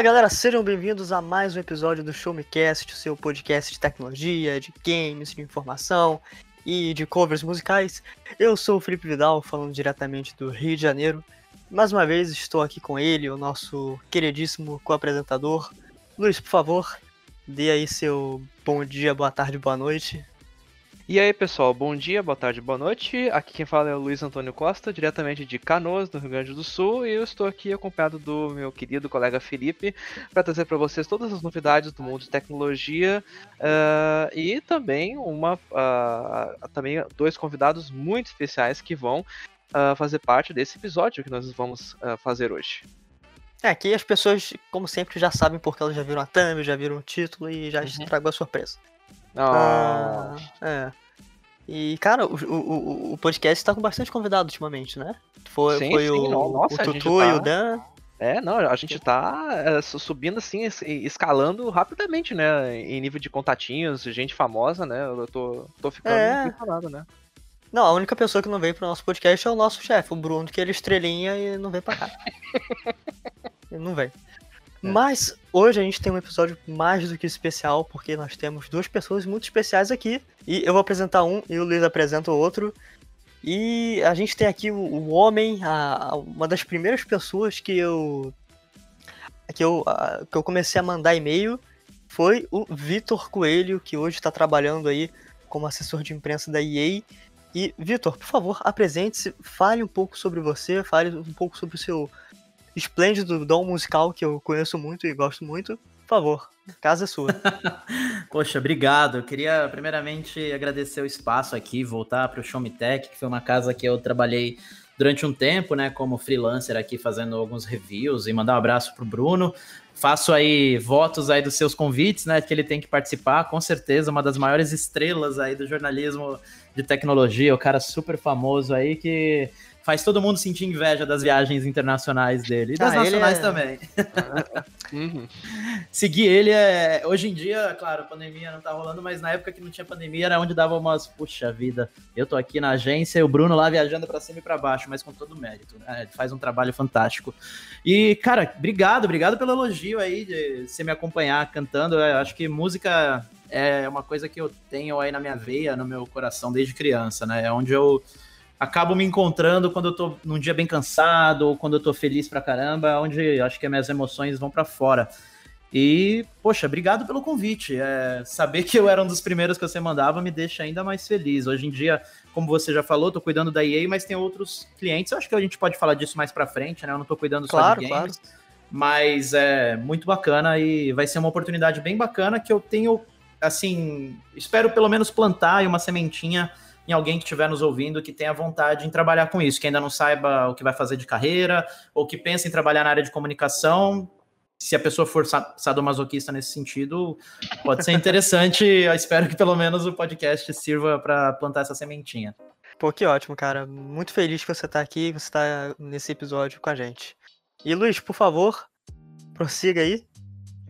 Fala galera, sejam bem-vindos a mais um episódio do Show Me Cast, o seu podcast de tecnologia, de games, de informação e de covers musicais. Eu sou o Felipe Vidal, falando diretamente do Rio de Janeiro. Mais uma vez estou aqui com ele, o nosso queridíssimo co-apresentador. Luiz, por favor, dê aí seu bom dia, boa tarde, boa noite. E aí pessoal, bom dia, boa tarde, boa noite. Aqui quem fala é o Luiz Antônio Costa, diretamente de Canoas, no Rio Grande do Sul, e eu estou aqui acompanhado do meu querido colega Felipe para trazer para vocês todas as novidades do mundo de tecnologia uh, e também uma uh, também dois convidados muito especiais que vão uh, fazer parte desse episódio que nós vamos fazer hoje. É, aqui as pessoas, como sempre, já sabem porque elas já viram a thumb, já viram o título e já uhum. estragou a surpresa. Ah, é. E, cara, o, o, o podcast tá com bastante convidado ultimamente, né? Foi, sim, foi sim, o, nossa, o Tutu tá... e o Dan. É, não, a gente tá é, subindo assim, escalando rapidamente, né? Em nível de contatinhos, gente famosa, né? Eu tô, tô ficando é. impressionado, né? Não, a única pessoa que não veio pro nosso podcast é o nosso chefe, o Bruno, que ele é estrelinha e não veio pra cá. ele não vem. É. Mas hoje a gente tem um episódio mais do que especial, porque nós temos duas pessoas muito especiais aqui. E eu vou apresentar um e o Luiz apresenta o outro. E a gente tem aqui o, o homem, a, a, uma das primeiras pessoas que eu que eu, a, que eu comecei a mandar e-mail foi o Vitor Coelho, que hoje está trabalhando aí como assessor de imprensa da EA. E, Vitor, por favor, apresente-se, fale um pouco sobre você, fale um pouco sobre o seu esplêndido dom musical que eu conheço muito e gosto muito. Por favor, casa é sua. Poxa, obrigado. Eu queria primeiramente agradecer o espaço aqui, voltar para o Show Me Tech, que foi uma casa que eu trabalhei durante um tempo, né, como freelancer aqui fazendo alguns reviews e mandar um abraço pro Bruno. Faço aí votos aí dos seus convites, né, que ele tem que participar, com certeza, uma das maiores estrelas aí do jornalismo de tecnologia, o cara super famoso aí que faz todo mundo sentir inveja das viagens internacionais dele. E das ah, nacionais é... também. uhum. Seguir ele é. Hoje em dia, claro, a pandemia não tá rolando, mas na época que não tinha pandemia era onde dava umas. Puxa vida, eu tô aqui na agência e o Bruno lá viajando para cima e para baixo, mas com todo mérito. Né? Ele faz um trabalho fantástico. E, cara, obrigado, obrigado pelo elogio aí de você me acompanhar cantando. Eu acho que música é uma coisa que eu tenho aí na minha veia, no meu coração desde criança, né? É onde eu acabo me encontrando quando eu tô num dia bem cansado ou quando eu tô feliz pra caramba, onde acho que as minhas emoções vão para fora. E, poxa, obrigado pelo convite. É, saber que eu era um dos primeiros que você mandava me deixa ainda mais feliz. Hoje em dia, como você já falou, tô cuidando da EA, mas tem outros clientes. Eu acho que a gente pode falar disso mais pra frente, né? Eu não tô cuidando claro, só de games. Claro. Mas é muito bacana e vai ser uma oportunidade bem bacana que eu tenho, assim, espero pelo menos plantar uma sementinha em alguém que estiver nos ouvindo que tenha vontade em trabalhar com isso, que ainda não saiba o que vai fazer de carreira, ou que pensa em trabalhar na área de comunicação. Se a pessoa for sadomasoquista nesse sentido, pode ser interessante. Eu espero que pelo menos o podcast sirva para plantar essa sementinha. Pô, que ótimo, cara. Muito feliz que você está aqui, que você está nesse episódio com a gente. E Luiz, por favor, prossiga aí.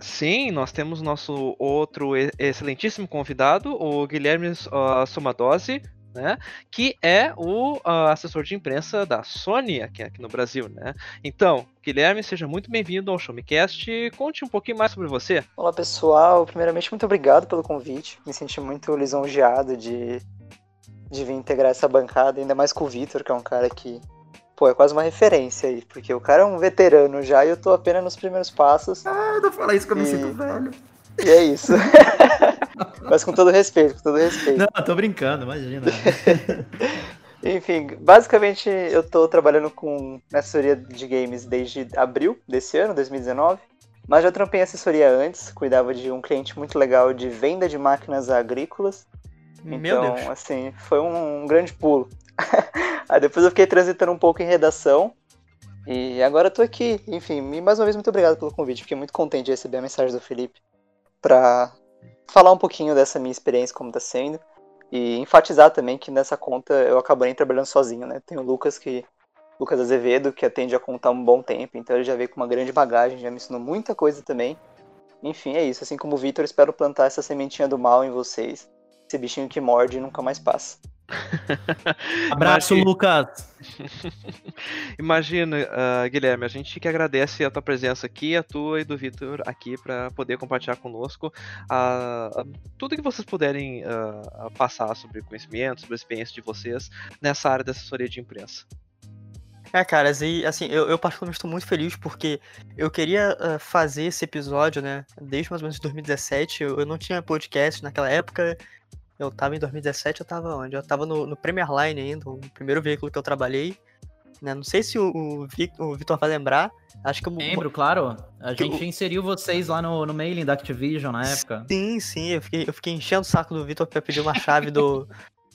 Sim, nós temos nosso outro excelentíssimo convidado, o Guilherme uh, Somadose, né? Que é o uh, assessor de imprensa da Sony aqui, aqui, no Brasil, né? Então, Guilherme, seja muito bem-vindo ao Showmecast. Conte um pouquinho mais sobre você. Olá, pessoal. Primeiramente, muito obrigado pelo convite. Me senti muito lisonjeado de, de vir integrar essa bancada, ainda mais com o Vitor, que é um cara que pô, é quase uma referência aí, porque o cara é um veterano já e eu tô apenas nos primeiros passos. Ah, não fala isso que eu e... me sinto velho. E é isso. Mas com todo respeito, com todo respeito. Não, tô brincando, imagina. Enfim, basicamente eu tô trabalhando com assessoria de games desde abril desse ano, 2019. Mas já trampei assessoria antes, cuidava de um cliente muito legal de venda de máquinas agrícolas. Meu então, Deus. assim, foi um, um grande pulo. Aí depois eu fiquei transitando um pouco em redação. E agora eu tô aqui. Enfim, mais uma vez, muito obrigado pelo convite. Fiquei muito contente de receber a mensagem do Felipe para falar um pouquinho dessa minha experiência, como tá sendo. E enfatizar também que nessa conta eu acabei trabalhando sozinho, né? Tem o Lucas que. Lucas Azevedo, que atende a contar um bom tempo, então ele já veio com uma grande bagagem, já me ensinou muita coisa também. Enfim, é isso. Assim como o Vitor, espero plantar essa sementinha do mal em vocês. Esse bichinho que morde e nunca mais passa. Abraço, Imagina- Lucas. Imagina, ah, Guilherme, a gente que agradece a tua presença aqui, a tua e do Vitor aqui para poder compartilhar conosco tudo que vocês puderem ah, passar sobre conhecimento, sobre a experiência de vocês nessa área da assessoria de imprensa. É, caras, e assim, eu, eu particularmente estou muito feliz porque eu queria ah, fazer esse episódio, né, desde mais ou menos 2017, eu, eu não tinha podcast naquela época, eu tava em 2017, eu tava onde? Eu tava no, no Premier Line ainda, o primeiro veículo que eu trabalhei, né, não sei se o, o, Vitor vai lembrar, acho que eu... Lembro, claro. A Que gente o- inseriu vocês lá no, no mailing da Activision na época. Sim, sim, eu fiquei, eu fiquei enchendo o saco do Vitor pra pedir uma chave do,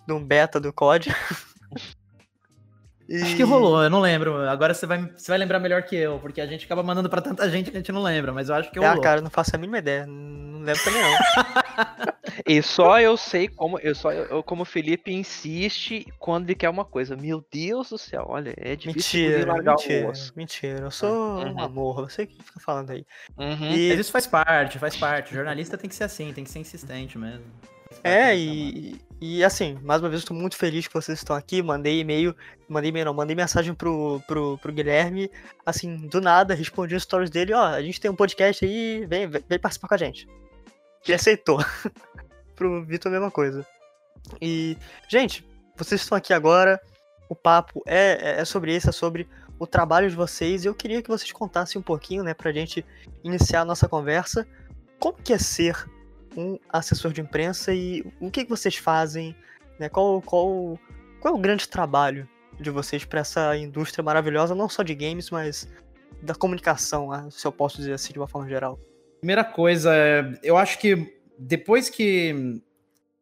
de um beta do COD. Acho que rolou, eu não lembro. Agora você vai, você vai lembrar melhor que eu, porque a gente acaba mandando pra tanta gente que a gente não lembra, mas eu acho que Ah, rolou. cara, não faço a mínima ideia, não lembro também não. E só eu sei como, eu só eu, como o Felipe insiste quando ele quer uma coisa. Meu Deus do céu, olha, é difícil Mentira, largar o mentira, osso. mentira. Eu sou um Uhum. amor, você que fica falando aí. Uhum. E, Mas isso faz parte, faz parte. O jornalista tem que ser assim, tem que ser insistente mesmo. É, e, e assim, mais uma vez eu tô muito feliz que vocês estão aqui. Mandei e-mail, mandei e-mail não, mandei mensagem pro, pro, pro Guilherme, assim, do nada, respondi os stories dele, ó, a gente tem um podcast aí, vem, vem, participar com a gente. E aceitou. pro Vitor a mesma coisa. E, gente, vocês estão aqui agora, o papo é, é- é sobre isso, é sobre o trabalho de vocês, e eu queria que vocês contassem um pouquinho, né, pra gente iniciar a nossa conversa, como que é ser um assessor de imprensa e o que, que vocês fazem, né, qual, qual, qual é o grande trabalho de vocês para essa indústria maravilhosa, não só de games, mas da comunicação, né, se eu posso dizer assim de uma forma geral. Primeira coisa, é, eu acho que depois que.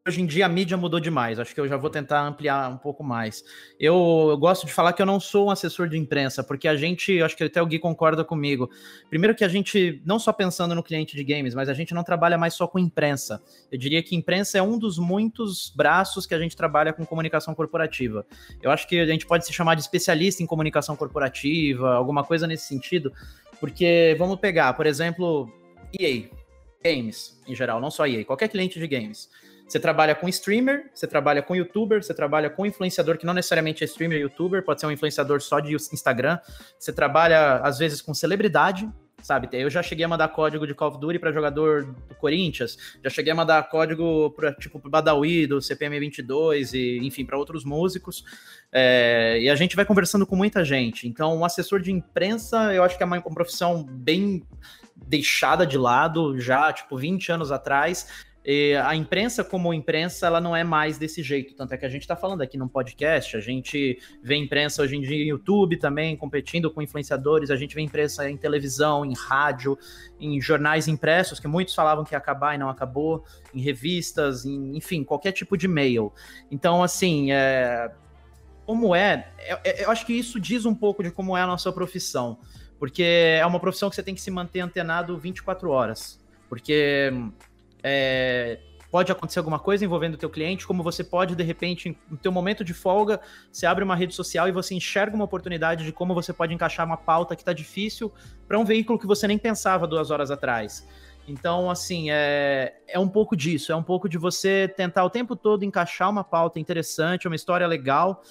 Hoje em dia a mídia mudou demais, acho que eu já vou tentar ampliar um pouco mais. Eu, eu gosto de falar que eu não sou um assessor de imprensa, porque a gente, acho que até o Gui concorda comigo. Primeiro que a gente, não só pensando no cliente de games, mas a gente não trabalha mais só com imprensa. Eu diria que imprensa é um dos muitos braços que a gente trabalha com comunicação corporativa. Eu acho que a gente pode se chamar de especialista em comunicação corporativa, alguma coisa nesse sentido, porque vamos pegar, por exemplo, EA, games em geral, não só EA, qualquer cliente de games. Você trabalha com streamer, você trabalha com youtuber, você trabalha com influenciador que não necessariamente é streamer youtuber, pode ser um influenciador só de Instagram. Você trabalha às vezes com celebridade, sabe? Eu já cheguei a mandar código de Call of Duty para jogador do Corinthians, já cheguei a mandar código para tipo pro Badawi do CPM 22 e enfim para outros músicos. É, e a gente vai conversando com muita gente. Então, um assessor de imprensa, eu acho que é uma, uma profissão bem deixada de lado já, tipo, 20 anos atrás. E a imprensa, como imprensa, ela não é mais desse jeito. Tanto é que a gente está falando aqui num podcast, a gente vê imprensa hoje em dia em YouTube também, competindo com influenciadores, a gente vê imprensa em televisão, em rádio, em jornais impressos, que muitos falavam que ia acabar e não acabou, em revistas, em, enfim, qualquer tipo de mail. Então, assim, é, como é, eu, eu acho que isso diz um pouco de como é a nossa profissão, porque é uma profissão que você tem que se manter antenado 24 horas, porque é, pode acontecer alguma coisa envolvendo o teu cliente, como você pode, de repente, no teu momento de folga, você abre uma rede social e você enxerga uma oportunidade de como você pode encaixar uma pauta que está difícil para um veículo que você nem pensava duas horas atrás. Então, assim, é, é um pouco disso, é um pouco de você tentar o tempo todo encaixar uma pauta interessante, uma história legal,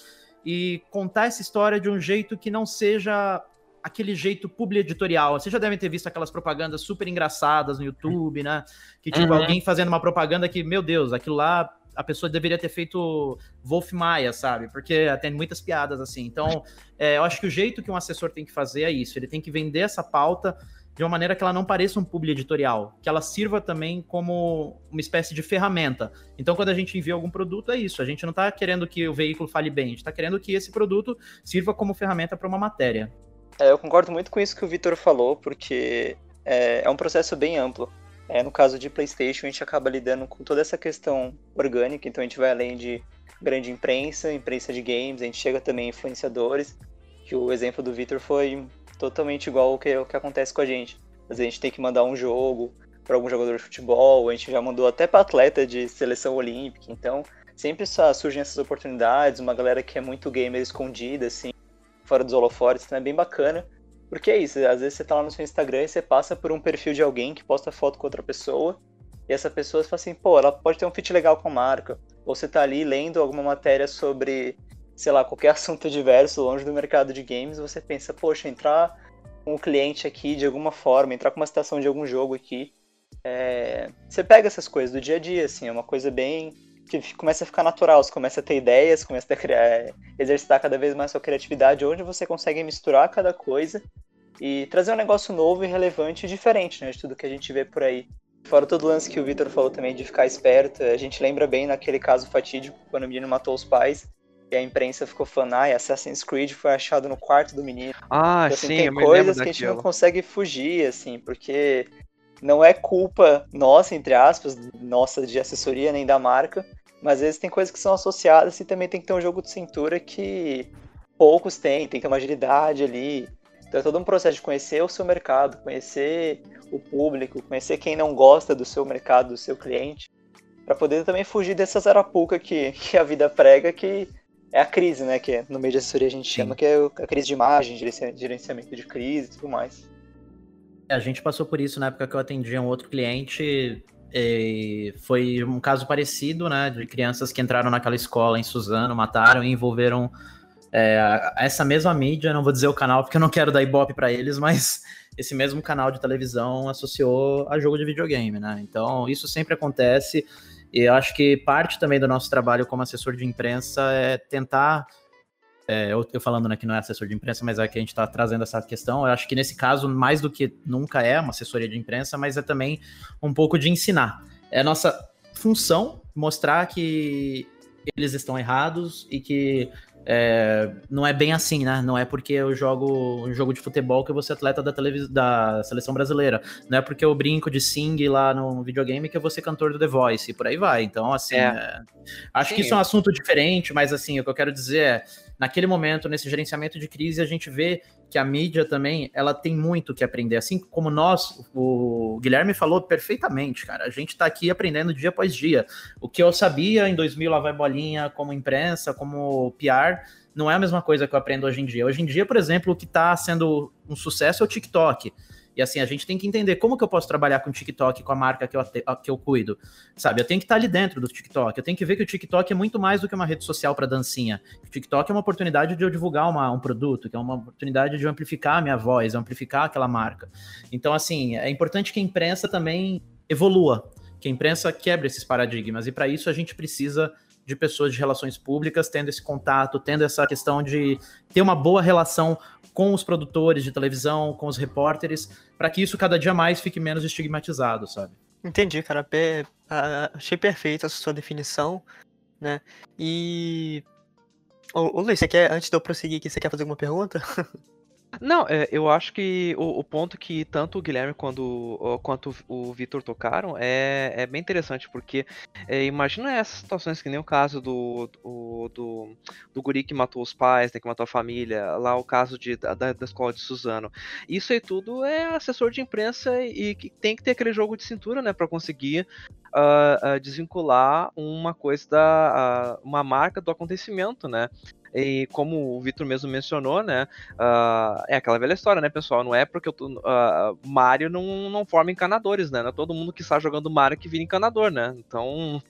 e contar essa história de um jeito que não seja aquele jeito publi editorial. Vocês já devem ter visto aquelas propagandas super engraçadas no YouTube, né? Que tipo, Uhum. alguém fazendo uma propaganda que, meu Deus, aquilo lá a pessoa deveria ter feito Wolf Maia, sabe? Porque tem muitas piadas assim. Então, é, eu acho que o jeito que um assessor tem que fazer é isso. Ele tem que vender essa pauta de uma maneira que ela não pareça um publi editorial, que ela sirva também como uma espécie de ferramenta. Então, quando a gente envia algum produto, é isso. A gente não está querendo que o veículo fale bem, a gente está querendo que esse produto sirva como ferramenta para uma matéria. É, eu concordo muito com isso que o Vitor falou, porque é, é um processo bem amplo. É, no caso de PlayStation, a gente acaba lidando com toda essa questão orgânica, então a gente vai além de grande imprensa, imprensa de games, a gente chega também em influenciadores, que o exemplo do Vitor foi totalmente igual ao que, ao que acontece com a gente. Às vezes a gente tem que mandar um jogo para algum jogador de futebol, a gente já mandou até para atleta de seleção olímpica, então sempre surgem essas oportunidades, uma galera que é muito gamer escondida, assim, fora dos holofotes, então é bem bacana. Porque é isso, às vezes você tá lá no seu Instagram e você passa por um perfil de alguém que posta foto com outra pessoa, e essa pessoa fala assim, pô, ela pode ter um fit legal com a marca, ou você tá ali lendo alguma matéria sobre, sei lá, qualquer assunto diverso longe do mercado de games, você pensa, poxa, entrar com o cliente aqui de alguma forma, entrar com uma citação de algum jogo aqui, é... você pega essas coisas do dia a dia, assim, é uma coisa bem que começa a ficar natural, você começa a ter ideias, começa a criar, é, exercitar cada vez mais sua criatividade, onde você consegue misturar cada coisa e trazer um negócio novo e relevante e diferente, né, de tudo que a gente vê por aí. Fora todo o lance que o Victor falou também de ficar esperto, a gente lembra bem naquele caso fatídico, quando o menino matou os pais, e a imprensa ficou falando, ah, Assassin's Creed foi achado no quarto do menino. Ah, então, assim, sim, tem coisas que a gente não consegue fugir, assim, porque não é culpa nossa, entre aspas, nossa de assessoria nem da marca, mas às vezes tem coisas que são associadas e também tem que ter um jogo de cintura que poucos têm, tem que ter uma agilidade ali. Então é todo um processo de conhecer o seu mercado, conhecer o público, conhecer quem não gosta do seu mercado, do seu cliente, para poder também fugir dessa zarapuca que, que a vida prega, que é a crise, né? Que no meio de assessoria a gente Sim. chama que é a crise de imagem, gerenciamento de crise e tudo mais. A gente passou por isso na época que eu atendia um outro cliente. foi um caso parecido, né? De crianças que entraram naquela escola em Suzano, mataram e envolveram é, essa mesma mídia, não vou dizer o canal porque eu não quero dar ibope para eles, mas esse mesmo canal de televisão associou a jogo de videogame, né? Então isso sempre acontece e eu acho que parte também do nosso trabalho como assessor de imprensa é tentar é, eu, eu, falando né, que não é assessor de imprensa, mas é que a gente está trazendo essa questão. Eu acho que nesse caso, mais do que nunca é uma assessoria de imprensa, mas é também um pouco de ensinar. É nossa função mostrar que eles estão errados e que é, não é bem assim, né? Não é porque eu jogo um jogo de futebol que eu vou ser atleta da, da seleção brasileira. Não é porque eu brinco de sing lá no videogame que eu vou ser cantor do The Voice e por aí vai. Então, assim, é. É, acho Sim. que isso é um assunto diferente, mas assim, o que eu quero dizer é, naquele momento, nesse gerenciamento de crise, a gente vê que a mídia também, ela tem muito que aprender. Assim como nós, o Guilherme falou perfeitamente, cara. A gente tá aqui aprendendo dia após dia. O que eu sabia em 2000 lá vai bolinha, como imprensa, como PR, não é a mesma coisa que eu aprendo hoje em dia. Hoje em dia, por exemplo, o que tá sendo um sucesso é o TikTok. E assim, a gente tem que entender como que eu posso trabalhar com o TikTok, com a marca que eu, que eu cuido. Sabe, eu tenho que estar ali dentro do TikTok. Eu tenho que ver que o TikTok é muito mais do que uma rede social para dancinha. O TikTok é uma oportunidade de eu divulgar uma, um produto, que é uma oportunidade de eu amplificar a minha voz, amplificar aquela marca. Então, assim, é importante que a imprensa também evolua, que a imprensa quebre esses paradigmas. E para isso a gente precisa de pessoas de relações públicas tendo esse contato, tendo essa questão de ter uma boa relação com os produtores de televisão, com os repórteres, para que isso cada dia mais fique menos estigmatizado, sabe? Entendi, cara. Achei perfeita a sua definição, né? E. Ô, ô Luiz, você quer, antes de eu prosseguir aqui, você quer fazer alguma pergunta? Não, é, eu acho que o, o, ponto que tanto o Guilherme quando, quanto o Vitor tocaram é, é bem interessante, porque é, imagina essas situações que nem o caso do, do, do, do guri que matou os pais, né, que matou a família, lá o caso de, da, da escola de Suzano. Isso aí tudo é assessor de imprensa e que tem que ter aquele jogo de cintura, né, para conseguir uh, uh, desvincular uma coisa da uh, uma marca do acontecimento, né? E como o Vitor mesmo mencionou, né? Uh, é aquela velha história, né, pessoal? Não é porque eu tô, uh, Mario não, não forma encanadores, né? Não é todo mundo que está jogando Mario que vira encanador, né? Então,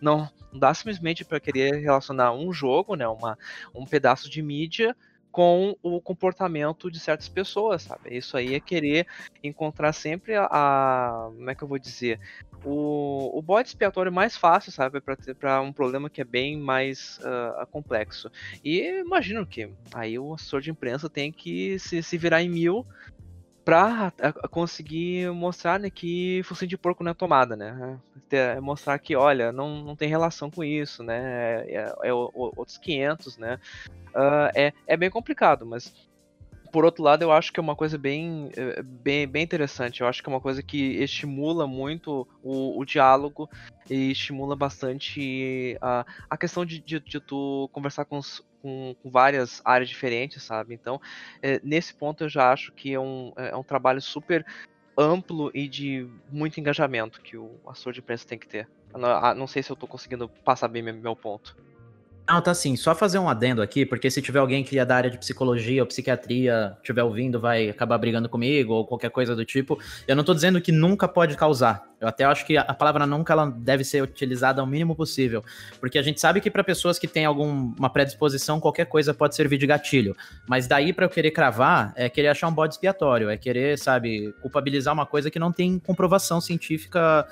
não, não dá simplesmente para querer relacionar um jogo, né? Uma, um pedaço de mídia com o comportamento de certas pessoas, sabe? Isso aí é querer encontrar sempre a, a como é que eu vou dizer, o, o bode expiatório mais fácil, sabe, para um problema que é bem mais uh, complexo. E imagino que aí o assessor de imprensa tem que se, se virar em mil para conseguir mostrar né, que focinho de porco não é tomada, né? É mostrar que, olha, não, não tem relação com isso, né? É, é, é outros 500, né? Uh, é, é bem complicado, mas por outro lado, eu acho que é uma coisa bem, eh, bem, bem interessante. Eu acho que é uma coisa que estimula muito o, o diálogo e estimula bastante a, a questão de, de, de tu conversar com, os, com, com, várias áreas diferentes, sabe? Então, é, nesse ponto eu já acho que é um, é, é um trabalho super amplo e de muito engajamento que o assessor de imprensa tem que ter. não, não sei se eu estou conseguindo passar bem meu ponto. Não, tá assim, só fazer um adendo aqui, porque se tiver alguém que é da área de psicologia ou psiquiatria, estiver ouvindo, vai acabar brigando comigo ou qualquer coisa do tipo. Eu não tô dizendo que nunca pode causar. Eu até acho que a palavra nunca ela deve ser utilizada ao mínimo possível, porque a gente sabe que para pessoas que têm alguma predisposição, qualquer coisa pode servir de gatilho. Mas daí para eu querer cravar, é querer achar um bode expiatório, é querer, sabe, culpabilizar uma coisa que não tem comprovação científica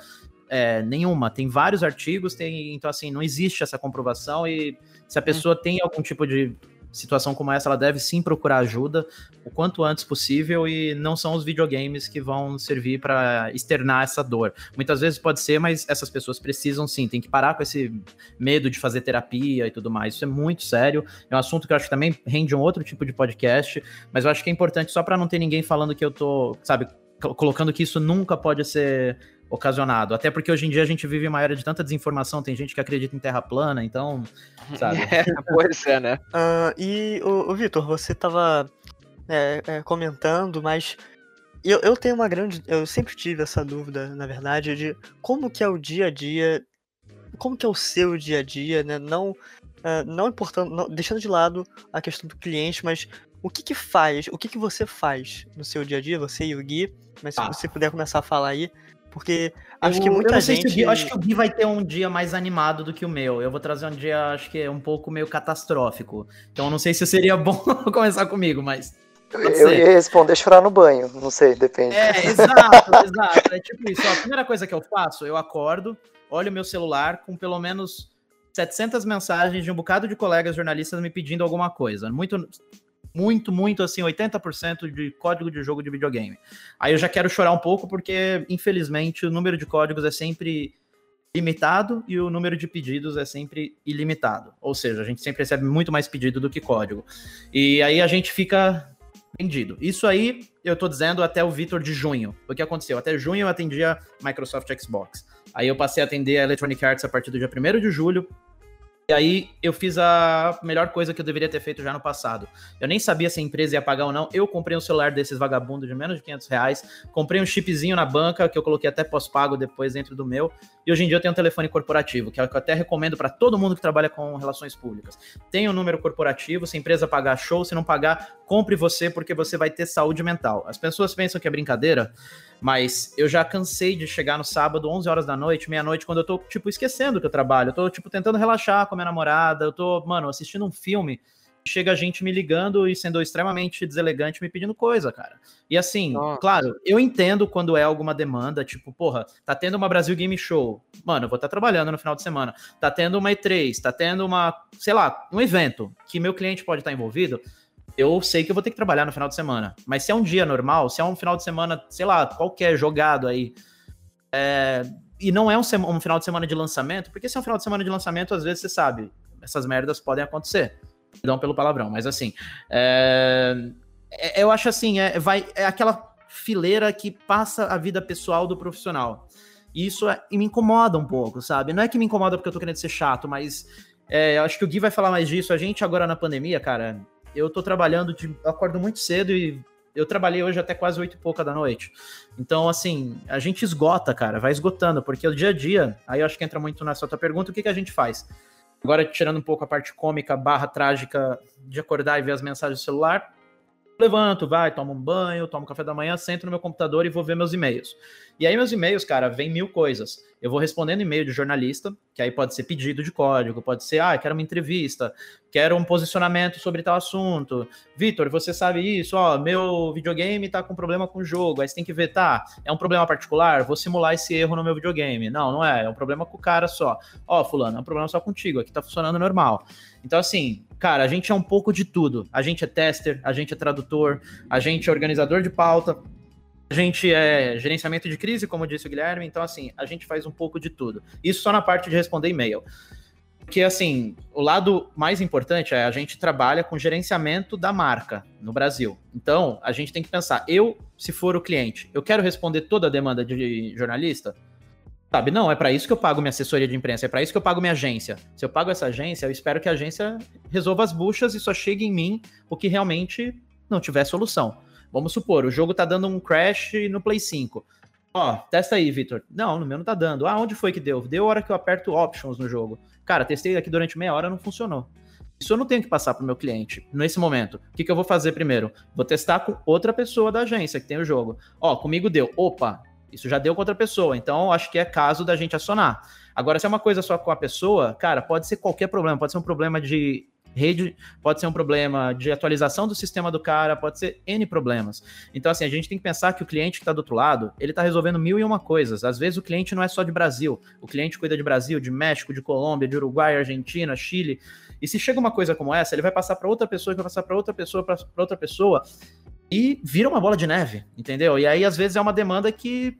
é, nenhuma. Tem vários artigos, tem, então assim, não existe essa comprovação e se a pessoa tem algum tipo de situação como essa, ela deve sim procurar ajuda o quanto antes possível e não são os videogames que vão servir para externar essa dor. Muitas vezes pode ser, mas essas pessoas precisam sim, tem que parar com esse medo de fazer terapia e tudo mais. Isso é muito sério. É um assunto que eu acho que também rende um outro tipo de podcast, mas eu acho que é importante só para não ter ninguém falando que eu tô, sabe, colocando que isso nunca pode ser ocasionado. Até porque hoje em dia a gente vive uma era de tanta desinformação, tem gente que acredita em terra plana, então, sabe? É, pois é, né? Uh, e, o, o Vitor, você tava é, é, comentando, mas eu, eu tenho uma grande. Eu sempre tive essa dúvida, na verdade, de como que é o dia a dia. Como que é o seu dia a dia, né? Não, uh, não importando, não, deixando de lado a questão do cliente, mas o que que faz, o que que você faz no seu dia a dia, você e o Gui, mas se ah. você puder começar a falar aí, porque acho eu, que muita gente. Gui, acho que o Gui vai ter um dia mais animado do que o meu. Eu vou trazer um dia, acho que é um pouco meio catastrófico. Então não sei se seria bom começar comigo, mas. Eu ia responder chorar no banho, não sei, depende. É, exato, exato. É tipo isso. Ó, a primeira coisa que eu faço, eu acordo, olho meu celular com pelo menos 700 mensagens de um bocado de colegas jornalistas me pedindo alguma coisa. Muito muito, muito assim, 80% de código de jogo de videogame. Aí eu já quero chorar um pouco porque, infelizmente, o número de códigos é sempre limitado e o número de pedidos é sempre ilimitado. Ou seja, a gente sempre recebe muito mais pedido do que código. E aí a gente fica vendido. Isso aí eu tô dizendo até o Vitor de junho. O que aconteceu? Até junho eu atendia Microsoft Xbox. Aí eu passei a atender a Electronic Arts a partir do dia 1 de julho, e aí eu fiz a melhor coisa que eu deveria ter feito já no passado. Eu nem sabia se a empresa ia pagar ou não. Eu comprei um celular desses vagabundos de menos de 500 reais. Comprei um chipzinho na banca que eu coloquei até pós-pago depois dentro do meu. E hoje em dia eu tenho um telefone corporativo, que é o que eu até recomendo para todo mundo que trabalha com relações públicas. Tem um número corporativo, se a empresa pagar show, se não pagar, compre você porque você vai ter saúde mental. As pessoas pensam que é brincadeira. Mas eu já cansei de chegar no sábado, 11 horas da noite, meia-noite, quando eu tô, tipo, esquecendo que eu trabalho. Eu tô, tipo, tentando relaxar com a minha namorada. Eu tô, mano, assistindo um filme. Chega a gente me ligando e sendo extremamente deselegante, me pedindo coisa, cara. E assim, Nossa. claro, eu entendo quando é alguma demanda, tipo, porra, tá tendo uma Brasil Game Show. Mano, eu vou estar tá trabalhando no final de semana. Tá tendo uma E3, tá tendo uma, sei lá, um evento que meu cliente pode estar tá envolvido eu sei que eu vou ter que trabalhar no final de semana. Mas se é um dia normal, se é um final de semana, sei lá, qualquer jogado aí, é, e não é um, um, final de semana de lançamento, porque se é um final de semana de lançamento, às vezes você sabe, essas merdas podem acontecer. Perdão pelo palavrão, mas assim, é, é, eu acho assim, é, vai, é aquela fileira que passa a vida pessoal do profissional. E isso é, me incomoda um pouco, sabe? Não é que me incomoda porque eu tô querendo ser chato, mas é, eu acho que o Gui vai falar mais disso. A gente agora na pandemia, cara, eu tô trabalhando de. Eu acordo muito cedo e eu trabalhei hoje até quase oito e pouca da noite. Então, assim, a gente esgota, cara, vai esgotando, porque o dia a dia, aí eu acho que entra muito nessa outra pergunta, o que, que a gente faz? Agora, tirando um pouco a parte cômica, barra trágica de acordar e ver as mensagens do celular, levanto, vai, tomo um banho, tomo café da manhã, sento no meu computador e vou ver meus e-mails. E aí, meus e-mails, cara, vem mil coisas. Eu vou respondendo e-mail de jornalista, que aí pode ser pedido de código, pode ser, ah, quero uma entrevista, quero um posicionamento sobre tal assunto. Vitor, você sabe isso? Ó, meu videogame tá com problema com o jogo, aí você tem que ver, tá, é um problema particular? Vou simular esse erro no meu videogame. Não, não é, é um problema com o cara só. Ó, fulano, é um problema só contigo, aqui tá funcionando normal. Então, assim, cara, a gente é um pouco de tudo. A gente é tester, a gente é tradutor, a gente é organizador de pauta, a gente é gerenciamento de crise, como disse o Guilherme, então assim, a gente faz um pouco de tudo. Isso só na parte de responder e-mail. Porque assim, o lado mais importante é a gente trabalha com gerenciamento da marca no Brasil. Então, a gente tem que pensar, eu, se for o cliente, eu quero responder toda a demanda de jornalista? Sabe, não, é para isso que eu pago minha assessoria de imprensa, é para isso que eu pago minha agência. Se eu pago essa agência, eu espero que a agência resolva as buchas e só chegue em mim o que realmente não tiver solução. Vamos supor, o jogo tá dando um crash no Play 5. Ó, testa aí, Vitor. Não, no meu não tá dando. Ah, onde foi que deu? Deu a hora que eu aperto options no jogo. Cara, testei aqui durante meia hora, não funcionou. Isso eu não tenho que passar para o meu cliente nesse momento. O que, que eu vou fazer primeiro? Vou testar com outra pessoa da agência que tem o jogo. Ó, comigo deu. Opa, isso já deu com outra pessoa. Então, acho que é caso da gente acionar. Agora, se é uma coisa só com a pessoa, cara, pode ser qualquer problema. Pode ser um problema de rede, pode ser um problema de atualização do sistema do cara, pode ser N problemas. Então, assim, a gente tem que pensar que o cliente que está do outro lado, ele está resolvendo mil e uma coisas. Às vezes o cliente não é só de Brasil, o cliente cuida de Brasil, de México, de Colômbia, de Uruguai, Argentina, Chile. E se chega uma coisa como essa, ele vai passar para outra pessoa, vai passar para outra pessoa, para outra pessoa, e vira uma bola de neve, entendeu? E aí, às vezes, é uma demanda que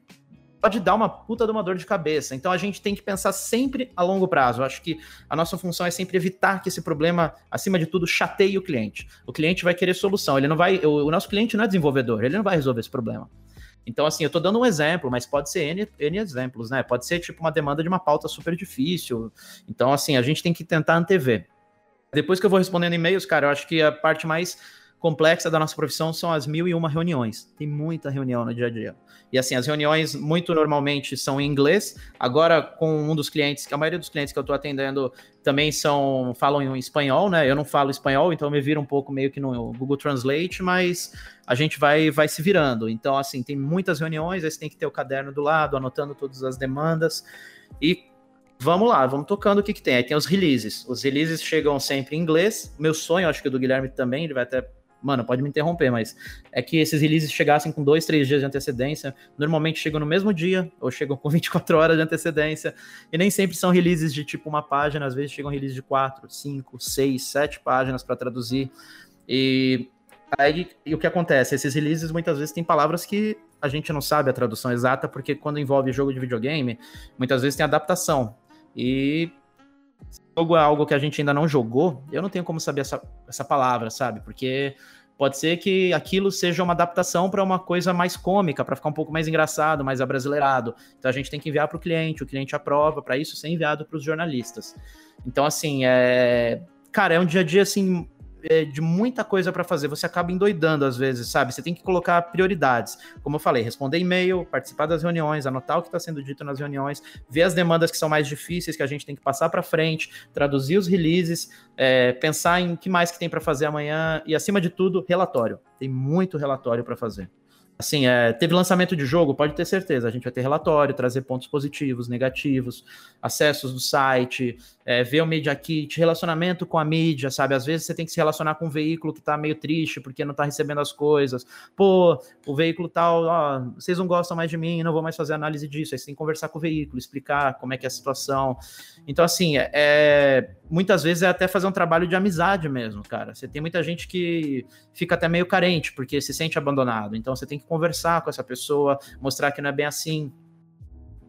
pode dar uma puta de uma dor de cabeça. Então a gente tem que pensar sempre a longo prazo. Eu acho que a nossa função é sempre evitar que esse problema, acima de tudo, chateie o cliente. O cliente vai querer solução. Ele não vai. O, nosso cliente não é desenvolvedor, ele não vai resolver esse problema. Então, assim, eu tô dando um exemplo, mas pode ser N, N exemplos, né? Pode ser tipo uma demanda de uma pauta super difícil. Então, assim, a gente tem que tentar antever. Depois que eu vou respondendo e-mails, cara, eu acho que a parte mais complexa da nossa profissão são as mil e uma reuniões. Tem muita reunião no dia a dia. E assim, as reuniões muito normalmente são em inglês. Agora, com um dos clientes, que a maioria dos clientes que eu estou atendendo também são falam em espanhol, né? Eu não falo espanhol, então me vira um pouco meio que no Google Translate, mas a gente vai, vai se virando. Então, assim, tem muitas reuniões, aí você tem que ter o caderno do lado, anotando todas as demandas. E vamos lá, vamos tocando o que, que tem. Aí tem os releases. Os releases chegam sempre em inglês. Meu sonho, acho que o do Guilherme também, ele vai até mano, pode me interromper, mas é que esses releases chegassem com dois, três dias de antecedência. Normalmente chegam no mesmo dia, ou chegam com 24 horas de antecedência. E nem sempre são releases de tipo uma página, às vezes chegam releases de quatro, cinco, seis, sete páginas para traduzir. E aí e o que acontece? Esses releases muitas vezes têm palavras que a gente não sabe a tradução exata, porque quando envolve jogo de videogame, muitas vezes tem adaptação. E jogo é algo que a gente ainda não jogou, eu não tenho como saber essa, essa palavra, sabe? Porque pode ser que aquilo seja uma adaptação para uma coisa mais cômica, para ficar um pouco mais engraçado, mais abrasileirado. Então a gente tem que enviar para o cliente, o cliente aprova, para isso ser enviado para os jornalistas. Então, assim, é. Cara, é um dia a dia assim é, de muita coisa para fazer, você acaba endoidando às vezes, sabe? Você tem que colocar prioridades. Como eu falei, responder e-mail, participar das reuniões, anotar o que está sendo dito nas reuniões, ver as demandas que são mais difíceis, que a gente tem que passar para frente, traduzir os releases, é, pensar em que mais que tem para fazer amanhã e, acima de tudo, relatório. Tem muito relatório para fazer. Assim, é, teve lançamento de jogo, pode ter certeza. A gente vai ter relatório, trazer pontos positivos, negativos, acessos do site, é, ver o Media Kit, relacionamento com a mídia, sabe? Às vezes você tem que se relacionar com um veículo que tá meio triste porque não tá recebendo as coisas. Pô, o veículo tal, ó, vocês não gostam mais de mim, não vou mais fazer análise disso. Aí você tem que conversar com o veículo, explicar como é que é a situação. Então, assim, é, é muitas vezes é até fazer um trabalho de amizade mesmo, cara. Você tem muita gente que fica até meio carente porque se sente abandonado. Então, você tem que conversar com essa pessoa, mostrar que não é bem assim.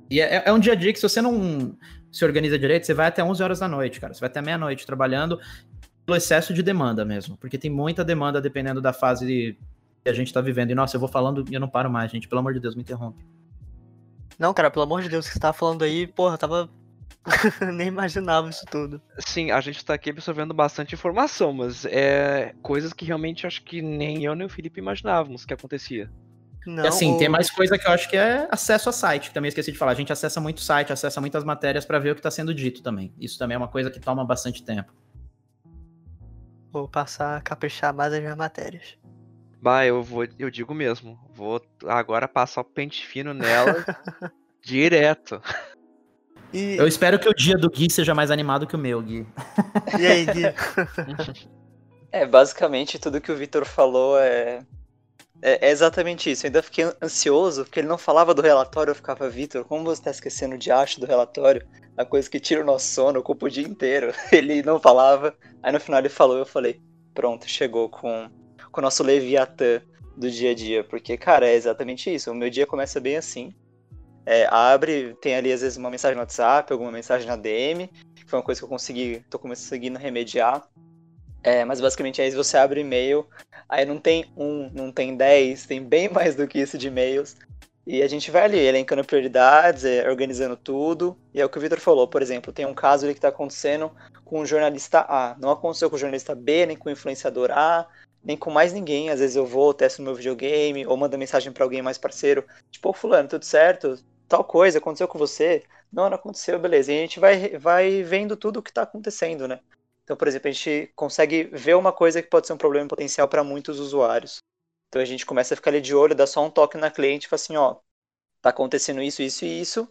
E é, é um dia a dia que se você não se organiza direito, você vai até 11 horas da noite, cara. Você vai até meia-noite trabalhando pelo excesso de demanda mesmo, porque tem muita demanda dependendo da fase que a gente tá vivendo. E nossa, eu vou falando e eu não paro mais, gente. Pelo amor de Deus, me interrompe. Não, cara, pelo amor de Deus, que você tava falando aí, porra, tava. Nem imaginava isso tudo. Sim, a gente tá aqui absorvendo bastante informação, mas é coisas que realmente acho que nem eu nem o Felipe imaginávamos que acontecia. Não, e assim, o... tem mais coisa que eu acho que é acesso a site, que também esqueci de falar. A gente acessa muito site, acessa muitas matérias para ver o que está sendo dito também. Isso também é uma coisa que toma bastante tempo. Vou passar a caprichar mais as minhas matérias. Bah, eu vou, eu digo mesmo. Vou agora passar o pente fino nela direto. E... Eu espero que o dia do Gui seja mais animado que o meu, Gui. E aí, Gui? é, basicamente tudo que o Vitor falou é é, é, exatamente isso. Eu ainda fiquei ansioso, porque ele não falava do relatório, eu ficava, Vitor, como você tá esquecendo de acho do relatório? A coisa que tira o nosso sono, ocupa o dia inteiro. Ele não falava. Aí no final ele falou, eu falei, pronto, chegou com, com o nosso Leviatã do dia a dia. Porque, cara, é exatamente isso. O meu dia começa bem assim. É, abre, tem ali às vezes uma mensagem no WhatsApp, alguma mensagem na DM, que foi uma coisa que eu consegui, tô conseguindo remediar. É, mas basicamente aí você abre e-mail, aí não tem um, não tem dez, tem bem mais do que isso de e-mails. E a gente vai ali, elencando prioridades, é, organizando tudo. E é o que o Victor falou, por exemplo, tem um caso ali que está acontecendo com o jornalista A. Não aconteceu com o jornalista B, nem com o influenciador A, nem com mais ninguém. Às vezes eu vou, testo meu videogame, ou mando mensagem para alguém mais parceiro, tipo, ô fulano, tudo certo? Tal coisa aconteceu com você? Não, não aconteceu, beleza. E a gente vai, vai vendo tudo o que está acontecendo, né? Então, por exemplo, a gente consegue ver uma coisa que pode ser um problema potencial para muitos usuários. Então a gente começa a ficar ali de olho, dá só um toque na cliente e fala assim, ó, tá acontecendo isso, isso e isso.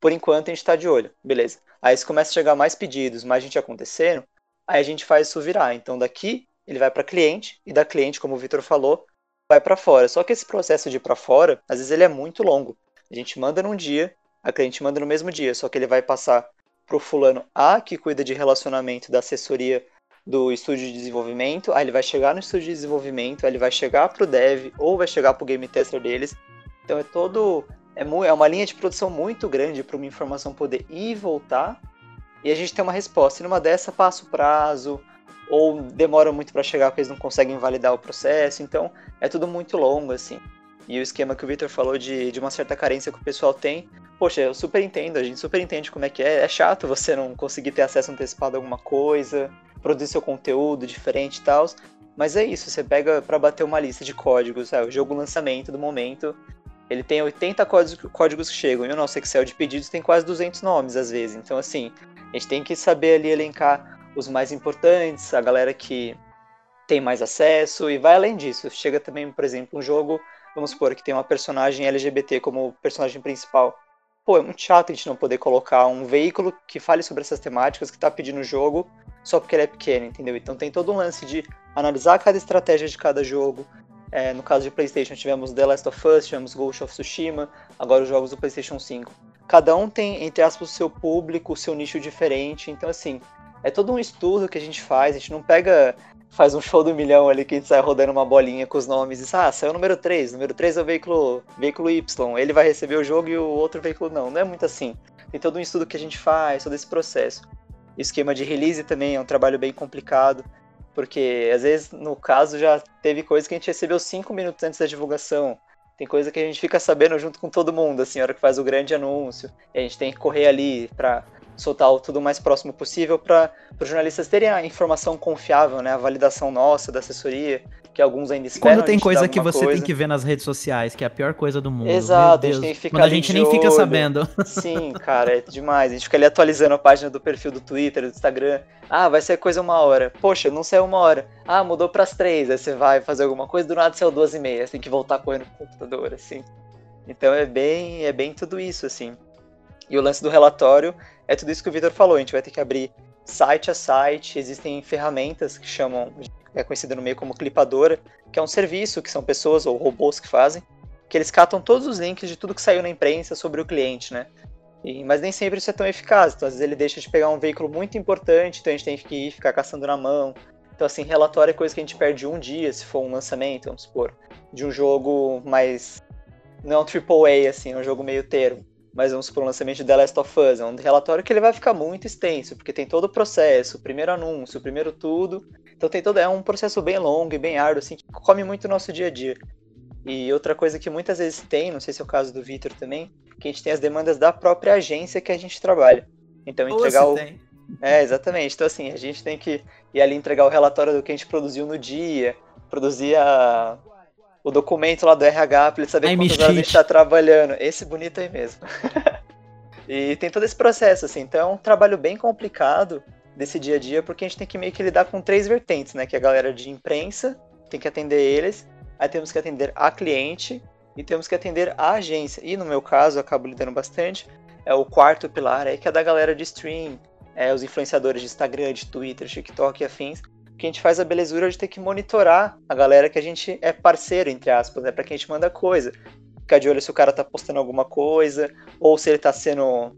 Por enquanto a gente está de olho, beleza. Aí se começa a chegar mais pedidos, mais gente acontecendo, aí a gente faz isso virar. Então daqui ele vai para cliente e da cliente, como o Vitor falou, vai para fora. Só que esse processo de ir para fora, às vezes ele é muito longo. A gente manda num dia, a cliente manda no mesmo dia, só que ele vai passar pro fulano A que cuida de relacionamento da assessoria do estúdio de desenvolvimento, aí ele vai chegar no estúdio de desenvolvimento, aí ele vai chegar pro dev ou vai chegar pro game tester deles. Então é todo é, é uma linha de produção muito grande para uma informação poder ir e voltar e a gente tem uma resposta. E numa dessa passa o prazo, ou demora muito para chegar porque eles não conseguem validar o processo, então é tudo muito longo, assim. E o esquema que o Victor falou de, de uma certa carência que o pessoal tem, poxa, eu super entendo, a gente super entende como é que é. É chato você não conseguir ter acesso antecipado a alguma coisa, produzir seu conteúdo diferente e tal. Mas é isso, você pega para bater uma lista de códigos, é, o jogo lançamento do momento, ele tem 80 códigos, que chegam, e o nosso Excel de pedidos tem quase 200 nomes às vezes. Então, assim, a gente tem que saber ali elencar os mais importantes, a galera que tem mais acesso, e vai além disso. Chega também, por exemplo, um jogo, vamos supor, que tem uma personagem LGBT como personagem principal. Pô, é muito chato a gente não poder colocar um veículo que fale sobre essas temáticas que tá pedindo o jogo só porque ele é pequeno, entendeu? Então tem todo um lance de analisar cada estratégia de cada jogo, é, no caso de PlayStation, tivemos The Last of Us, tivemos Ghost of Tsushima, agora os jogos do PlayStation 5. Cada um tem, entre aspas, o seu público, o seu nicho diferente. Então, assim, é todo um estudo que a gente faz. A gente não pega, faz um show do milhão ali que a gente sai rodando uma bolinha com os nomes e ah, saiu o número 3. número 3 é o veículo, veículo Y. Ele vai receber o jogo e o outro veículo não. Não é muito assim. Tem todo um estudo que a gente faz, todo esse processo. O esquema de release também é um trabalho bem complicado. Porque às vezes, no caso, já teve coisa que a gente recebeu cinco minutos antes da divulgação. Tem coisa que a gente fica sabendo junto com todo mundo, assim, a hora que faz o grande anúncio. E a gente tem que correr ali para soltar o tudo mais próximo possível para os jornalistas terem a informação confiável, né? A validação nossa, da assessoria que alguns ainda esperam. Quando tem coisa que você coisa. tem que ver nas redes sociais, que é a pior coisa do mundo. Exato, a gente tem que ficar Quando a gente nem fica sabendo. Sim, cara, é demais. A gente fica ali atualizando a página do perfil do Twitter, do Instagram. Ah, vai ser coisa uma hora. Poxa, não saiu uma hora. Ah, mudou para as três. Aí você vai fazer alguma coisa, do nada saiu duas e meia. Você tem que voltar correndo pro computador, assim. Então é bem, é bem tudo isso, assim. E o lance do relatório é tudo isso que o Vitor falou. A gente vai ter que abrir site a site. Existem ferramentas que chamam é conhecida no meio como clipadora, que é um serviço que são pessoas ou robôs que fazem, que eles catam todos os links de tudo que saiu na imprensa sobre o cliente, né? E, mas nem sempre isso é tão eficaz. Então, às vezes ele deixa de pegar um veículo muito importante, então a gente tem que ir ficar caçando na mão. Então, assim, relatório é coisa que a gente perde um dia, se for um lançamento, vamos supor, de um jogo mais. Não AAA, assim, é um jogo meio termo mas vamos para o lançamento de The Last of Us. É um relatório que ele vai ficar muito extenso, porque tem todo o processo, o primeiro anúncio, o primeiro tudo. Então tem todo é um processo bem longo e bem árduo, assim, que come muito o nosso dia a dia. E outra coisa que muitas vezes tem, não sei se é o caso do Victor também, que a gente tem as demandas da própria agência que a gente trabalha. Então entregar o tem. É, exatamente. Então assim, a gente tem que ir ali entregar o relatório do que a gente produziu no dia, produzir a o documento lá do RH pra ele saber Ai, quantas horas a gente tá trabalhando. Esse bonito aí mesmo. e tem todo esse processo, assim. Então é um trabalho bem complicado desse dia a dia, porque a gente tem que meio que lidar com três vertentes, né? Que é a galera de imprensa, tem que atender eles, aí temos que atender a cliente e temos que atender a agência. E no meu caso, eu acabo lidando bastante, é o quarto pilar aí, que é da galera de stream, é, os influenciadores de Instagram, de Twitter, TikTok e afins, que a gente faz a belezura de ter que monitorar a galera que a gente é parceiro, entre aspas, né? Pra quem a gente manda coisa. Ficar de olho se o cara tá postando alguma coisa, ou se ele tá sendo.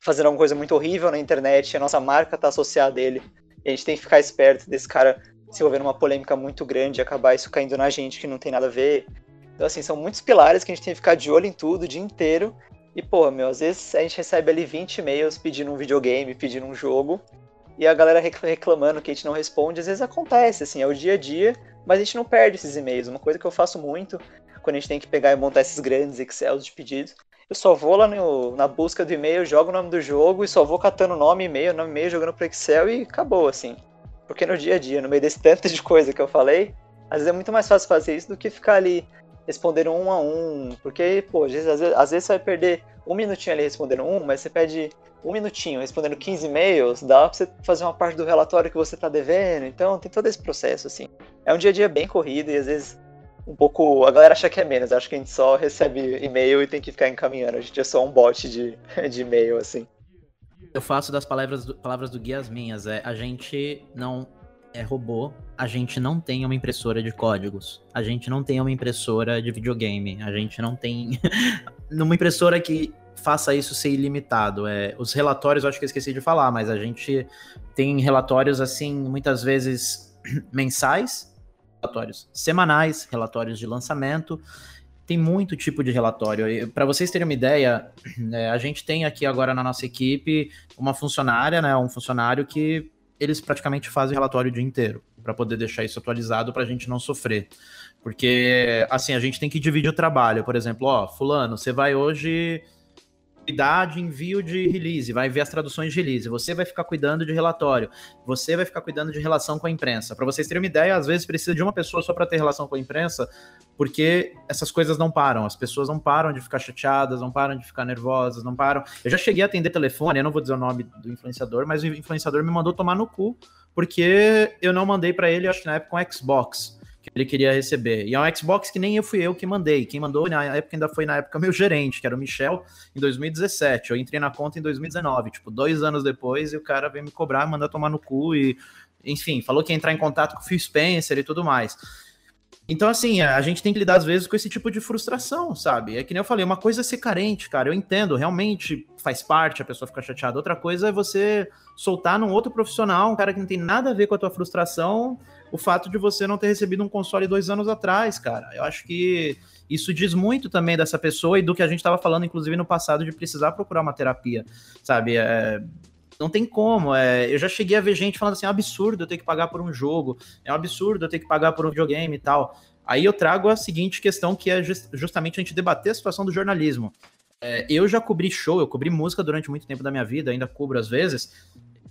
fazendo alguma coisa muito horrível na internet, a nossa marca tá associada a ele. E a gente tem que ficar esperto desse cara se envolver numa polêmica muito grande e acabar isso caindo na gente que não tem nada a ver. Então, assim, são muitos pilares que a gente tem que ficar de olho em tudo o dia inteiro. E, pô, meu, às vezes a gente recebe ali 20 e-mails pedindo um videogame, pedindo um jogo e a galera reclamando que a gente não responde, às vezes acontece, assim, é o dia a dia, mas a gente não perde esses e-mails. Uma coisa que eu faço muito, quando a gente tem que pegar e montar esses grandes Excels de pedidos, eu só vou lá no, na busca do e-mail, jogo o nome do jogo e só vou catando nome, e-mail, nome, e-mail, jogando pro Excel e acabou, assim. Porque no dia a dia, no meio desse tanto de coisa que eu falei, Às vezes é muito mais fácil fazer isso do que ficar ali respondendo um a um, porque, pô, às vezes, às vezes você vai perder um minutinho ali respondendo um, mas você pede um minutinho respondendo 15 e-mails, dá pra você fazer uma parte do relatório que você tá devendo, então tem todo esse processo, assim. É um dia a dia bem corrido e às vezes um pouco. A galera acha que é menos, acho que a gente só recebe e-mail e tem que ficar encaminhando. A gente é só um bot de, de e-mail, assim. Eu faço das palavras do, palavras do Gui as minhas. É, a gente não é robô, a gente não tem uma impressora de códigos. A gente não tem uma impressora de videogame. A gente não tem. numa impressora que faça isso ser ilimitado. É, os relatórios, acho que eu esqueci de falar, mas a gente tem relatórios assim, muitas vezes mensais, relatórios semanais, relatórios de lançamento. Tem muito tipo de relatório. Para vocês terem uma ideia, é, a gente tem aqui agora na nossa equipe uma funcionária, né, um funcionário que eles praticamente fazem relatório o dia inteiro para poder deixar isso atualizado para a gente não sofrer. Porque, assim, a gente tem que dividir o trabalho. Por exemplo, ó, fulano, você vai hoje cuidar de envio de release, vai ver as traduções de release, você vai ficar cuidando de relatório, você vai ficar cuidando de relação com a imprensa. Para vocês terem uma ideia, às vezes precisa de uma pessoa só para ter relação com a imprensa, porque essas coisas não param, as pessoas não param de ficar chateadas, não param de ficar nervosas, não param. Eu já cheguei a atender telefone, eu não vou dizer o nome do influenciador, mas o influenciador me mandou tomar no cu, porque eu não mandei para ele, acho que na época, um Xbox que ele queria receber. E é um Xbox que nem eu fui eu que mandei. Quem mandou na época ainda foi na época meu gerente, que era o Michel, em 2017. Eu entrei na conta em 2019, tipo, dois anos depois, e o cara veio me cobrar, mandar tomar no cu e, enfim, falou que ia entrar em contato com o Phil Spencer e tudo mais. Então, assim, a gente tem que lidar às vezes com esse tipo de frustração, sabe? É que nem eu falei, uma coisa é ser carente, cara. Eu entendo, realmente faz parte a pessoa ficar chateada. Outra coisa é você soltar num outro profissional, um cara que não tem nada a ver com a tua frustração, o fato de você não ter recebido um console dois anos atrás, cara. Eu acho que isso diz muito também dessa pessoa e do que a gente estava falando, inclusive, no passado, de precisar procurar uma terapia, sabe? É, não tem como. É, eu já cheguei a ver gente falando assim: é um absurdo eu ter que pagar por um jogo, é um absurdo eu ter que pagar por um videogame e tal. Aí eu trago a seguinte questão, que é just, justamente a gente debater a situação do jornalismo. É, eu já cobri show, eu cobri música durante muito tempo da minha vida, ainda cubro às vezes,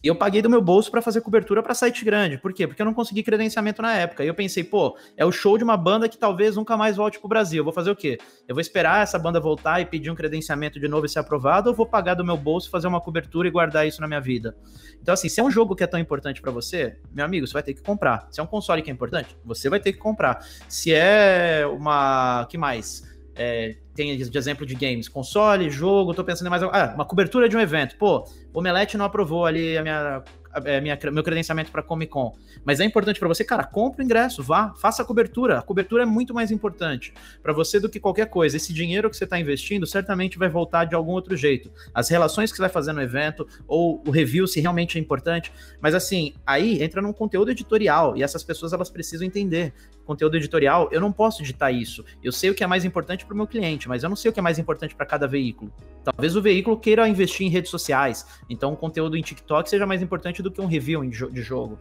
eu paguei do meu bolso para fazer cobertura para site grande. Por quê? Porque eu não consegui credenciamento na época. E eu pensei, pô, é o show de uma banda que talvez nunca mais volte pro Brasil. Eu vou fazer o quê? Eu vou esperar essa banda voltar e pedir um credenciamento de novo e ser aprovado, ou vou pagar do meu bolso, fazer uma cobertura e guardar isso na minha vida? Então, assim, se é um jogo que é tão importante para você, meu amigo, você vai ter que comprar. Se é um console que é importante, você vai ter que comprar. Se é uma. que mais? É, tem de exemplo de games, console, jogo, tô pensando em mais. Ah, uma cobertura de um evento. Pô, o Omelete não aprovou ali a minha é, minha, meu credenciamento para Comic Con. Mas é importante para você, cara, compra o ingresso, vá, faça a cobertura. A cobertura é muito mais importante para você do que qualquer coisa. Esse dinheiro que você está investindo certamente vai voltar de algum outro jeito. As relações que você vai fazer no evento, ou o review, se realmente é importante. Mas assim, aí entra num conteúdo editorial e essas pessoas elas precisam entender. Conteúdo editorial, eu não posso editar isso. Eu sei o que é mais importante para o meu cliente, mas eu não sei o que é mais importante para cada veículo. Talvez o veículo queira investir em redes sociais, então o conteúdo em TikTok seja mais importante do que um review de jogo.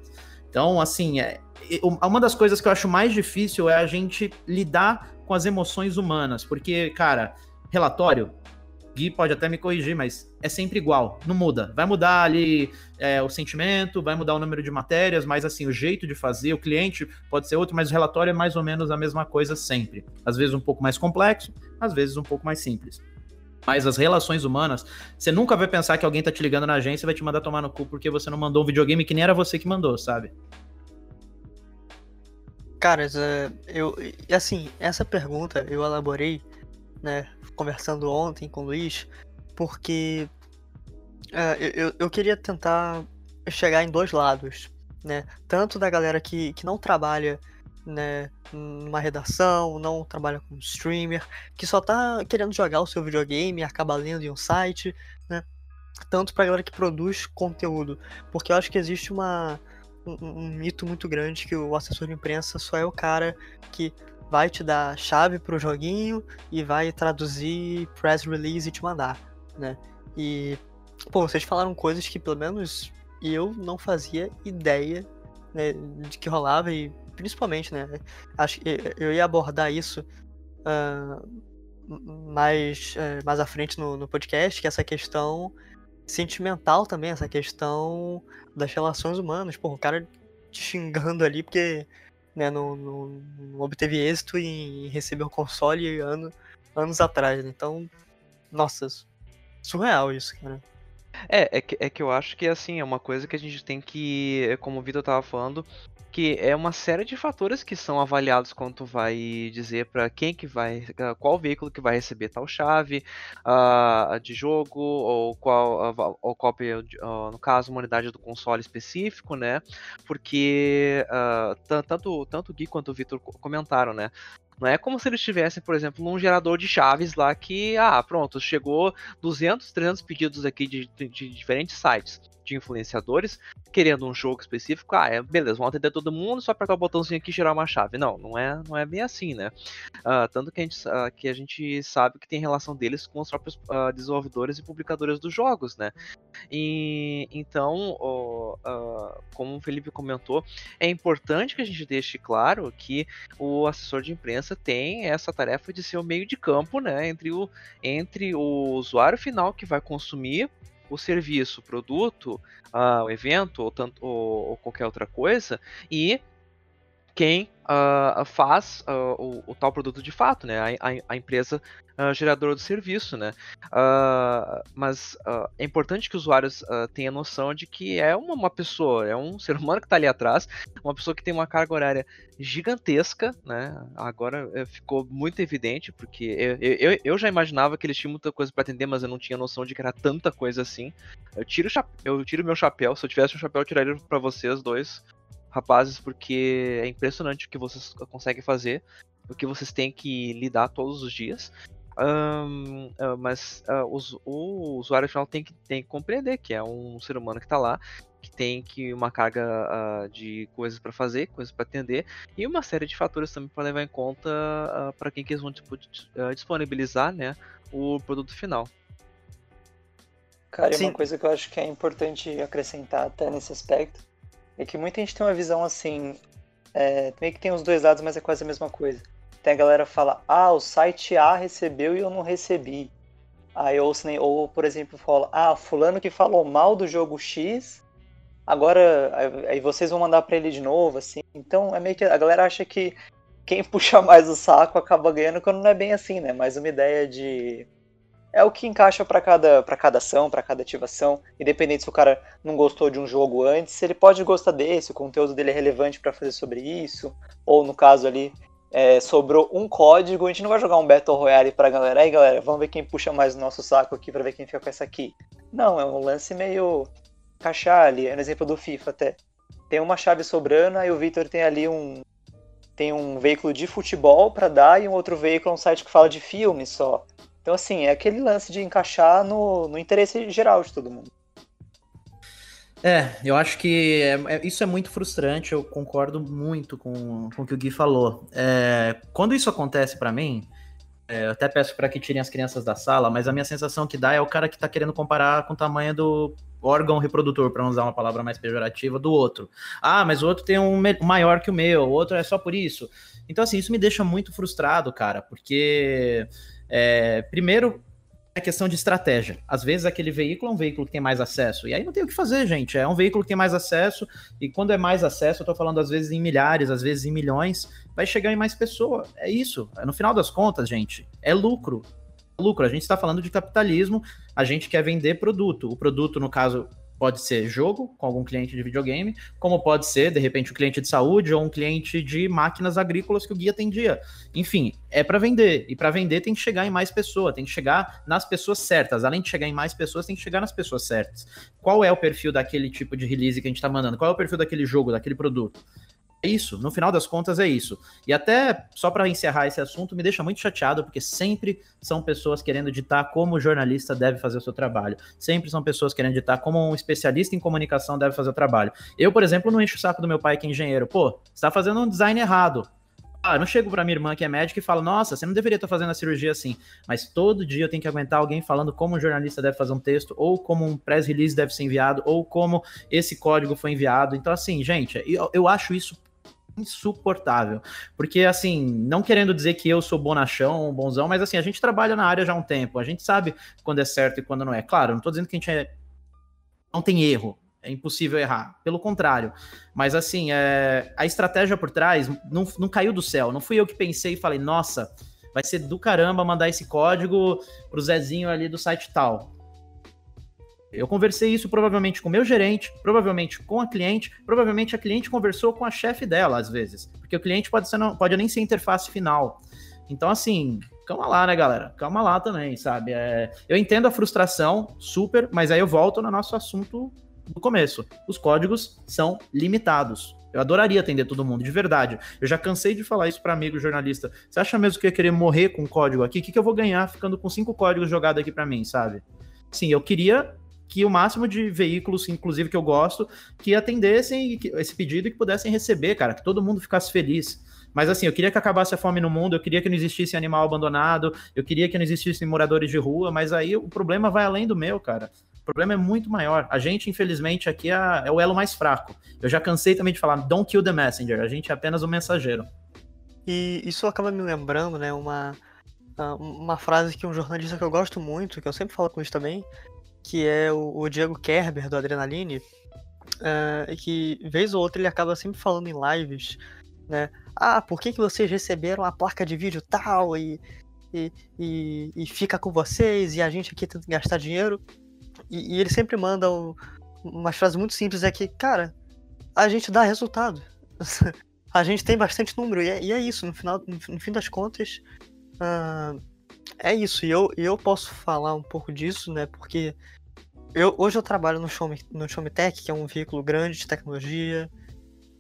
Então, assim, é, uma das coisas que eu acho mais difícil é a gente lidar com as emoções humanas, porque, cara, relatório, Gui pode até me corrigir, mas é sempre igual, não muda. Vai mudar ali é, o sentimento, vai mudar o número de matérias, mas assim, o jeito de fazer, o cliente pode ser outro, mas o relatório é mais ou menos a mesma coisa sempre. Às vezes um pouco mais complexo, às vezes um pouco mais simples. Mas as relações humanas, você nunca vai pensar que alguém tá te ligando na agência e vai te mandar tomar no cu porque você não mandou um videogame que nem era você que mandou, sabe? Cara, eu, assim, essa pergunta eu elaborei, né, conversando ontem com o Luiz, porque uh, eu, eu queria tentar chegar em dois lados, né, tanto da galera que, que não trabalha né, numa redação, não trabalha como streamer, que só tá querendo jogar o seu videogame acaba lendo em um site, né? Tanto pra galera que produz conteúdo. Porque eu acho que existe uma, um, um mito muito grande que o assessor de imprensa só é o cara que vai te dar chave pro joguinho e vai traduzir press release e te mandar, né? E, pô, vocês falaram coisas que pelo menos eu não fazia ideia né, de que rolava e principalmente, né? Acho que eu ia abordar isso uh, mais, uh, mais à frente no, no podcast, que é essa questão sentimental também, essa questão das relações humanas. Pô, o cara te xingando ali porque né, não, não, não obteve êxito em receber um console ano, anos atrás. Né? Então, nossa, surreal isso, cara. É, é que, é que eu acho que assim, é uma coisa que a gente tem que, como o Vitor tava falando, que é uma série de fatores que são avaliados quando tu vai dizer para quem que vai, ah, qual veículo que vai receber tal chave uh, de jogo ou qual, uh, ou uh, no caso uma unidade do console específico, né? Porque tanto tanto o Gui quanto o Vitor comentaram, né? Não é como se eles tivessem, por exemplo, um gerador de chaves lá que, ah, pronto, chegou 200, 300 pedidos aqui de, de, de diferentes sites de influenciadores querendo um jogo específico, ah, é, beleza, vamos atender todo mundo, só apertar o botãozinho aqui e gerar uma chave. Não, não é, não é bem assim, né? Uh, tanto que a, gente, uh, que a gente sabe que tem relação deles com os próprios uh, desenvolvedores e publicadores dos jogos, né? E, então, como o Felipe comentou, é importante que a gente deixe claro que o assessor de imprensa tem essa tarefa de ser o meio de campo, né, entre o, entre o usuário final que vai consumir o serviço, o produto, uh, o evento ou, tanto, ou, ou qualquer outra coisa e quem uh, faz uh, o, o, tal produto de fato, né? A, a, a empresa uh, geradora do serviço, né? mas é importante que os usuários tenham noção de que é uma, uma, pessoa, é um ser humano que está ali atrás, uma pessoa que tem uma carga horária gigantesca, né? Agora eh, ficou muito evidente, porque eu, eu, eu já imaginava que eles tinham muita coisa para atender, mas eu não tinha noção de que era tanta coisa assim. Eu tiro, eu tiro meu chapéu, se eu tivesse um chapéu, eu tiraria para vocês dois rapazes, porque é impressionante o que vocês conseguem fazer, o que vocês têm que lidar todos os dias. Um, uh, mas uh, os, o usuário final tem que, tem que compreender que é um ser humano que está lá, que tem que uma carga uh, de coisas para fazer, coisas para atender, e uma série de fatores também para levar em conta para quem que eles vão tipo, disponibilizar né, o produto final. Cara, Sim. uma coisa que eu acho que é importante acrescentar até nesse aspecto é que muita gente tem uma visão assim, é, meio que tem os dois lados, mas é quase a mesma coisa. Tem a galera que fala, ah, o site A recebeu e eu não recebi. Aí ou, ou por exemplo, fala, ah, fulano que falou mal do jogo X, agora aí vocês vão mandar para ele de novo, assim. Então é meio que a galera acha que quem puxa mais o saco acaba ganhando quando não é bem assim, né? Mais uma ideia de é o que encaixa para cada, cada ação, para cada ativação. Independente se o cara não gostou de um jogo antes, ele pode gostar desse, o conteúdo dele é relevante para fazer sobre isso. Ou no caso ali, é, sobrou um código, a gente não vai jogar um Battle Royale pra galera. Aí galera, vamos ver quem puxa mais o nosso saco aqui para ver quem fica com essa aqui. Não, é um lance meio encaixar ali, é no exemplo do FIFA até. Tem uma chave sobrando, aí o Victor tem ali um, tem um veículo de futebol para dar e um outro veículo, um site que fala de filme só. Então, assim, é aquele lance de encaixar no, no interesse geral de todo mundo. É, eu acho que é, é, isso é muito frustrante, eu concordo muito com, com o que o Gui falou. É, quando isso acontece para mim, é, eu até peço para que tirem as crianças da sala, mas a minha sensação que dá é o cara que tá querendo comparar com o tamanho do órgão reprodutor, para usar uma palavra mais pejorativa, do outro. Ah, mas o outro tem um maior que o meu, o outro é só por isso. Então, assim, isso me deixa muito frustrado, cara, porque é, primeiro, é questão de estratégia. Às vezes aquele veículo é um veículo que tem mais acesso. E aí não tem o que fazer, gente. É um veículo que tem mais acesso. E quando é mais acesso, eu tô falando às vezes em milhares, às vezes em milhões, vai chegar em mais pessoa. É isso. No final das contas, gente, é lucro. Lucro. A gente está falando de capitalismo, a gente quer vender produto. O produto, no caso, Pode ser jogo com algum cliente de videogame, como pode ser, de repente, um cliente de saúde ou um cliente de máquinas agrícolas que o guia atendia. Enfim, é para vender. E para vender tem que chegar em mais pessoas, tem que chegar nas pessoas certas. Além de chegar em mais pessoas, tem que chegar nas pessoas certas. Qual é o perfil daquele tipo de release que a gente está mandando? Qual é o perfil daquele jogo, daquele produto? É isso, no final das contas é isso. E até, só para encerrar esse assunto, me deixa muito chateado, porque sempre são pessoas querendo ditar como o jornalista deve fazer o seu trabalho. Sempre são pessoas querendo ditar como um especialista em comunicação deve fazer o trabalho. Eu, por exemplo, não encho o saco do meu pai que é engenheiro. Pô, você está fazendo um design errado. Ah, não chego para minha irmã que é médica e falo, nossa, você não deveria estar fazendo a cirurgia assim. Mas todo dia eu tenho que aguentar alguém falando como um jornalista deve fazer um texto, ou como um press release deve ser enviado, ou como esse código foi enviado. Então, assim, gente, eu, eu acho isso insuportável. Porque, assim, não querendo dizer que eu sou bonachão, bonzão, mas assim, a gente trabalha na área já há um tempo, a gente sabe quando é certo e quando não é. Claro, não tô dizendo que a gente é... não tem erro. é impossível errar. Pelo contrário. Mas assim, é, a estratégia por trás não, não caiu do céu. Não fui eu que pensei e falei, nossa, vai ser do caramba mandar esse código pro Zezinho ali do site tal. Eu conversei isso provavelmente com o meu gerente, provavelmente com a cliente, provavelmente a cliente conversou com a chefe dela, às vezes. Porque o cliente pode, ser, pode nem ser interface final. Então, assim, calma lá, né, galera? Calma lá também, sabe? É, eu entendo a frustração, super, mas aí eu volto no nosso assunto do começo. Os códigos são limitados. Eu adoraria atender todo mundo, de verdade. Eu já cansei de falar isso para amigo jornalista. Você acha mesmo que eu ia querer morrer com código aqui? O que, que eu vou ganhar ficando com cinco códigos jogados aqui para mim, sabe? Sim, eu queria que o máximo de veículos, inclusive que eu gosto, que atendessem esse pedido e que pudessem receber, cara, que todo mundo ficasse feliz. Mas assim, eu queria que acabasse a fome no mundo, eu queria que não existisse animal abandonado, eu queria que não existissem moradores de rua, mas aí o problema vai além do meu, cara. O problema é muito maior. A gente, infelizmente, aqui é, é o elo mais fraco. Eu já cansei também de falar, don't kill the messenger, a gente é apenas o um mensageiro. E isso acaba me lembrando, né, uma, uma frase que um jornalista que eu gosto muito, que eu sempre falo com isso também, que é o, o Diego Kerber, do Adrenaline, uh, que vez ou outra ele acaba sempre falando em lives né? Ah, por que, que vocês receberam a placa de vídeo tal e, e, e, e fica com vocês e a gente aqui tenta gastar dinheiro? E, e ele sempre manda um, umas frases muito simples, é que, cara, a gente dá resultado. a gente tem bastante número e é, e é isso, no final, no, no, fim das contas, uh, é isso. E eu, eu posso falar um pouco disso, né? Porque eu, hoje eu trabalho no Show, no Show Tech, que é um veículo grande de tecnologia,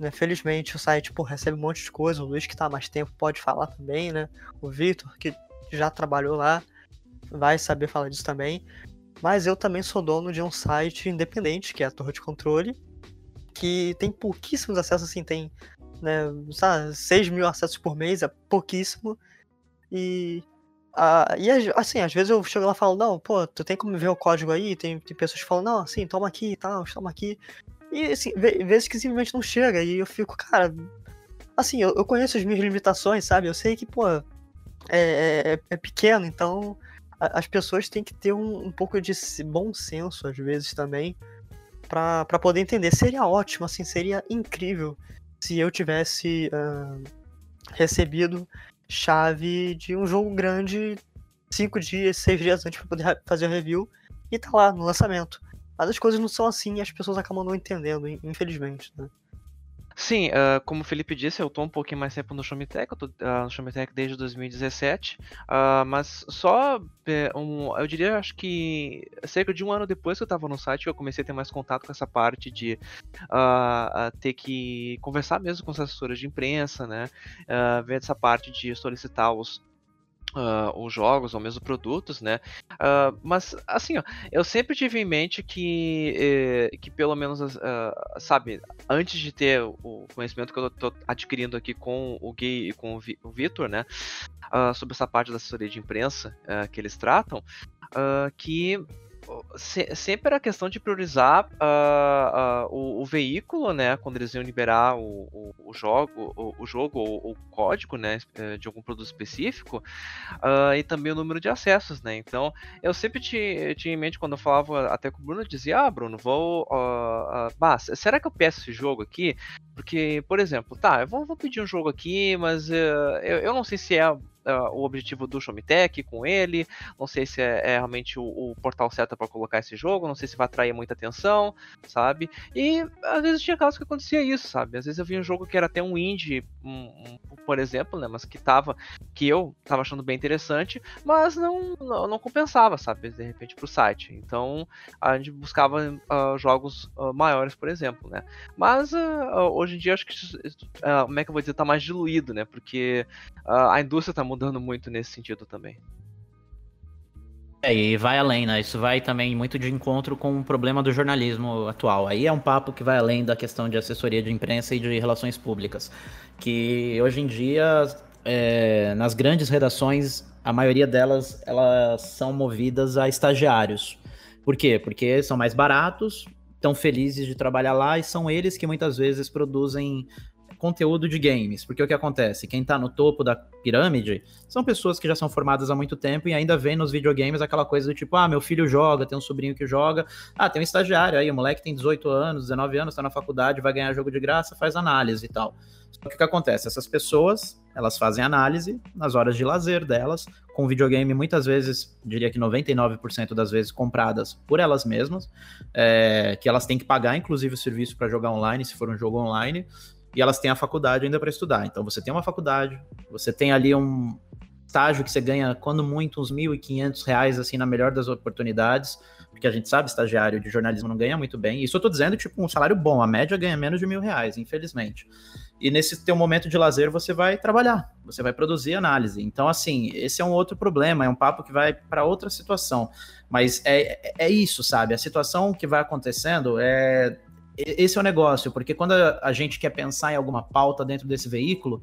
né? Felizmente o site pô, recebe um monte de coisa. O Luiz, que está há mais tempo, pode falar também, né? O Victor, que já trabalhou lá, vai saber falar disso também. Mas eu também sou dono de um site independente, que é a Torre de Controle, que tem pouquíssimos acessos, assim, tem né, sabe, 6 mil acessos por mês, é pouquíssimo. E, uh, e assim, às vezes eu chego lá e falo, não, pô, tu tem como ver o código aí? Tem, tem pessoas que falam, não, assim, toma aqui e tal, toma aqui. E assim, vezes que simplesmente não chega. E eu fico, cara. Assim, eu, eu conheço as minhas limitações, sabe? Eu sei que, pô, é, é, é, é pequeno, então a, as pessoas têm que ter um, um, pouco de bom senso, às vezes, também, para poder entender. Seria ótimo, assim, seria incrível se eu tivesse uh, recebido chave de um jogo grande cinco dias, seis dias antes para poder fazer o review e tá lá no lançamento. Mas as coisas não são assim e as pessoas acabam não entendendo, infelizmente, né? Sim, uh, como o Felipe disse, eu tô um pouquinho mais tempo no Showmetech, eu tô uh, no Showmetech desde 2017, uh, mas só, um, eu diria, acho que cerca de um ano depois que eu tava no site, eu comecei a ter mais contato com essa parte de ter que conversar mesmo com os assessores de imprensa, né, ver essa parte de solicitar os, Uh, os jogos ou mesmo produtos, né? Uh, mas assim, ó, eu sempre tive em mente que, eh, que pelo menos, uh, sabe, antes de ter o conhecimento que eu tô adquirindo aqui com o Gui e com o Vitor, né? sobre essa parte da assessoria de imprensa que eles tratam, que se, sempre era questão de priorizar uh, uh, o, o, veículo, né? Quando eles iam liberar o, o, o jogo, o, jogo ou o código, né? Eh, de algum produto específico, uh, e também o número de acessos, né? Então, eu sempre tinha, tinha em mente quando eu falava até com o Bruno, dizia, ah, Bruno, vou. bah, será que eu peço esse jogo aqui? Porque, por exemplo, tá, eu vou, vou pedir um jogo aqui, mas eu, eu não sei se é uh, o objetivo do Showmetech com ele. Não sei se é, é realmente o, o, portal certo para colocar esse jogo. Não sei se vai atrair muita atenção, sabe? E às vezes tinha casos que acontecia isso, sabe? Às vezes eu via um jogo que era até um indie, um, um, por exemplo, né? Mas que tava. que eu tava achando bem interessante, mas não, não, não compensava, sabe? De repente pro site. Então a gente buscava uh, jogos uh, maiores, por exemplo, né? Mas hoje em dia acho que. como é que eu vou dizer? Tá mais diluído, né? Porque a indústria tá mudando mudando muito nesse sentido também. É, e vai além, né? Isso vai também muito de encontro com o problema do jornalismo atual. Aí é um papo que vai além da questão de assessoria de imprensa e de relações públicas. Que hoje em dia, é, nas grandes redações, a maioria delas elas são movidas a estagiários. Por quê? Porque são mais baratos, estão felizes de trabalhar lá e são eles que muitas vezes produzem conteúdo de games. Porque o que acontece? Quem tá no topo da pirâmide são pessoas que já são formadas há muito tempo e ainda vêem nos videogames aquela coisa do tipo, ah, meu filho joga, tem um sobrinho que joga, ah, tem um estagiário aí, o moleque tem 18 anos, 19 anos, tá na faculdade, vai ganhar jogo de graça, faz análise e tal. Só que o que acontece? Essas pessoas, elas fazem análise nas horas de lazer delas, com videogame muitas vezes, diria que 99% das vezes compradas por elas mesmas, é, que elas têm que pagar inclusive o serviço para jogar online, se for um jogo online, e elas têm a faculdade ainda para estudar. Então você tem uma faculdade, você tem ali um estágio que você ganha, quando muito, uns R$ 1.500, assim, na melhor das oportunidades, porque a gente sabe, estagiário de jornalismo não ganha muito bem. Isso eu tô dizendo, tipo, um salário bom, a média ganha menos de mil reais, infelizmente. E nesse teu momento de lazer você vai trabalhar, você vai produzir análise. Então, assim, esse é um outro problema, é um papo que vai para outra situação. Mas é, é isso, sabe? A situação que vai acontecendo é esse é o negócio, porque quando a, gente quer pensar em alguma pauta dentro desse veículo,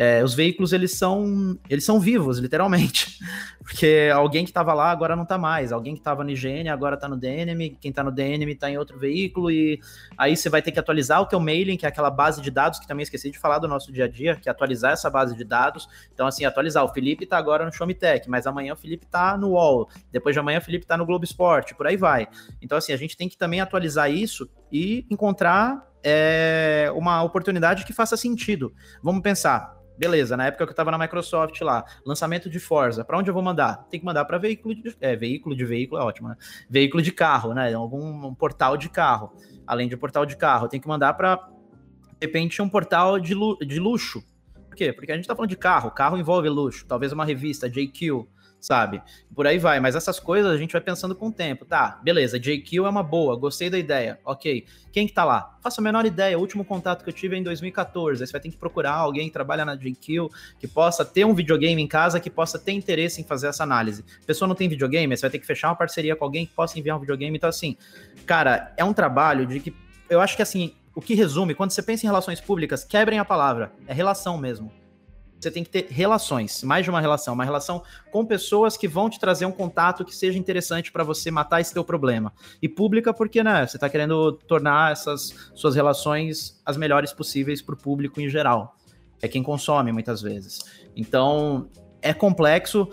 é, os veículos eles são eles são vivos, literalmente. Porque alguém que estava lá agora não está mais, alguém que estava no IGN agora está no DNM, quem está no DNM está em outro veículo, e aí você vai ter que atualizar o teu mailing, que é aquela base de dados, que também esqueci de falar do nosso dia a dia, que é atualizar essa base de dados. Então, assim, atualizar. O Felipe está agora no Showmetech, mas amanhã o Felipe está no UOL, depois de amanhã o Felipe está no Globo Esporte, por aí vai. Então, assim, a gente tem que também atualizar isso e encontrar é, uma oportunidade que faça sentido. Vamos pensar, Beleza, na época que eu estava na Microsoft lá, lançamento de Forza, para onde eu vou mandar? Tem que mandar para veículo de é, veículo de veículo é ótimo, né? Veículo de carro, né? Algum um portal de carro. Além de portal de carro, tem que mandar para de repente um portal de, de luxo. Por quê? Porque a gente está falando de carro, carro envolve luxo, talvez uma revista JQ, sabe? Por aí vai, mas essas coisas a gente vai pensando com o tempo. Tá, beleza, JQ é uma boa, gostei da ideia, ok. Quem que tá lá? Faço a menor ideia, o último contato que eu tive é em 2014, aí você vai ter que procurar alguém que trabalha na JQ, que possa ter um videogame em casa, que possa ter interesse em fazer essa análise. A pessoa não tem videogame, você vai ter que fechar uma parceria com alguém que possa enviar um videogame, então assim, cara, é um trabalho de que, eu acho que assim, o que resume, quando você pensa em relações públicas, quebrem a palavra, é relação mesmo você tem que ter relações, mais de uma relação, uma relação com pessoas que vão te trazer um contato que seja interessante para você matar esse teu problema. E pública porque, né, você está querendo tornar essas suas relações as melhores possíveis para o público em geral. É quem consome muitas vezes. Então, é complexo.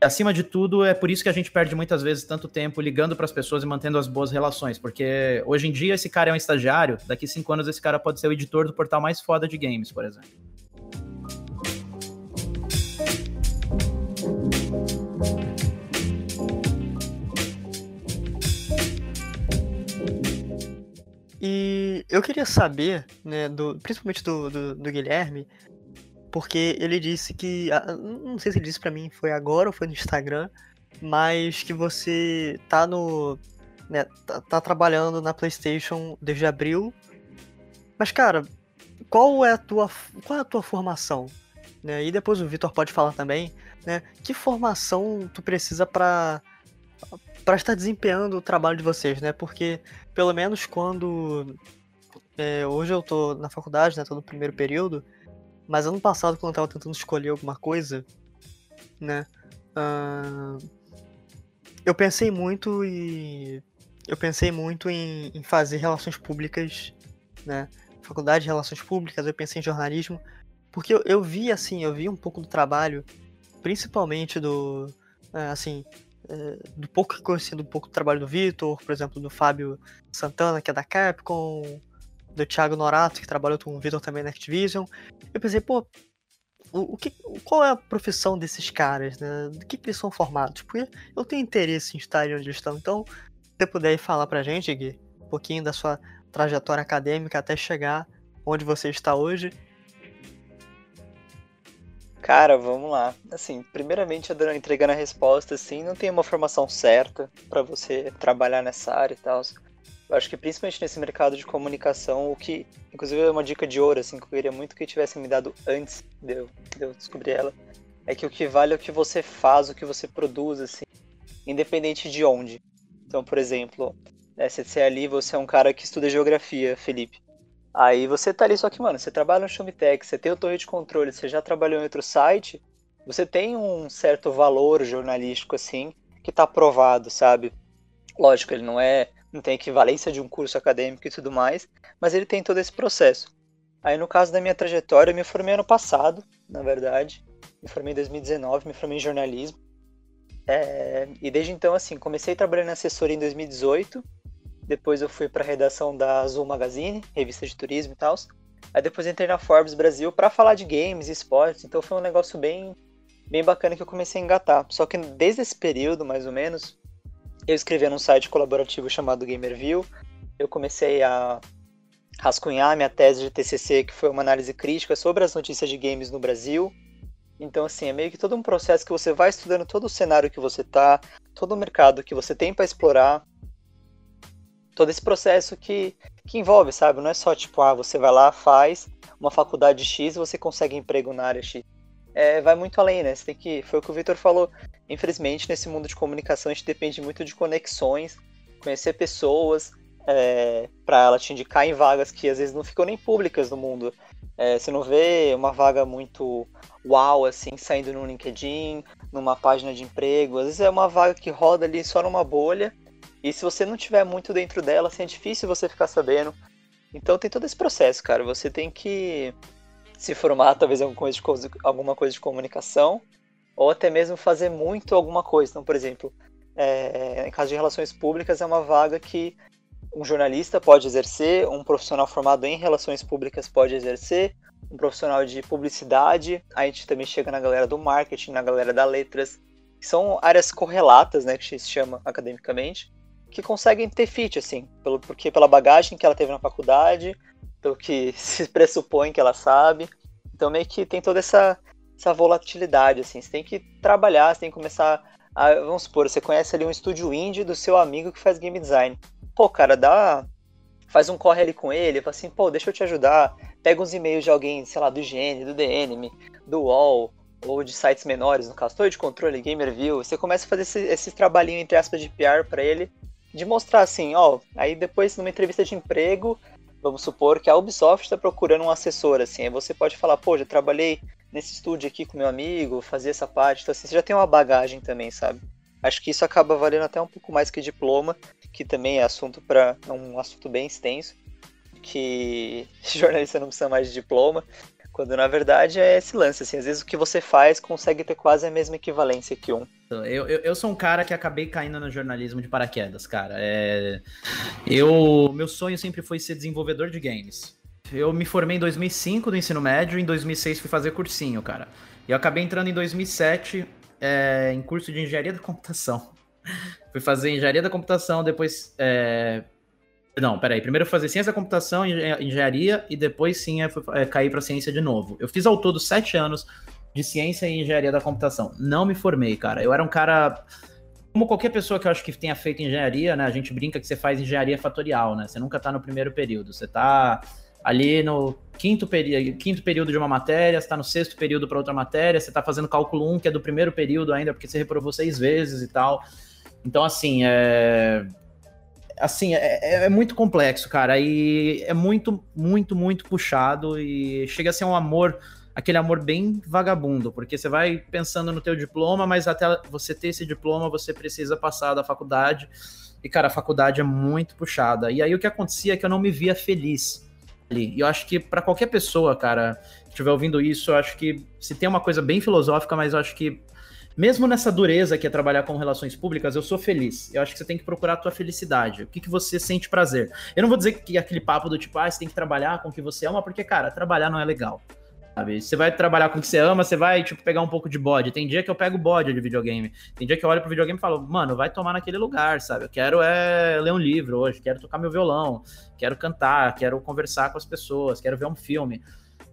Acima de tudo, é por isso que a gente perde muitas vezes tanto tempo ligando para as pessoas e mantendo as boas relações, porque hoje em dia esse cara é um estagiário, daqui cinco anos esse cara pode ser o editor do portal mais foda de games, por exemplo. E eu queria saber, né, do, principalmente do, do, do Guilherme, porque ele disse que. Não sei se ele disse para mim, foi agora ou foi no Instagram, mas que você tá no. Né, tá, tá, trabalhando na PlayStation desde abril. Mas, cara, qual é a tua, qual é a tua formação? Né? E depois o Vitor pode falar também, né? Que formação tu precisa para para estar desempenhando o trabalho de vocês, né? Porque pelo menos quando é, hoje eu tô na faculdade, né? Tô no primeiro período, mas ano passado quando eu tava tentando escolher alguma coisa, né? Uh, eu pensei muito e eu pensei muito em, em fazer relações públicas, né? Faculdade de Relações Públicas, eu pensei em jornalismo, porque eu, eu vi assim, eu vi um pouco do trabalho, principalmente do, é, assim, do pouco que conheci do pouco do trabalho do Vitor, por exemplo, do Fábio Santana, que é da Capcom, do Thiago Norato, que trabalhou com o Vitor também na Activision. Eu pensei, pô, o, o que, qual é a profissão desses caras, né? Do que, que eles são formados? Porque eu tenho interesse em estar onde eles estão. Então, se você puder falar pra gente, Gui, um pouquinho da sua trajetória acadêmica até chegar onde você está hoje Cara, vamos lá. Assim, primeiramente, entregando a resposta, assim, não tem uma formação certa para você trabalhar nessa área e tal. Eu acho que principalmente nesse mercado de comunicação, o que, inclusive, é uma dica de ouro, assim, que eu queria muito que tivessem me dado antes de eu, de eu descobrir ela, é que o que vale é o que você faz, o que você produz, assim, independente de onde. Então, por exemplo, né, você ali, você é um cara que estuda geografia, Felipe. Aí você tá ali, só que, mano, você trabalha no Shumitech, você tem o torre de controle, você já trabalhou em outro site, você tem um certo valor jornalístico, assim, que tá aprovado, sabe? Lógico, ele não é, não tem equivalência de um curso acadêmico e tudo mais, mas ele tem todo esse processo. Aí no caso da minha trajetória, eu me formei ano passado, na verdade. Me formei em 2019, me formei em jornalismo. É, e desde então, assim, comecei trabalhando em assessoria em 2018. Depois eu fui para a redação da Azul Magazine, revista de turismo e tal. Aí depois entrei na Forbes Brasil para falar de games e esportes. Então foi um negócio bem, bem bacana que eu comecei a engatar. Só que desde esse período, mais ou menos, eu escrevia num site colaborativo chamado Gamerview. Eu comecei a rascunhar minha tese de TCC, que foi uma análise crítica sobre as notícias de games no Brasil. Então, assim, é meio que todo um processo que você vai estudando todo o cenário que você tá, todo o mercado que você tem para explorar, todo esse processo que, que envolve, sabe? Não é só tipo, ah, você vai lá, faz uma faculdade X e você consegue emprego na área X. É, vai muito além, né? Você tem que. Foi o que o Victor falou. Infelizmente, nesse mundo de comunicação, a gente depende muito de conexões, conhecer pessoas, é, para ela te indicar em vagas que às vezes não ficam nem públicas no mundo. É, você não vê uma vaga muito uau, assim, saindo no LinkedIn, numa página de emprego. Às vezes é uma vaga que roda ali só numa bolha. E se você não tiver muito dentro dela, assim, é difícil você ficar sabendo. Então tem todo esse processo, cara. Você tem que se formar, talvez, em alguma coisa de, comunicação, ou até mesmo fazer muito alguma coisa. Então, por exemplo, é, em caso de relações públicas, é uma vaga que um jornalista pode exercer, um profissional formado em relações públicas pode exercer, um profissional de publicidade, a gente também chega na galera do marketing, na galera da letras, que são áreas correlatas, né, que se chama academicamente, que conseguem ter fit, assim, pelo, porque pela bagagem que ela teve na faculdade, pelo que se pressupõe que ela sabe, então meio que tem toda essa, essa volatilidade, assim, você tem que trabalhar, você tem que começar a, vamos supor, você conhece ali um estúdio indie do seu amigo que faz game design, pô, cara, dá. Faz um corre ali com ele, fala assim, pô, deixa eu te ajudar. Pega uns e-mails de alguém, sei lá, do IGN, do DNM, do UOL, ou de sites menores, no caso, de controle, Gamerview. Você começa a fazer esse, esse trabalhinho, entre aspas, de PR para ele, de mostrar assim, ó, aí depois numa entrevista de emprego, vamos supor que a Ubisoft está procurando um assessor, assim, aí você pode falar, pô, já trabalhei nesse estúdio aqui com meu amigo, fazia essa parte, então assim, você já tem uma bagagem também, sabe? Acho que isso acaba valendo até um pouco mais que diploma, que também é assunto para um assunto bem extenso, que jornalista não precisa mais de diploma, quando na verdade é esse lance, assim, às vezes o que você faz consegue ter quase a mesma equivalência que um. Eu, eu, eu sou um cara que acabei caindo no jornalismo de paraquedas, cara. É, eu, meu sonho sempre foi ser desenvolvedor de games. Eu me formei em 2005 do ensino médio, em 2006 fui fazer cursinho, cara. E eu acabei entrando em 2007 é, em curso de engenharia da computação. fui fazer engenharia da computação, depois. É... Não, peraí. Primeiro fazer ciência da computação, engenharia, e depois sim é, é, cair para ciência de novo. Eu fiz ao todo sete anos de ciência e engenharia da computação. Não me formei, cara. Eu era um cara. Como qualquer pessoa que eu acho que tenha feito engenharia, né? A gente brinca que você faz engenharia fatorial, né? Você nunca tá no primeiro período. Você tá ali no quinto, quinto período de uma matéria, você está no sexto período para outra matéria, você está fazendo cálculo 1, que é do primeiro período ainda, porque você reprovou seis vezes e tal. Então, assim, é. Assim, é, é, é muito complexo, cara. E é muito, muito, muito puxado. E chega a ser um amor, aquele amor bem vagabundo, porque você vai pensando no teu diploma, mas até você ter esse diploma, você precisa passar da faculdade. E, cara, a faculdade é muito puxada. E aí o que acontecia é que eu não me via feliz ali. E eu acho que para qualquer pessoa, cara, que estiver ouvindo isso, eu acho que se tem uma coisa bem filosófica, mas eu acho que mesmo nessa dureza que é trabalhar com relações públicas, eu sou feliz. Eu acho que você tem que procurar a tua felicidade. O que, que você sente prazer. Eu não vou dizer que aquele papo do tipo, ah, você tem que trabalhar com o que você ama, porque, cara, trabalhar não é legal. Sabe? Você vai trabalhar com o que você ama, você vai, tipo, pegar um pouco de bode. Tem dia que eu pego bode de videogame. Tem dia que eu olho pro videogame e falo, mano, vai tomar naquele lugar, sabe? Eu quero é ler um livro hoje, quero tocar meu violão, quero cantar, quero conversar com as pessoas, quero ver um filme.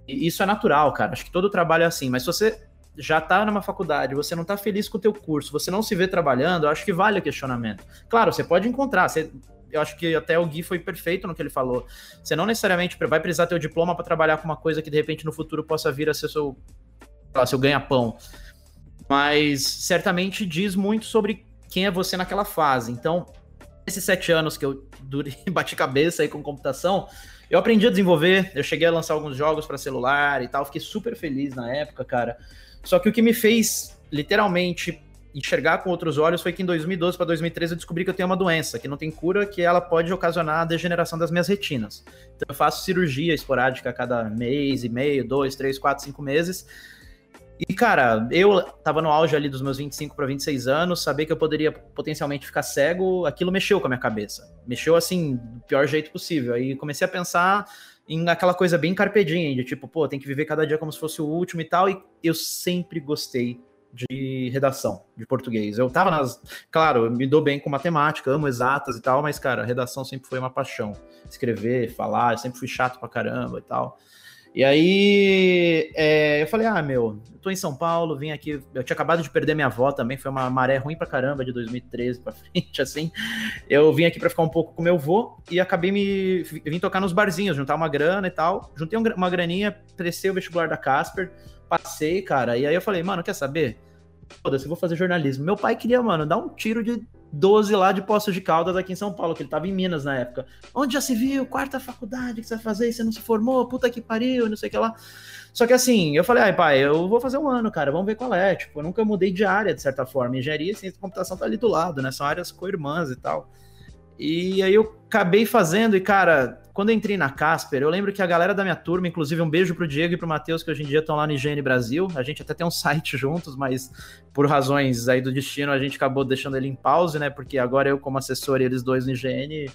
E isso é natural, cara. Acho que todo trabalho é assim. Mas se você já tá numa faculdade, você não tá feliz com o teu curso, você não se vê trabalhando, eu acho que vale o questionamento. Claro, você pode encontrar, você eu acho que até o Gui foi perfeito no que ele falou. Você não necessariamente vai precisar ter o diploma para trabalhar com uma coisa que de repente no futuro possa vir a ser seu, seu ganha-pão. Mas certamente diz muito sobre quem é você naquela fase. Então, esses sete anos que eu durei, bati cabeça aí com computação, eu aprendi a desenvolver, eu cheguei a lançar alguns jogos para celular e tal, fiquei super feliz na época, cara. Só que o que me fez literalmente enxergar com outros olhos foi que em 2012 para 2013 eu descobri que eu tenho uma doença que não tem cura, que ela pode ocasionar a degeneração das minhas retinas. Então eu faço cirurgia esporádica a cada mês e meio, dois, três, quatro, cinco meses. E, cara, eu tava no auge ali dos meus 25 para 26 anos, saber que eu poderia potencialmente ficar cego, aquilo mexeu com a minha cabeça. Mexeu, assim, do pior jeito possível. Aí comecei a pensar em aquela coisa bem carpedinha, de tipo, pô, tem que viver cada dia como se fosse o último e tal. E eu sempre gostei de redação de português. Eu tava nas. Claro, eu me dou bem com matemática, amo exatas e tal, mas, cara, redação sempre foi uma paixão. Escrever, falar, eu sempre fui chato pra caramba e tal. E aí é, eu falei, ah, meu, eu tô em São Paulo, vim aqui. Eu tinha acabado de perder minha avó também, foi uma maré ruim pra caramba de 2013 pra frente, assim. Eu vim aqui pra ficar um pouco com meu avô e acabei me. Vim tocar nos barzinhos, juntar uma grana e tal. Juntei uma graninha, prestei o vestibular da Casper, passei, cara. E aí eu falei, mano, quer saber? Foda-se, vou fazer jornalismo. Meu pai queria, mano, dar um tiro de 12 lá de Poços de Caldas aqui em São Paulo, que ele tava em Minas na época. Onde já se viu? Quarta faculdade que você vai fazer você não se formou? Puta que pariu, não sei o que lá. Só que assim, eu falei, ai pai, eu vou fazer um ano, cara, vamos ver qual é. Tipo, eu nunca mudei de área, de certa forma. Engenharia e ciência de computação tá ali do lado, né? São áreas co-irmãs e tal. E aí eu acabei fazendo, e cara, quando entrei na Casper, eu lembro que a galera da minha turma, inclusive um beijo pro Diego e pro Matheus, que hoje em dia estão lá no IGN Brasil. A gente até tem um site juntos, mas por razões aí do destino, a gente acabou deixando ele em pause, né? Porque agora eu, como assessor, e eles dois no IGN,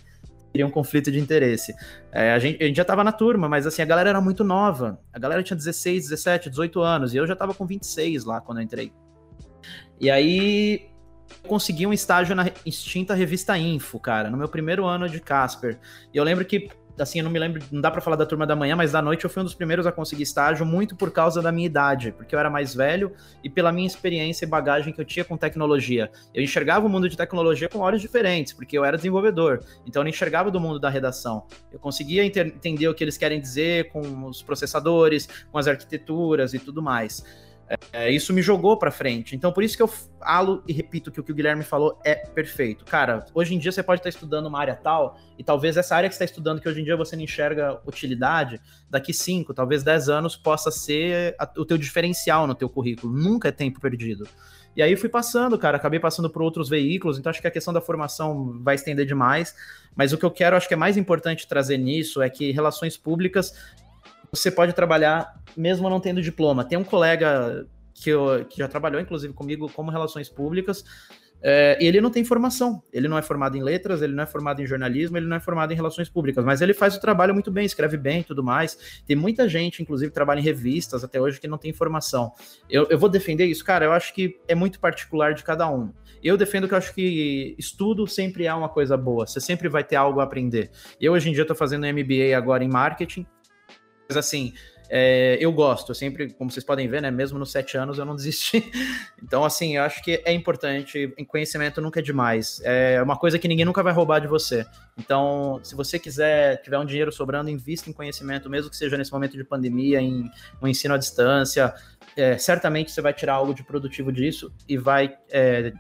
teria um conflito de interesse. É, a, gente, a gente já tava na turma, mas assim, a galera era muito nova. A galera tinha 16, 17, 18 anos, e eu já tava com 26 lá quando eu entrei. E aí consegui um estágio na extinta revista Info, cara, no meu primeiro ano de Casper. E eu lembro que assim, eu não me lembro, não dá para falar da turma da manhã, mas da noite eu fui um dos primeiros a conseguir estágio, muito por causa da minha idade, porque eu era mais velho e pela minha experiência e bagagem que eu tinha com tecnologia. Eu enxergava o mundo de tecnologia com olhos diferentes, porque eu era desenvolvedor, então eu não enxergava do mundo da redação. Eu conseguia entender o que eles querem dizer com os processadores, com as arquiteturas e tudo mais. É, isso me jogou para frente. Então, por isso que eu falo e repito que o que o Guilherme falou é perfeito. Cara, hoje em dia você pode estar estudando uma área tal, e talvez essa área que você está estudando, que hoje em dia você não enxerga utilidade, daqui 5, talvez 10 anos possa ser a, o teu diferencial no teu currículo. Nunca é tempo perdido. E aí fui passando, cara, acabei passando por outros veículos, então acho que a questão da formação vai estender demais. Mas o que eu quero, acho que é mais importante trazer nisso é que relações públicas você pode trabalhar mesmo não tendo diploma. Tem um colega que, eu, que já trabalhou, inclusive, comigo como relações públicas, é, ele não tem formação. Ele não é formado em letras, ele não é formado em jornalismo, ele não é formado em relações públicas, mas ele faz o trabalho muito bem, escreve bem tudo mais. Tem muita gente, inclusive, trabalha em revistas até hoje que não tem formação. Eu, eu vou defender isso, cara. Eu acho que é muito particular de cada um. Eu defendo que eu acho que estudo sempre é uma coisa boa, você sempre vai ter algo a aprender. Eu, hoje em dia, estou fazendo MBA agora em marketing, mas assim, é, eu gosto, eu sempre, como vocês podem ver, né, mesmo nos sete anos eu não desisti. Então, assim, eu acho que é importante, conhecimento nunca é demais. É uma coisa que ninguém nunca vai roubar de você. Então, se você quiser, tiver um dinheiro sobrando, invista em conhecimento, mesmo que seja nesse momento de pandemia, em um ensino à distância. É, certamente você vai tirar algo de produtivo disso e vai é,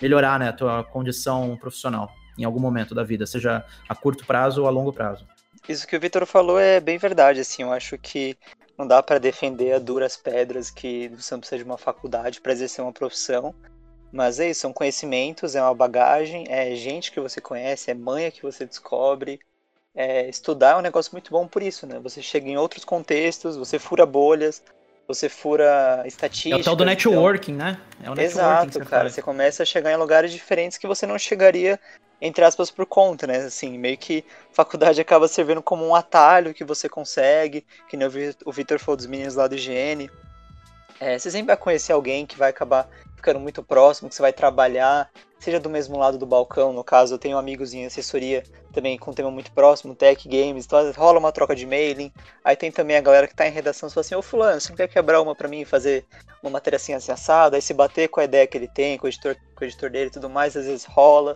melhorar né, a tua condição profissional em algum momento da vida, seja a curto prazo ou a longo prazo. Isso que o Vitor falou é bem verdade, assim, eu acho que não dá para defender a duras pedras que você não precisa de uma faculdade para exercer uma profissão, mas é isso, são conhecimentos, é uma bagagem, é gente que você conhece, é manha que você descobre. É, estudar é um negócio muito bom por isso, né? Você chega em outros contextos, você fura bolhas, você fura estatística. É o tal do então networking, então... né? É o networking Exato, cara. Faz. Você começa a chegar em lugares diferentes que você não chegaria entre aspas, por conta, né? Assim, meio que faculdade acaba servindo como um atalho que você consegue, que nem o Victor falou dos meninos lá do IGN. É, você sempre vai conhecer alguém que vai acabar ficando muito próximo, que você vai trabalhar, seja do mesmo lado do balcão, no caso, eu tenho amigos em assessoria também com um tema muito próximo, tech, games, então rola uma troca de mailing, aí tem também a galera que tá em redação, você fala assim, ô fulano, você não quer quebrar uma para mim e fazer uma matéria assim, assim assada, aí se bater com a ideia que ele tem, com o editor, com o editor dele e tudo mais, às vezes rola,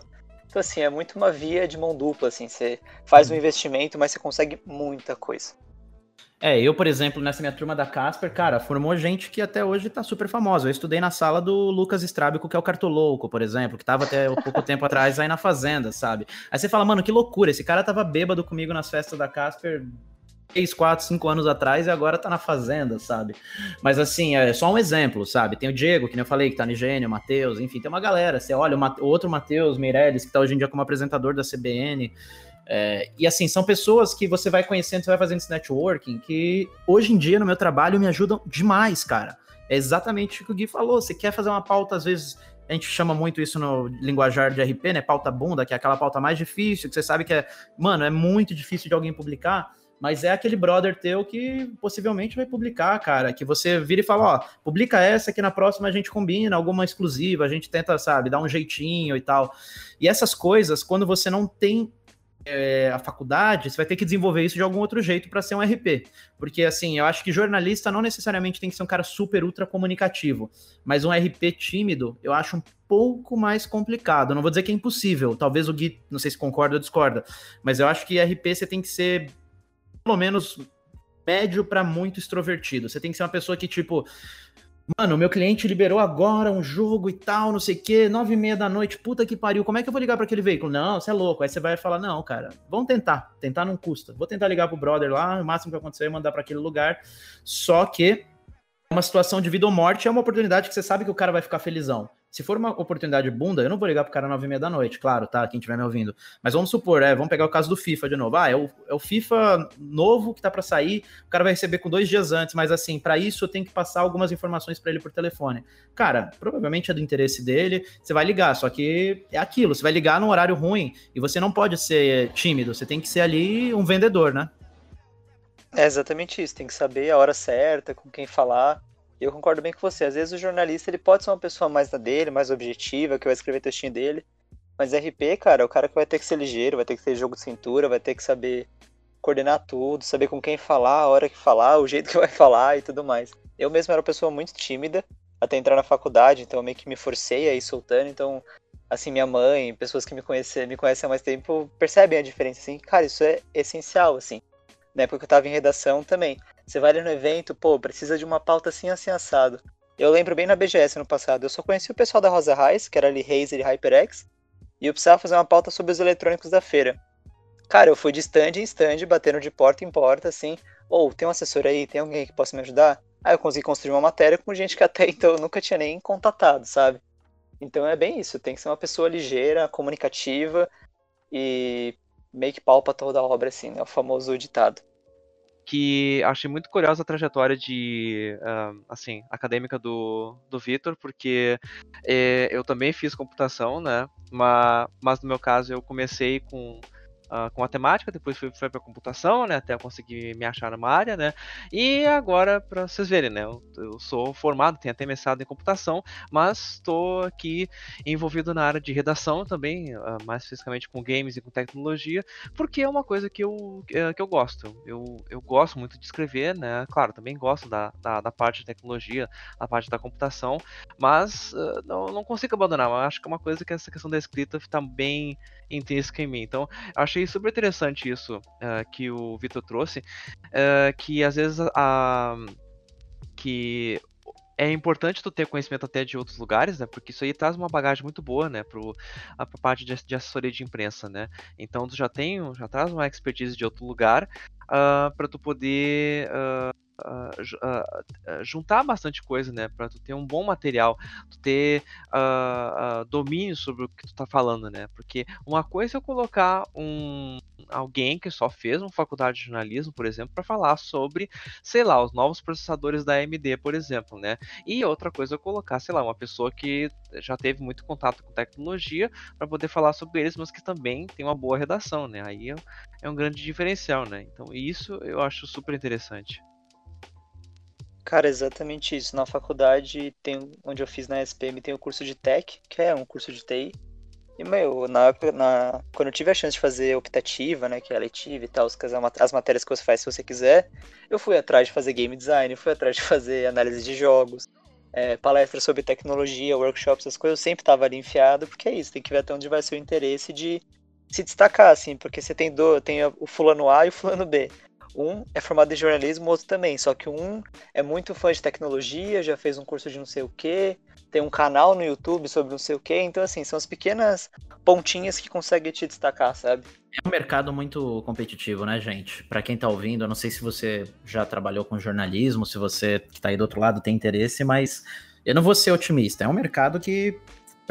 então, assim, é muito uma via de mão dupla, assim, você faz um investimento, mas você consegue muita coisa. É, eu, por exemplo, nessa minha turma da Casper, cara, formou gente que até hoje tá super famosa. Eu estudei na sala do Lucas Estrábico, que é o Cartolouco, por exemplo, que tava até pouco tempo atrás aí na Fazenda, sabe? Aí você fala, mano, que loucura, esse cara tava bêbado comigo nas festas da Casper 3, 4, 5 anos atrás e agora tá na fazenda, sabe? Mas assim, é só um exemplo, sabe? Tem o Diego, que nem eu falei, que tá no Gênio, o Matheus, enfim, tem uma galera. Você olha o, o outro Matheus Meirelles, que tá hoje em dia como apresentador da CBN. É, e assim, são pessoas que você vai conhecendo, você vai fazendo esse networking, que hoje em dia no meu trabalho me ajudam demais, cara. É exatamente o que o Gui falou. Você quer fazer uma pauta, às vezes, a gente chama muito isso no linguajar de RP, né? Pauta bunda, que é aquela pauta mais difícil, que você sabe que é, mano, é muito difícil de alguém publicar mas é aquele brother teu que possivelmente vai publicar, cara, que você vira e fala, ó, publica essa que na próxima a gente combina, alguma exclusiva, a gente tenta, sabe, dar um jeitinho e tal. E essas coisas, quando você não tem é, a faculdade, você vai ter que desenvolver isso de algum outro jeito para ser um RP. Porque, assim, eu acho que jornalista não necessariamente tem que ser um cara super ultra comunicativo, mas um RP tímido eu acho um pouco mais complicado. não vou dizer que é impossível, talvez o Gui, não sei se concorda ou discorda, mas eu acho que RP você tem que ser pelo menos médio para muito extrovertido. Você tem que ser uma pessoa que, tipo, mano, meu cliente liberou agora um jogo e tal, não sei o quê, nove e meia da noite, puta que pariu, como é que eu vou ligar para aquele veículo? Não, você é louco. Aí você vai falar, não, cara, vamos tentar, tentar não custa. Vou tentar ligar pro brother lá, o máximo que acontecer é mandar para aquele lugar. Só que uma situação de vida ou morte é uma oportunidade que você sabe que o cara vai ficar felizão. Se for uma oportunidade bunda, eu não vou ligar pro cara nove e meia da noite, claro, tá? Quem estiver me ouvindo. Mas vamos supor, é, vamos pegar o caso do FIFA de novo. Ah, é o, é o FIFA novo que tá para sair, o cara vai receber com dois dias antes, mas assim, para isso eu tenho que passar algumas informações para ele por telefone. Cara, provavelmente é do interesse dele, você vai ligar, só que é aquilo, você vai ligar num horário ruim e você não pode ser tímido, você tem que ser ali um vendedor, né? É exatamente isso, tem que saber a hora certa, com quem falar. Eu concordo bem com você. Às vezes o jornalista ele pode ser uma pessoa mais da dele, mais objetiva, que vai escrever textinho dele. Mas RP, cara, é o cara que vai ter que ser ligeiro, vai ter que ter jogo de cintura, vai ter que saber coordenar tudo, saber com quem falar, a hora que falar, o jeito que vai falar e tudo mais. Eu mesmo era uma pessoa muito tímida até entrar na faculdade, então eu meio que me forcei a ir soltando. Então, assim, minha mãe, pessoas que me conhecem, me conhecem há mais tempo, percebem a diferença, assim. Cara, isso é essencial, assim. Na época que eu tava em redação também. Você vai ali no evento, pô, precisa de uma pauta assim, assim, assado. Eu lembro bem na BGS no passado, eu só conheci o pessoal da Rosa Reis, que era ali Razer e HyperX, e eu precisava fazer uma pauta sobre os eletrônicos da feira. Cara, eu fui de stand em stand, batendo de porta em porta, assim, ou oh, tem um assessor aí, tem alguém que possa me ajudar? Aí eu consegui construir uma matéria com gente que até então eu nunca tinha nem contatado, sabe? Então é bem isso, tem que ser uma pessoa ligeira, comunicativa e meio que palpa toda a obra, assim, né? O famoso ditado que achei muito curiosa a trajetória de, uh, assim, acadêmica do, do Vitor, porque é, eu também fiz computação, né, mas, mas no meu caso eu comecei com uh, com matemática, depois fui, fui para computação, né, até conseguir me achar numa área, né, e agora, para vocês verem, né, eu, eu, sou formado, tenho até mestrado em computação, mas estou aqui envolvido na área de redação também, uh, mais especificamente com games e com tecnologia, porque é uma coisa que eu, uh, que eu gosto, eu, eu gosto muito de escrever, né, claro, também gosto da, da, da parte de tecnologia, a parte da computação, mas uh, não, não consigo abandonar, eu acho que é uma coisa que essa questão da escrita está bem intrínseca em mim, então achei achei super interessante isso uh, que o Vitor trouxe, uh, que às vezes a, que é importante tu ter conhecimento até de outros lugares, né? Porque isso aí traz uma bagagem muito boa, né? Para a parte de, de, assessoria de imprensa, né? Então tu já tem, já traz uma expertise de outro lugar uh, ah, para tu poder uh, uh, juntar bastante coisa, né? Para tu ter um bom material, tu ter domínio sobre o que tu tá falando, né? Porque uma coisa é eu colocar um alguém que só fez uma faculdade de jornalismo, por exemplo, para falar sobre, sei lá, os novos processadores da AMD, por exemplo, né? E outra coisa é colocar, sei lá, uma pessoa que já teve muito contato com tecnologia para poder falar sobre eles, mas que também tem uma boa redação, né? Aí é um grande diferencial, né? Então isso eu acho super interessante. Cara, exatamente isso. Na faculdade, tem, onde eu fiz na SPM, tem o curso de Tech, que é um curso de TI. E, meu, na, na, quando eu tive a chance de fazer optativa, né, que é a letiva e tal, as matérias que você faz se você quiser, eu fui atrás de fazer game design, fui atrás de fazer análise de jogos, é, palestras sobre tecnologia, workshops, essas coisas, eu sempre tava ali enfiado, porque é isso, tem que ver até onde vai ser o interesse de se destacar, assim, porque você tem, do, tem o fulano A e o fulano B. Um é formado em jornalismo, o outro também. Só que um é muito fã de tecnologia, já fez um curso de não sei o quê, tem um canal no YouTube sobre não sei o quê. Então, assim, são as pequenas pontinhas que conseguem te destacar, sabe? É um mercado muito competitivo, né, gente? Para quem tá ouvindo, eu não sei se você já trabalhou com jornalismo, se você que tá aí do outro lado tem interesse, mas eu não vou ser otimista. É um mercado que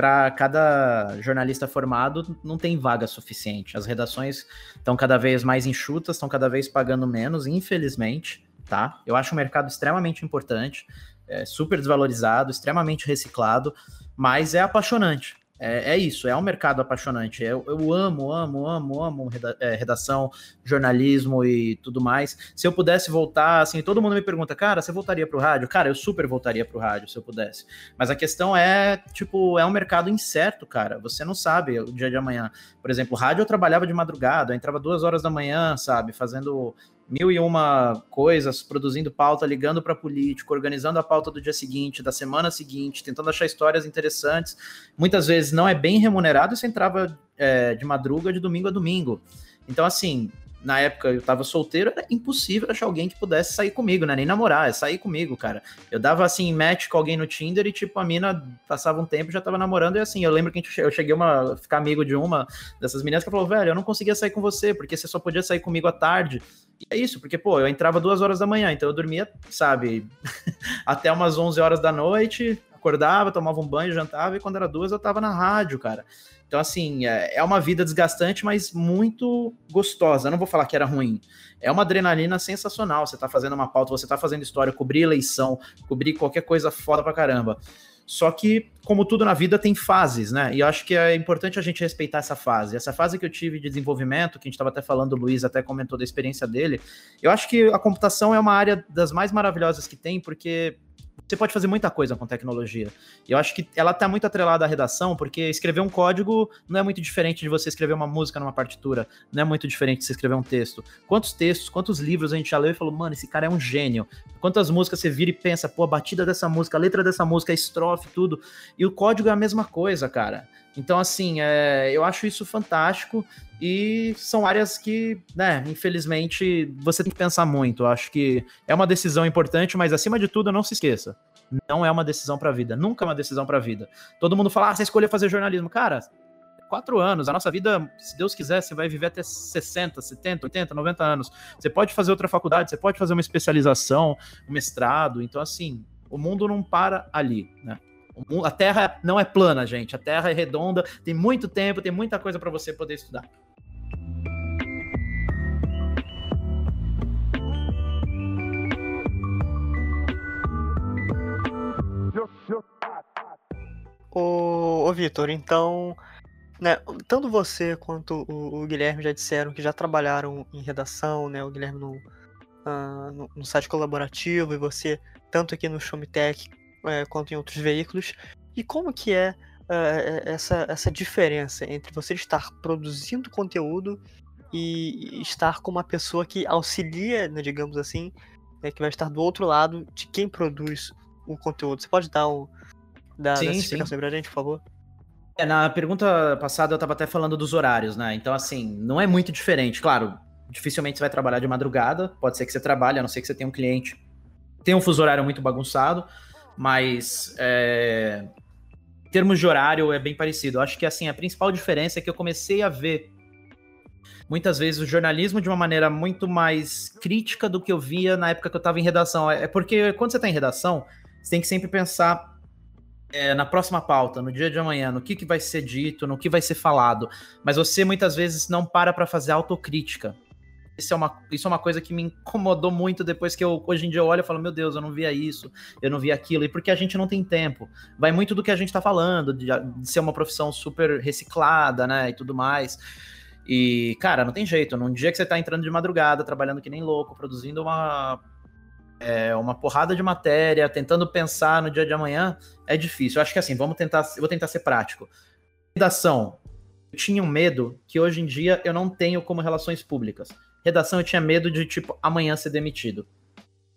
para cada jornalista formado não tem vaga suficiente. As redações estão cada vez mais enxutas, estão cada vez pagando menos, infelizmente, tá? Eu acho o mercado extremamente importante, é super desvalorizado, extremamente reciclado, mas é apaixonante. É, é, isso, é um mercado apaixonante. Eu, eu amo, amo, amo, amo é, redação, jornalismo e tudo mais. Se eu pudesse voltar, assim, todo mundo me pergunta, cara, você voltaria pro rádio? Cara, eu super voltaria pro rádio se eu pudesse. Mas a questão é, tipo, é um mercado incerto, cara. Você não sabe o dia de amanhã. Por exemplo, rádio eu trabalhava de madrugada, eu entrava duas horas da manhã, sabe, fazendo mil e uma coisas, produzindo pauta, ligando para político, organizando a pauta do dia seguinte, da semana seguinte, tentando achar histórias interessantes. Muitas vezes não é bem remunerado e você entrava é, de madruga de domingo a domingo. Então, assim, na época eu tava solteiro, era impossível achar alguém que pudesse sair comigo, né? Nem namorar, é sair comigo, cara. Eu dava assim, match com alguém no Tinder e, tipo, a mina passava um tempo já tava namorando. E assim, eu lembro que eu cheguei a ficar amigo de uma dessas meninas que falou, velho, eu não conseguia sair com você, porque você só podia sair comigo à tarde. E é isso, porque, pô, eu entrava duas horas da manhã, então eu dormia, sabe, até umas 11 horas da noite, acordava, tomava um banho, jantava, e quando era duas eu tava na rádio, cara. Então, assim, é, é uma vida desgastante, mas muito gostosa. Eu não vou falar que era ruim. É uma adrenalina sensacional. Você tá fazendo uma pauta, você tá fazendo história, cobrir eleição, cobrir qualquer coisa foda pra caramba. Só que, como tudo na vida, tem fases, né? E eu acho que é importante a gente respeitar essa fase. Essa fase que eu tive de desenvolvimento, que a gente estava até falando, o Luiz até comentou da experiência dele. Eu acho que a computação é uma área das mais maravilhosas que tem, porque você pode fazer muita coisa com tecnologia. Eu acho que ela está muito atrelada à redação, porque escrever um código não é muito diferente de você escrever uma música numa partitura, não é muito diferente de você escrever um texto. Quantos textos, quantos livros a gente já leu e falou, mano, esse cara é um gênio. Quantas músicas você vira e pensa, pô, a batida dessa música, a letra dessa música, a estrofe, tudo. E o código é a mesma coisa, cara. Então, assim, é, eu acho isso fantástico e são áreas que, né, infelizmente, você tem que pensar muito. Eu acho que é uma decisão importante, mas acima de tudo, não se esqueça. Não é uma decisão para a vida. Nunca é uma decisão para a vida. Todo mundo fala, ah, você escolheu fazer jornalismo. Cara, quatro anos. A nossa vida, se Deus quiser, você vai viver até 60, 70, 80, 90 anos. Você pode fazer outra faculdade, você pode fazer uma especialização, um mestrado. Então, assim, o mundo não para ali, né? A Terra não é plana, gente. A Terra é redonda, tem muito tempo, tem muita coisa para você poder estudar. Ô, ô Vitor, então, né, tanto você quanto o, o, Guilherme já disseram que já trabalharam em redação, né? O Guilherme no, uh, no, no, site colaborativo e você tanto aqui no Showmetech é, quanto em outros veículos. E como que é uh, essa, essa diferença entre você estar produzindo conteúdo e estar com uma pessoa que auxilia, né, digamos assim, né, que vai estar do outro lado de quem produz o conteúdo. Você pode dar um, dar sim, essa explicação sim. pra gente, por favor? É, na pergunta passada eu estava até falando dos horários, né? Então, assim, não é muito diferente. Claro, dificilmente você vai trabalhar de madrugada, pode ser que você trabalhe, a não ser que você tenha um cliente. Tem um fuso horário muito bagunçado, mas é, em termos de horário é bem parecido. Eu acho que assim, a principal diferença é que eu comecei a ver muitas vezes o jornalismo de uma maneira muito mais crítica do que eu via na época que eu estava em redação. É porque quando você está em redação, você tem que sempre pensar é, na próxima pauta, no dia de amanhã, no que, que vai ser dito, no que vai ser falado. Mas você muitas vezes não para para fazer autocrítica isso é, uma, isso é uma coisa que me incomodou muito depois que eu, hoje em dia eu olho e falo, meu Deus, eu não via isso, eu não via aquilo, e porque a gente não tem tempo. Vai muito do que a gente tá falando, de, de ser uma profissão super reciclada, né, e tudo mais. E, cara, não tem jeito. Num dia que você tá entrando de madrugada, trabalhando que nem louco, produzindo uma, é, uma porrada de matéria, tentando pensar no dia de amanhã, é difícil. Eu acho que assim, vamos tentar, eu vou tentar ser prático. Redação. Eu tinha um medo que hoje em dia eu não tenho como relações públicas. Redação eu tinha medo de, tipo, amanhã ser demitido.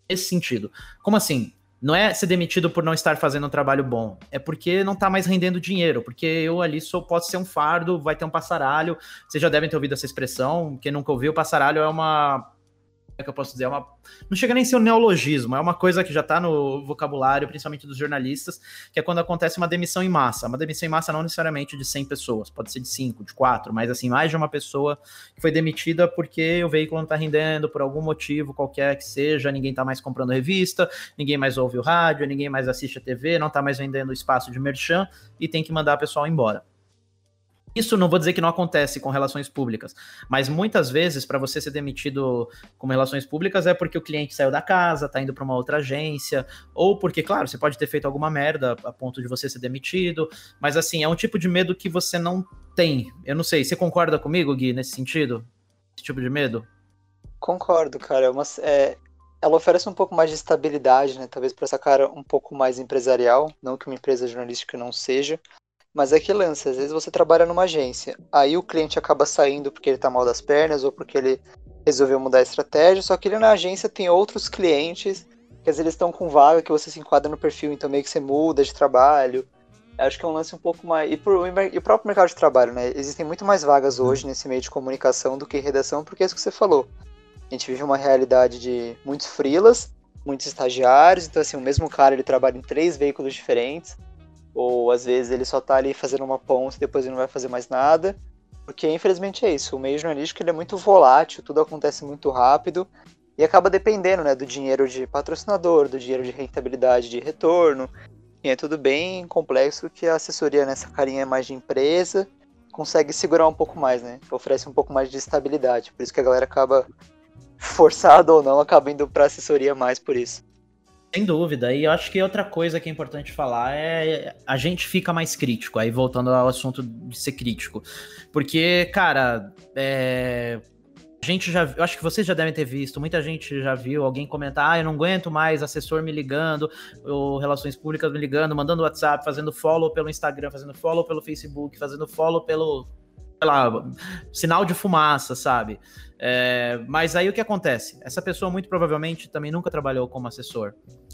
Esse sentido. Como assim? Não é ser demitido por não estar fazendo um trabalho bom. É porque não tá mais rendendo dinheiro. Porque eu ali sou, posso ser um fardo, vai ter um passaralho. Vocês já devem ter ouvido essa expressão. Quem nunca ouviu, passaralho é uma. Que eu posso dizer, é uma, não chega nem a ser um neologismo, é uma coisa que já está no vocabulário, principalmente dos jornalistas, que é quando acontece uma demissão em massa. Uma demissão em massa não necessariamente de 100 pessoas, pode ser de 5, de 4, mas assim, mais de uma pessoa que foi demitida porque o veículo não está rendendo por algum motivo qualquer que seja, ninguém está mais comprando revista, ninguém mais ouve o rádio, ninguém mais assiste a TV, não está mais vendendo espaço de merchan e tem que mandar o pessoal embora. Isso não vou dizer que não acontece com relações públicas, mas muitas vezes para você ser demitido com relações públicas é porque o cliente saiu da casa, tá indo para uma outra agência, ou porque, claro, você pode ter feito alguma merda a ponto de você ser demitido, mas assim, é um tipo de medo que você não tem. Eu não sei, você concorda comigo, Gui, nesse sentido? Esse tipo de medo? Concordo, cara. É uma, é, ela oferece um pouco mais de estabilidade, né? Talvez para essa cara um pouco mais empresarial, não que uma empresa jornalística não seja, mas é que lance, às vezes você trabalha numa agência, aí o cliente acaba saindo porque ele tá mal das pernas ou porque ele resolveu mudar a estratégia, só que ele na agência tem outros clientes que às vezes eles estão com vaga que você se enquadra no perfil, então meio que você muda de trabalho. Acho que é um lance um pouco mais. E, pro, e o próprio mercado de trabalho, né? Existem muito mais vagas hoje nesse meio de comunicação do que redação, porque é isso que você falou. A gente vive uma realidade de muitos freelas, muitos estagiários, então assim, o mesmo cara ele trabalha em três veículos diferentes ou às vezes ele só tá ali fazendo uma ponta e depois ele não vai fazer mais nada. Porque infelizmente é isso, o meio jornalístico ele é muito volátil, tudo acontece muito rápido e acaba dependendo né, do dinheiro de patrocinador, do dinheiro de rentabilidade de retorno. E é tudo bem complexo que a assessoria nessa carinha mais de empresa consegue segurar um pouco mais, né? Oferece um pouco mais de estabilidade. Por isso que a galera acaba, forçado ou não, acaba indo para assessoria mais por isso. Sem dúvida. E eu acho que outra coisa que é importante falar é a gente fica mais crítico. Aí voltando ao assunto de ser crítico. Porque, cara, é... a gente já. Eu acho que vocês já devem ter visto, muita gente já viu alguém comentar: ah, eu não aguento mais assessor me ligando, ou relações públicas me ligando, mandando WhatsApp, fazendo follow pelo Instagram, fazendo follow pelo Facebook, fazendo follow pelo. Sei lá, sinal de fumaça, sabe? É, mas aí o que acontece? Essa pessoa muito provavelmente também nunca trabalhou como assessor.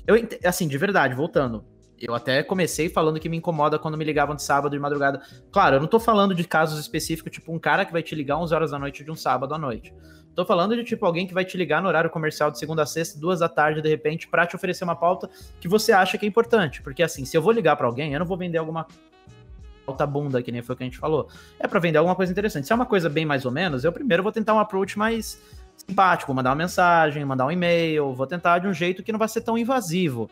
Eu, assim, de verdade, voltando. Eu até comecei falando que me incomoda quando me ligavam de sábado de madrugada. Claro, eu não tô falando de casos específicos, tipo um cara que vai te ligar 11 horas da noite de um sábado à noite. Tô falando de tipo alguém que vai te ligar no horário comercial de segunda a sexta, duas da tarde, de repente, para te oferecer uma pauta que você acha que é importante. Porque assim, se eu vou ligar para alguém, eu não vou vender alguma alta bunda, que nem foi o que a gente falou. É para vender alguma coisa interessante. Se é uma coisa bem mais ou menos, eu primeiro vou tentar um approach mais simpático, vou mandar uma mensagem, mandar um e-mail, vou tentar de um jeito que não vai ser tão invasivo.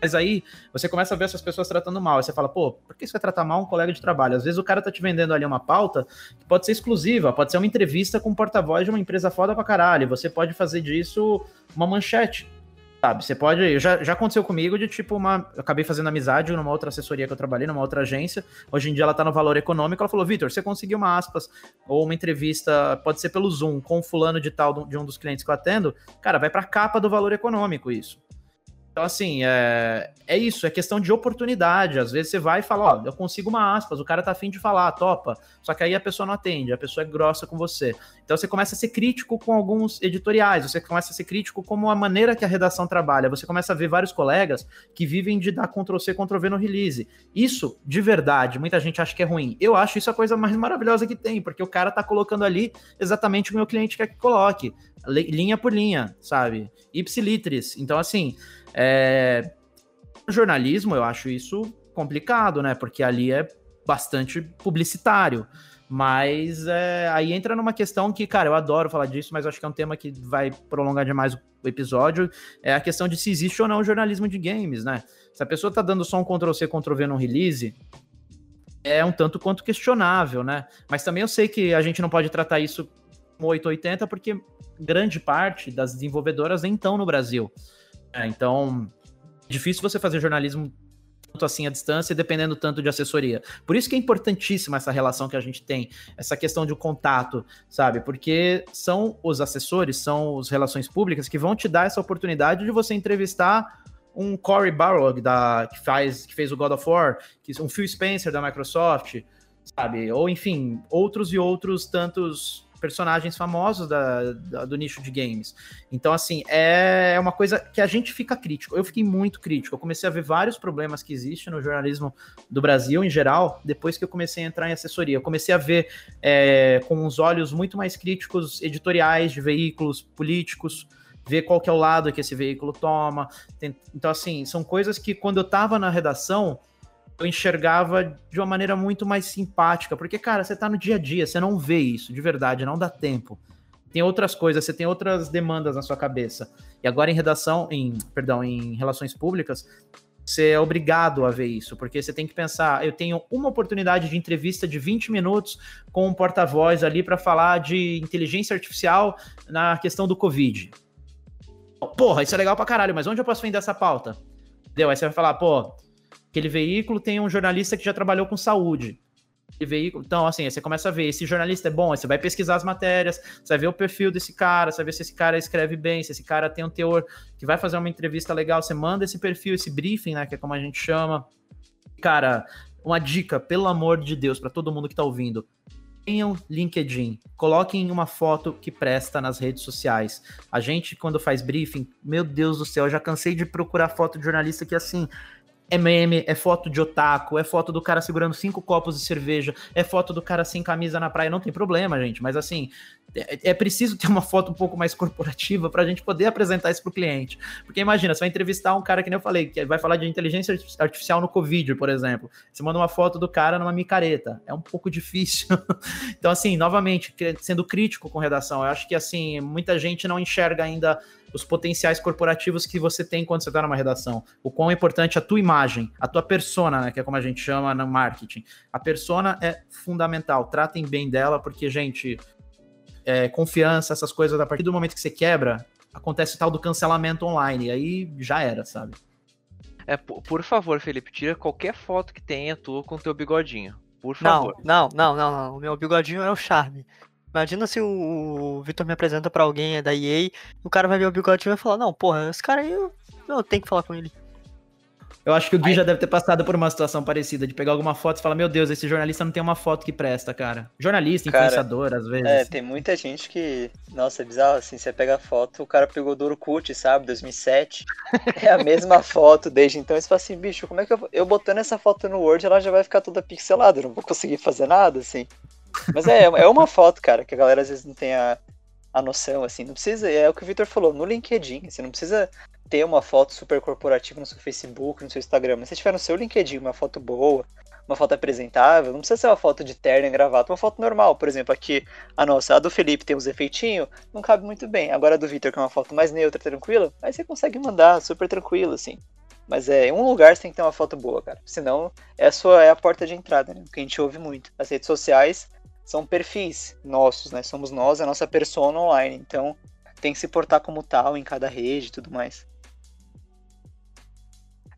Mas aí você começa a ver essas pessoas tratando mal. Aí você fala, pô, por que você vai tratar mal um colega de trabalho? Às vezes o cara tá te vendendo ali uma pauta que pode ser exclusiva, pode ser uma entrevista com um porta-voz de uma empresa foda pra caralho. Você pode fazer disso uma manchete. Sabe, você pode. Já, já aconteceu comigo de tipo uma. Eu acabei fazendo amizade numa outra assessoria que eu trabalhei, numa outra agência. Hoje em dia ela tá no valor econômico. Ela falou: Vitor, você conseguiu uma aspas ou uma entrevista, pode ser pelo Zoom, com fulano de tal de um dos clientes que eu atendo. Cara, vai pra capa do valor econômico isso. Então, assim, é, é isso, é questão de oportunidade. Às vezes você vai e fala, ó, eu consigo uma aspas, o cara tá afim de falar, topa. Só que aí a pessoa não atende, a pessoa é grossa com você. Então você começa a ser crítico com alguns editoriais, você começa a ser crítico como a maneira que a redação trabalha. Você começa a ver vários colegas que vivem de dar Ctrl-C, Ctrl-V no release. Isso, de verdade, muita gente acha que é ruim. Eu acho isso a coisa mais maravilhosa que tem, porque o cara tá colocando ali exatamente o que o meu cliente quer que coloque. Linha por linha, sabe? Ipsilitris. Então, assim, é... Jornalismo, eu acho isso complicado, né? Porque ali é bastante publicitário. Mas é, aí entra numa questão que, cara, eu adoro falar disso, mas acho que é um tema que vai prolongar demais o episódio. É a questão de se existe ou não jornalismo de games, né? Se a pessoa tá dando só um Ctrl-C, Ctrl-V no release, é um tanto quanto questionável, né? Mas também eu sei que a gente não pode tratar isso como 880, porque grande parte das desenvolvedoras nem estão no Brasil. É, então, é difícil você fazer jornalismo tanto assim à distância, dependendo tanto de assessoria. Por isso que é importantíssima essa relação que a gente tem, essa questão de contato, sabe? Porque são os assessores, são as relações públicas que vão te dar essa oportunidade de você entrevistar um Cory Barlog da que faz que fez o God of War, que um Phil Spencer da Microsoft, sabe? Ou enfim, outros e outros tantos personagens famosos da, da, do nicho de games. Então, assim, é uma coisa que a gente fica crítico. Eu fiquei muito crítico. Eu comecei a ver vários problemas que existem no jornalismo do Brasil em geral, depois que eu comecei a entrar em assessoria. Eu comecei a ver é, com os olhos muito mais críticos editoriais de veículos políticos. ver qual que é o lado que esse veículo toma. Então, assim, são coisas que quando eu tava na redação, eu enxergava de uma maneira muito mais simpática, porque, cara, você tá no dia a dia, você não vê isso, de verdade, não dá tempo. Tem outras coisas, você tem outras demandas na sua cabeça. E agora em redação, em, perdão, em relações públicas, você é obrigado a ver isso, porque você tem que pensar, eu tenho uma oportunidade de entrevista de 20 minutos com um porta-voz ali para falar de inteligência artificial na questão do Covid. Porra, isso é legal pra caralho, mas onde eu posso vender essa pauta? Deu? Aí você vai falar, pô, aquele veículo tem um jornalista que já trabalhou com saúde. Veículo. Então, assim, você começa a ver, esse jornalista é bom, você vai pesquisar as matérias, você vai ver o perfil desse cara, você vai ver se esse cara escreve bem, se esse cara tem um teor que vai fazer uma entrevista legal, você manda esse perfil, esse briefing, né, que é como a gente chama. Cara, uma dica, pelo amor de Deus, para todo mundo que tá ouvindo, tenham LinkedIn, coloquem uma foto que presta nas redes sociais. A gente, quando faz briefing, meu Deus do céu, eu já cansei de procurar foto de jornalista que assim, é meme, é foto de otaku, é foto do cara segurando cinco copos de cerveja, é foto do cara sem camisa na praia, não tem problema, gente, mas assim, é, é preciso ter uma foto um pouco mais corporativa para a gente poder apresentar isso para o cliente. Porque imagina, você vai entrevistar um cara que nem eu falei, que vai falar de inteligência artificial no Covid, por exemplo. Você manda uma foto do cara numa micareta. É um pouco difícil. então, assim, novamente, sendo crítico com redação, eu acho que assim, muita gente não enxerga ainda os potenciais corporativos que você tem quando você está numa redação. O quão é importante a tua imagem, a tua persona, né, que é como a gente chama no marketing. A persona é fundamental. Tratem bem dela, porque, gente, é, confiança, essas coisas, a partir do momento que você quebra, acontece tal do cancelamento online. Aí já era, sabe? É, por favor, Felipe, tira qualquer foto que tenha tu com teu bigodinho. Por favor. Não, não, não, não, não. O meu bigodinho é o charme. Imagina se o Vitor me apresenta para alguém é da EA, o cara vai ver o bigode e vai falar, não, porra, esse cara aí eu, eu tenho que falar com ele. Eu acho que o Gui Aí... já deve ter passado por uma situação parecida, de pegar alguma foto e falar, meu Deus, esse jornalista não tem uma foto que presta, cara. Jornalista, cara, influenciador, às vezes. É, tem muita gente que, nossa, é bizarro, assim, você pega a foto, o cara pegou do Orkut, sabe, 2007, é a mesma foto desde então, e você fala assim, bicho, como é que eu, eu botando essa foto no Word, ela já vai ficar toda pixelada, eu não vou conseguir fazer nada, assim. Mas é, é uma foto, cara, que a galera às vezes não tem a, a noção, assim. Não precisa, é o que o Victor falou, no LinkedIn, você não precisa ter uma foto super corporativa no seu Facebook, no seu Instagram. Mas se tiver no seu LinkedIn uma foto boa, uma foto apresentável, não precisa ser uma foto de terno e gravata, uma foto normal. Por exemplo, aqui a nossa, a do Felipe tem uns efeitinhos, não cabe muito bem. Agora a do Victor, que é uma foto mais neutra, tranquila, aí você consegue mandar super tranquilo, assim. Mas é, em um lugar você tem que ter uma foto boa, cara. Senão é a é a porta de entrada, né? Que a gente ouve muito. As redes sociais são perfis nossos, né? Somos nós, a nossa persona online. Então, tem que se portar como tal em cada rede e tudo mais.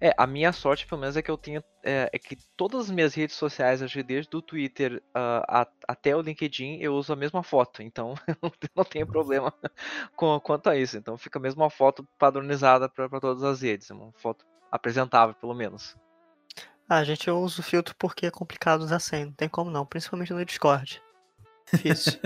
É, a minha sorte, pelo menos, é que eu tenho. É, é que todas as minhas redes sociais, desde o Twitter uh, a, até o LinkedIn, eu uso a mesma foto. Então, não tenho problema com, quanto a isso. Então, fica a mesma foto padronizada para todas as redes. É uma foto apresentável, pelo menos. Ah, gente, eu uso filtro porque é complicado usar sem, não tem como não, principalmente no Discord.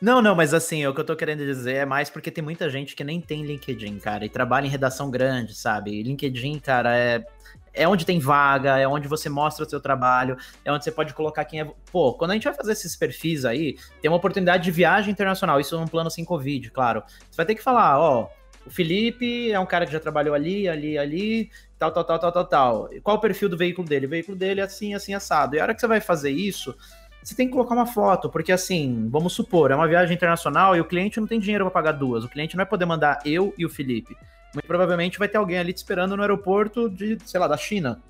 Não, não, mas assim, o que eu tô querendo dizer é mais porque tem muita gente que nem tem LinkedIn, cara, e trabalha em redação grande, sabe? E LinkedIn, cara, é, é onde tem vaga, é onde você mostra o seu trabalho, é onde você pode colocar quem é. Pô, quando a gente vai fazer esses perfis aí, tem uma oportunidade de viagem internacional, isso num plano sem Covid, claro. Você vai ter que falar, ó, o Felipe é um cara que já trabalhou ali, ali, ali, tal, tal, tal, tal, tal, tal. Qual o perfil do veículo dele? O veículo dele é assim, assim, assado. E a hora que você vai fazer isso, você tem que colocar uma foto, porque assim, vamos supor, é uma viagem internacional e o cliente não tem dinheiro para pagar duas. O cliente não vai poder mandar eu e o Felipe. Muito provavelmente vai ter alguém ali te esperando no aeroporto de, sei lá, da China,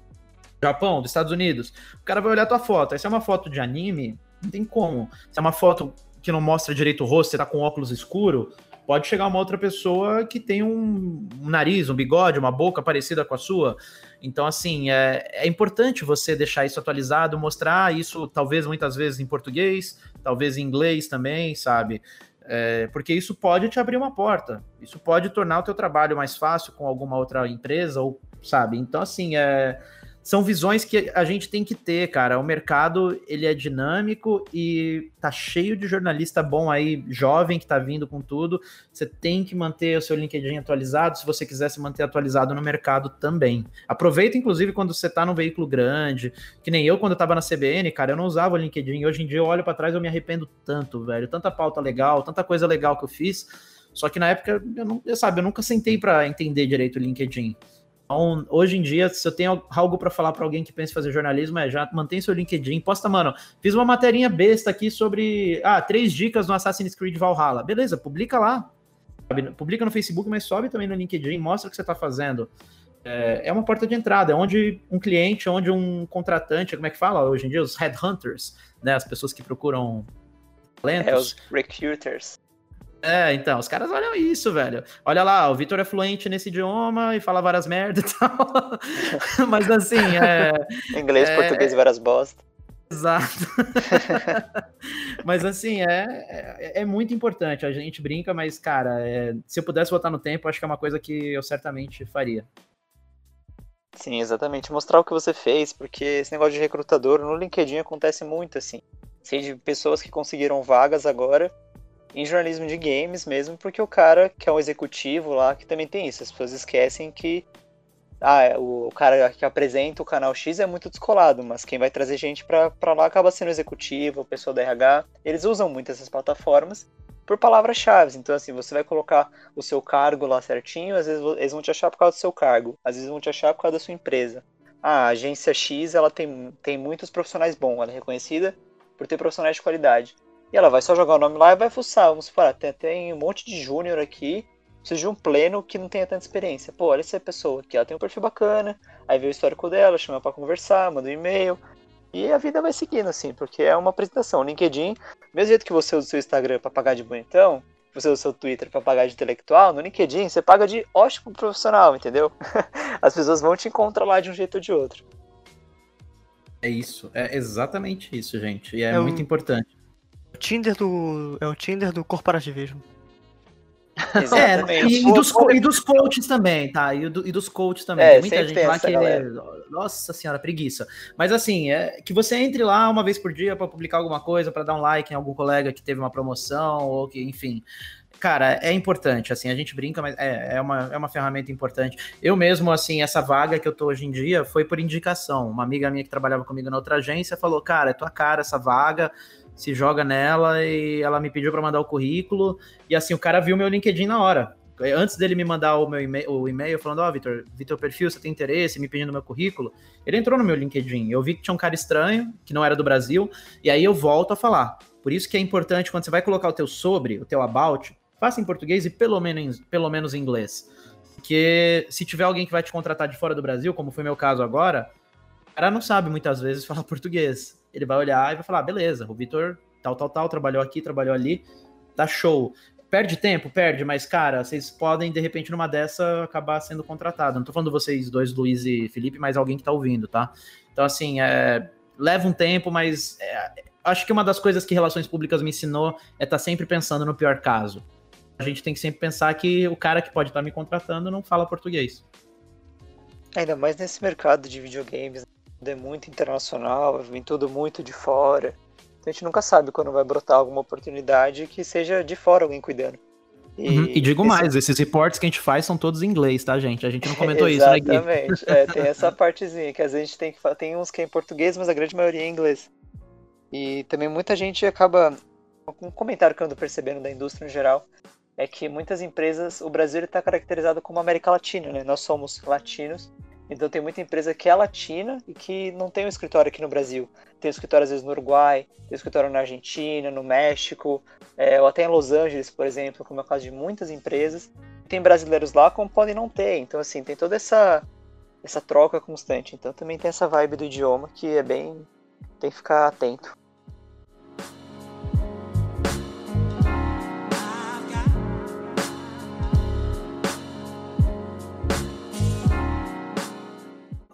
Japão, dos Estados Unidos. O cara vai olhar a tua foto. Aí se é uma foto de anime, não tem como. Se é uma foto que não mostra direito o rosto, você tá com óculos escuro, Pode chegar uma outra pessoa que tem um, um nariz, um bigode, uma boca parecida com a sua. Então, assim, é, é importante você deixar isso atualizado, mostrar isso, talvez muitas vezes em português, talvez em inglês também, sabe? É, porque isso pode te abrir uma porta. Isso pode tornar o teu trabalho mais fácil com alguma outra empresa, ou sabe? Então, assim, é são visões que a gente tem que ter, cara. O mercado, ele é dinâmico e tá cheio de jornalista bom aí, jovem, que tá vindo com tudo. Você tem que manter o seu LinkedIn atualizado, se você quiser se manter atualizado no mercado também. Aproveita, inclusive, quando você tá num veículo grande, que nem eu, quando eu tava na CBN, cara, eu não usava o LinkedIn. Hoje em dia eu olho para trás e eu me arrependo tanto, velho. Tanta pauta legal, tanta coisa legal que eu fiz Só que na época, eu não, eu, sabe, eu nunca sentei para entender direito o LinkedIn. Então, hoje em dia, se eu tenho algo para falar para alguém que pensa em fazer jornalismo, é já mantém seu LinkedIn, posta, mano, fiz uma materinha besta aqui sobre, ah, três dicas no Assassin's Creed Valhalla. Beleza, publica lá. Publica no Facebook, mas sobe também no LinkedIn, mostra o que você está fazendo. É, é, uma porta de entrada, é onde um cliente, onde um contratante, como é que fala hoje em dia? Os headhunters, né? As pessoas que procuram talentos. É, os recruiters. É, então, os caras olham isso, velho. Olha lá, o Vitor é fluente nesse idioma e fala várias merdas e tal. Mas assim, é. Inglês, é... português e várias bosta. Exato. mas assim, é, é, é, muito importante. A gente brinca, mas, cara, é, se eu pudesse voltar no tempo, acho que é uma coisa que eu certamente faria. Sim, exatamente. Mostrar o que você fez, porque esse negócio de recrutador no LinkedIn acontece muito, assim. Sei de pessoas que conseguiram vagas agora em jornalismo de games mesmo, porque o cara que é um executivo lá, que também tem isso, as pessoas esquecem que ah, o cara que apresenta o canal X é muito descolado, mas quem vai trazer gente para lá acaba sendo executivo, o pessoal da RH. Eles usam muito essas plataformas por palavras-chave. Então, assim, você vai colocar o seu cargo lá certinho, às vezes eles vão te achar por causa do seu cargo, às vezes vão te achar por causa da sua empresa. Ah, a agência X, ela tem, tem muitos profissionais bons, ela é reconhecida por ter profissionais de qualidade. E ela vai só jogar o nome lá e vai fuçar. Vamos parar, tem, tem um monte de júnior aqui, precisa de um pleno que não tenha tanta experiência. Pô, olha essa pessoa aqui, ela tem um perfil bacana, aí vê o histórico dela, chama para conversar, manda um e-mail. E a vida vai seguindo, assim, porque é uma apresentação. O LinkedIn, mesmo jeito que você usa o seu Instagram para pagar de bonitão, você usa o seu Twitter para pagar de intelectual, no LinkedIn você paga de ótimo profissional, entendeu? As pessoas vão te encontrar lá de um jeito ou de outro. É isso, é exatamente isso, gente. E é, é muito o... importante. O Tinder do. É o Tinder do corporativismo. É, e, e, dos, e dos coaches também, tá? E, do, e dos coaches também. É, tem muita gente lá que. Galera. Nossa senhora, preguiça. Mas assim, é que você entre lá uma vez por dia para publicar alguma coisa, para dar um like em algum colega que teve uma promoção, ou que, enfim. Cara, é importante, assim, a gente brinca, mas é, é, uma, é uma ferramenta importante. Eu mesmo, assim, essa vaga que eu tô hoje em dia foi por indicação. Uma amiga minha que trabalhava comigo na outra agência falou, cara, é tua cara essa vaga, se joga nela e ela me pediu para mandar o currículo e assim o cara viu meu LinkedIn na hora. Antes dele me mandar o meu e-mail, o e-mail falando, ó, oh, Vitor, Vitor perfil, você tem interesse, me pedindo meu currículo, ele entrou no meu LinkedIn. Eu vi que tinha um cara estranho, que não era do Brasil, e aí eu volto a falar. Por isso que é importante quando você vai colocar o teu sobre, o teu about, faça em português e pelo menos, pelo menos em inglês. Porque se tiver alguém que vai te contratar de fora do Brasil, como foi meu caso agora, o cara não sabe muitas vezes falar português ele vai olhar e vai falar: ah, beleza, o Vitor tal, tal, tal, trabalhou aqui, trabalhou ali, tá show. Perde tempo? Perde, mas, cara, vocês podem, de repente, numa dessa, acabar sendo contratado. Não tô falando vocês dois, Luiz e Felipe, mas alguém que tá ouvindo, tá? Então, assim, é, leva um tempo, mas é, acho que uma das coisas que relações públicas me ensinou é estar tá sempre pensando no pior caso. A gente tem que sempre pensar que o cara que pode estar tá me contratando não fala português. Ainda mais nesse mercado de videogames, é muito internacional, vem tudo muito de fora. Então a gente nunca sabe quando vai brotar alguma oportunidade que seja de fora alguém cuidando. E, uhum. e digo esse... mais, esses reportes que a gente faz são todos em inglês, tá, gente? A gente não comentou isso, né, Gui? Exatamente. É, tem essa partezinha, que às vezes a gente tem que tem uns que é em português, mas a grande maioria é em inglês. E também muita gente acaba. Um comentário que eu ando percebendo da indústria em geral é que muitas empresas, o Brasil está caracterizado como América Latina, né? Nós somos latinos então tem muita empresa que é latina e que não tem um escritório aqui no Brasil. Tem um escritório às vezes no Uruguai, tem um escritório na Argentina, no México, é, ou até em Los Angeles, por exemplo, como é o caso de muitas empresas. Tem brasileiros lá como podem não ter. Então assim, tem toda essa essa troca constante. Então também tem essa vibe do idioma que é bem tem que ficar atento.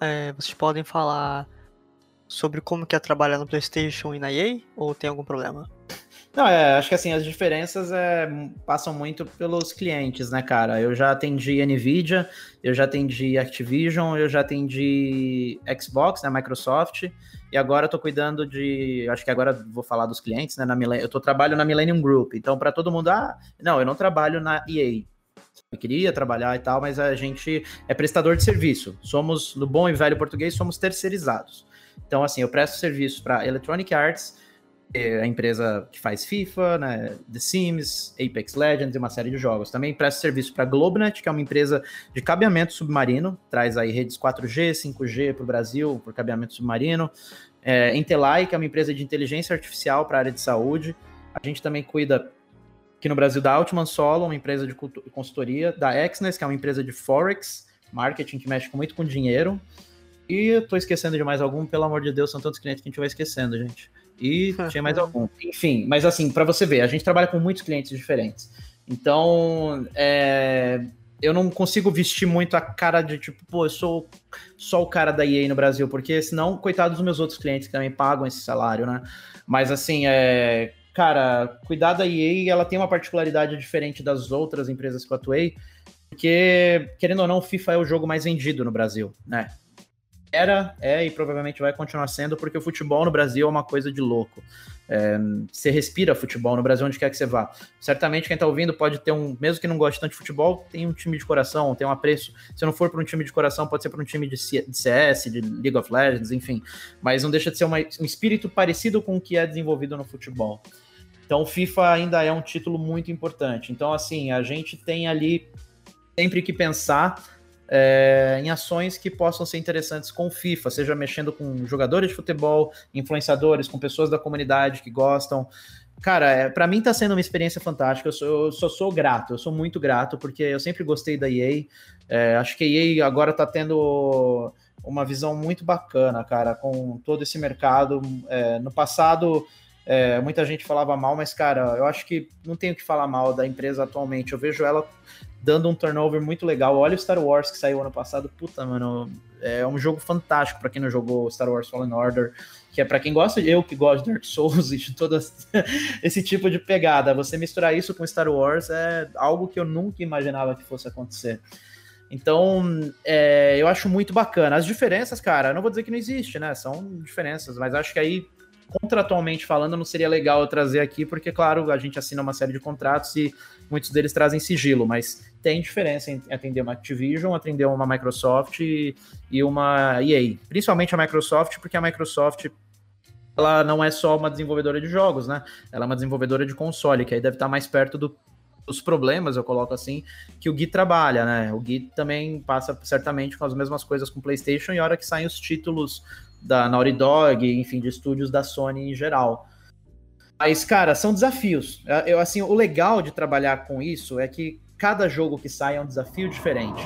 É, vocês podem falar sobre como que é trabalhar no PlayStation e na EA? Ou tem algum problema? Não, é, acho que assim, as diferenças é, passam muito pelos clientes, né, cara? Eu já atendi Nvidia, eu já atendi Activision, eu já atendi Xbox, né, Microsoft, e agora eu tô cuidando de, acho que agora vou falar dos clientes, né, na eu tô trabalho na Millennium Group. Então, para todo mundo, ah, não, eu não trabalho na EA. Queria trabalhar e tal, mas a gente é prestador de serviço. Somos, no bom e velho português, somos terceirizados. Então, assim, eu presto serviço para Electronic Arts, é a empresa que faz FIFA, né, The Sims, Apex Legends e uma série de jogos. Também presta serviço para a Globenet, que é uma empresa de cabeamento submarino, traz aí redes 4G, 5G para o Brasil, por cabeamento submarino. É, Intelai, que é uma empresa de inteligência artificial para a área de saúde. A gente também cuida aqui no Brasil da Altman Solo, uma empresa de consultoria, da Exness, que é uma empresa de Forex, marketing que mexe muito com dinheiro. E eu tô esquecendo de mais algum, pelo amor de Deus, são tantos clientes que a gente vai esquecendo, gente. E tinha mais algum. Enfim, mas assim, para você ver, a gente trabalha com muitos clientes diferentes. Então, é, eu não consigo vestir muito a cara de tipo, pô, eu sou só o cara da EA no Brasil, porque senão, coitado dos meus outros clientes que também pagam esse salário, né? Mas assim, é, cara, cuidar da EA, ela tem uma particularidade diferente das outras empresas que eu atuei, porque, querendo ou não, o FIFA é o jogo mais vendido no Brasil, né? era, é e provavelmente vai continuar sendo, porque o futebol no Brasil é uma coisa de louco. É, você respira futebol no Brasil onde quer que você vá. Certamente quem está ouvindo pode ter um, mesmo que não goste tanto de futebol, tem um time de coração, tem um apreço. Se não for para um time de coração, pode ser para um time de CS, de League of Legends, enfim. Mas não deixa de ser uma, um espírito parecido com o que é desenvolvido no futebol. Então, o FIFA ainda é um título muito importante. Então, assim, a gente tem ali sempre que pensar é, em ações que possam ser interessantes com o FIFA, seja mexendo com jogadores de futebol, influenciadores, com pessoas da comunidade que gostam. Cara, é, para mim tá sendo uma experiência fantástica. Eu, sou, eu só sou grato, eu sou muito grato, porque eu sempre gostei da EA. É, acho que a EA agora tá tendo uma visão muito bacana, cara, com todo esse mercado. É, no passado, é, muita gente falava mal, mas, cara, eu acho que não tenho que falar mal da empresa atualmente. Eu vejo ela dando um turnover muito legal. Olha o Star Wars que saiu ano passado, puta, mano, é um jogo fantástico para quem não jogou Star Wars Fallen Order, que é para quem gosta, eu que gosto de Dark Souls e de todo esse tipo de pegada. Você misturar isso com Star Wars é algo que eu nunca imaginava que fosse acontecer. Então, é, eu acho muito bacana. As diferenças, cara, eu não vou dizer que não existe, né? São diferenças, mas acho que aí contratualmente falando, não seria legal eu trazer aqui, porque, claro, a gente assina uma série de contratos e muitos deles trazem sigilo, mas tem diferença em atender uma Activision, atender uma Microsoft e, e uma EA. Principalmente a Microsoft, porque a Microsoft ela não é só uma desenvolvedora de jogos, né? Ela é uma desenvolvedora de console, que aí deve estar mais perto do, dos problemas, eu coloco assim, que o Gui trabalha, né? O Gui também passa certamente com as mesmas coisas com o PlayStation e a hora que saem os títulos da Naughty Dog, enfim, de estúdios da Sony em geral. Mas, cara, são desafios. Eu, assim, o legal de trabalhar com isso é que cada jogo que sai é um desafio diferente.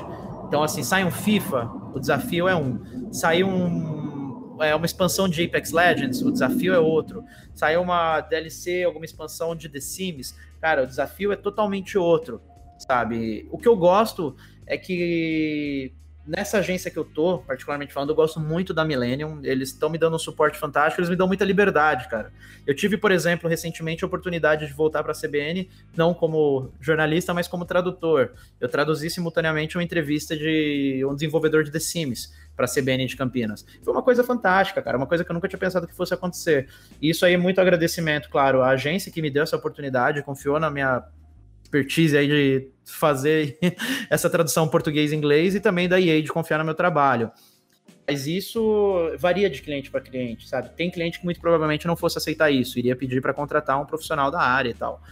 Então, assim, sai um FIFA, o desafio é um. Sai um, é, uma expansão de Apex Legends, o desafio é outro. Sai uma DLC, alguma expansão de The Sims, cara, o desafio é totalmente outro, sabe? O que eu gosto é que nessa agência que eu tô, particularmente falando, eu gosto muito da Millennium. Eles estão me dando um suporte fantástico, eles me dão muita liberdade, cara. Eu tive, por exemplo, recentemente a oportunidade de voltar para a CBN, não como jornalista, mas como tradutor. Eu traduzi simultaneamente uma entrevista de um desenvolvedor de The Sims para a CBN de Campinas. Foi uma coisa fantástica, cara, uma coisa que eu nunca tinha pensado que fosse acontecer. E isso aí é muito agradecimento, claro, à agência que me deu essa oportunidade, confiou na minha expertise aí de fazer essa tradução português-inglês e também da EA de confiar no meu trabalho. Mas isso varia de cliente para cliente, sabe? Tem cliente que muito provavelmente não fosse aceitar isso, iria pedir para contratar um profissional da área e tal.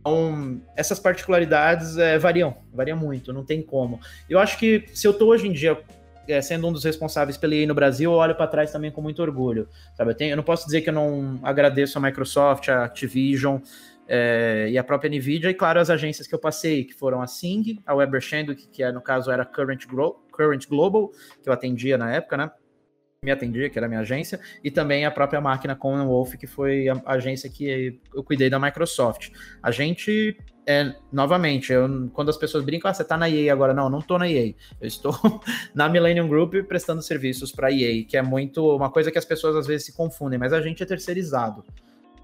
Então, essas particularidades é, variam, variam muito, não tem como. Eu acho que se eu estou hoje em dia é, sendo um dos responsáveis pela EA no Brasil, eu olho para trás também com muito orgulho, sabe? Eu, tenho, eu não posso dizer que eu não agradeço a Microsoft, a Activision, é, e a própria NVIDIA, e claro, as agências que eu passei, que foram a Sing, a Weber Shandwick, que é, no caso era Current, Glo Current Global, que eu atendia na época, né? Me atendia, que era a minha agência, e também a própria máquina Commonwealth, que foi a agência que eu cuidei da Microsoft. A gente, é, novamente, eu, quando as pessoas brincam, ah, você tá na EA agora. Não, não tô na EA. Eu estou na Millennium Group prestando serviços para EA, que é muito uma coisa que as pessoas às vezes se confundem, mas a gente é terceirizado.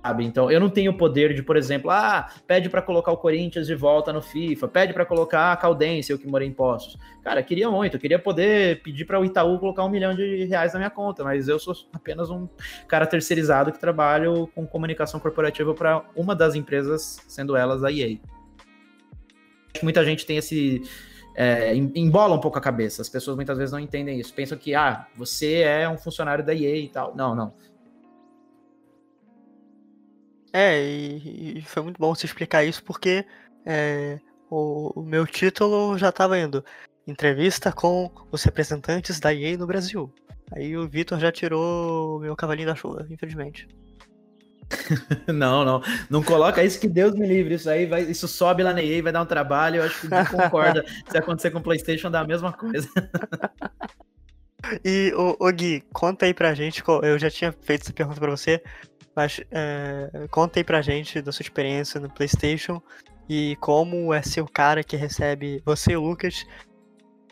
Sabe? Então, eu não tenho o poder de, por exemplo, ah, pede para colocar o Corinthians de volta no FIFA, pede para colocar a Caldense, eu que morei em Poços. Cara, queria muito, queria poder pedir para o Itaú colocar um milhão de reais na minha conta, mas eu sou apenas um cara terceirizado que trabalho com comunicação corporativa para uma das empresas, sendo elas a EA. Muita gente tem esse. É, embola um pouco a cabeça. As pessoas muitas vezes não entendem isso. Pensam que, ah, você é um funcionário da EA e tal. Não, não É, e, e foi muito bom você explicar isso porque é, o, o meu título já estava indo. Entrevista com os representantes da EA no Brasil. Aí o Vitor já tirou o meu cavalinho da chuva, infelizmente. não, não. Não coloca isso que Deus me livre. Isso aí vai, isso sobe lá na EA, vai dar um trabalho. Eu acho que não concorda. Se acontecer com o PlayStation, dá a mesma coisa. e, o, o Gui, conta aí pra gente. Eu já tinha feito essa pergunta pra você, mas é, conta aí pra gente da sua experiência no PlayStation e como é ser o cara que recebe. Você e o Lucas,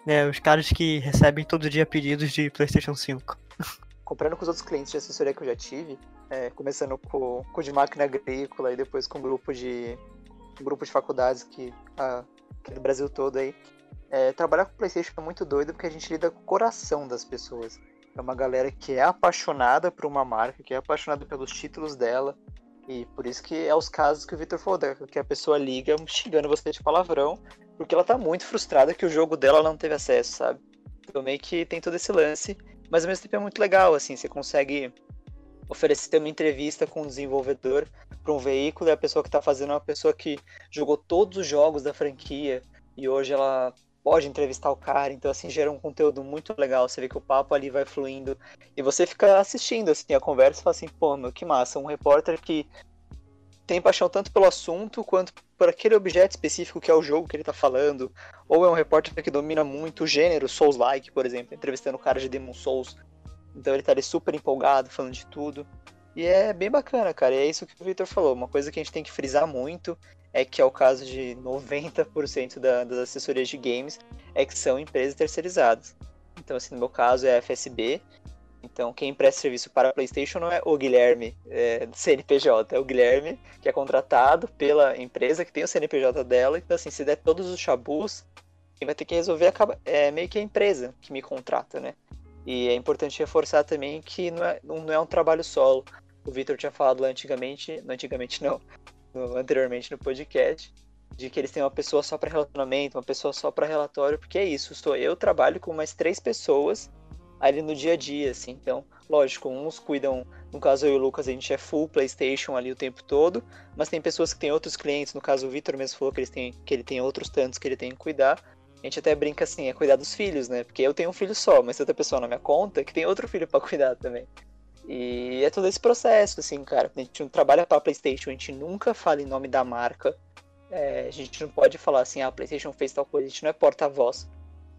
né, os caras que recebem todo dia pedidos de PlayStation 5. Comparando com os outros clientes de assessoria que eu já tive, é, começando com, com de máquina agrícola e depois com um grupo de um grupo de faculdades que, a, que é do Brasil todo aí. É, trabalhar com PlayStation é muito doido porque a gente lida com o coração das pessoas. É uma galera que é apaixonada por uma marca, que é apaixonada pelos títulos dela. E por isso que é os casos que o Victor falou, que a pessoa liga xingando você de palavrão, porque ela tá muito frustrada que o jogo dela não teve acesso, sabe? Então meio que tem todo esse lance, mas ao mesmo tempo é muito legal, assim, você consegue oferecer uma entrevista com um desenvolvedor para um veículo e a pessoa que está fazendo é uma pessoa que jogou todos os jogos da franquia e hoje ela pode entrevistar o cara, então assim gera um conteúdo muito legal. Você vê que o papo ali vai fluindo e você fica assistindo assim a conversa e fala assim, pô, meu, que massa, um repórter que tem paixão tanto pelo assunto quanto por aquele objeto específico que é o jogo que ele tá falando, ou é um repórter que domina muito o gênero Souls-like, por exemplo, entrevistando o cara de Demon Souls. Então ele tá ali super empolgado, falando de tudo. E é bem bacana, cara. E é isso que o Victor falou. Uma coisa que a gente tem que frisar muito é que é o caso de 90% da, das assessorias de games, é que são empresas terceirizadas. Então, assim, no meu caso é a FSB. Então, quem presta serviço para a PlayStation não é o Guilherme é, CNPJ, é o Guilherme que é contratado pela empresa que tem o CNPJ dela. Então, assim, se der todos os chabus, quem vai ter que resolver é meio que a empresa que me contrata, né? E é importante reforçar também que não é, não é um trabalho solo. O Victor tinha falado lá antigamente, não antigamente não, no, anteriormente no podcast, de que eles têm uma pessoa só para relacionamento, uma pessoa só para relatório, porque é isso, sou eu trabalho com mais três pessoas ali no dia a dia, assim. Então, lógico, uns cuidam, no caso eu e o Lucas, a gente é full PlayStation ali o tempo todo, mas tem pessoas que têm outros clientes, no caso o Victor mesmo falou que, eles têm, que ele tem outros tantos que ele tem que cuidar. A gente até brinca assim, é cuidar dos filhos, né? Porque eu tenho um filho só, mas tem outra pessoa na minha conta que tem outro filho para cuidar também. E é todo esse processo, assim, cara. A gente não trabalha para PlayStation, a gente nunca fala em nome da marca. É, a gente não pode falar assim, ah, a PlayStation fez tal coisa, a gente não é porta-voz.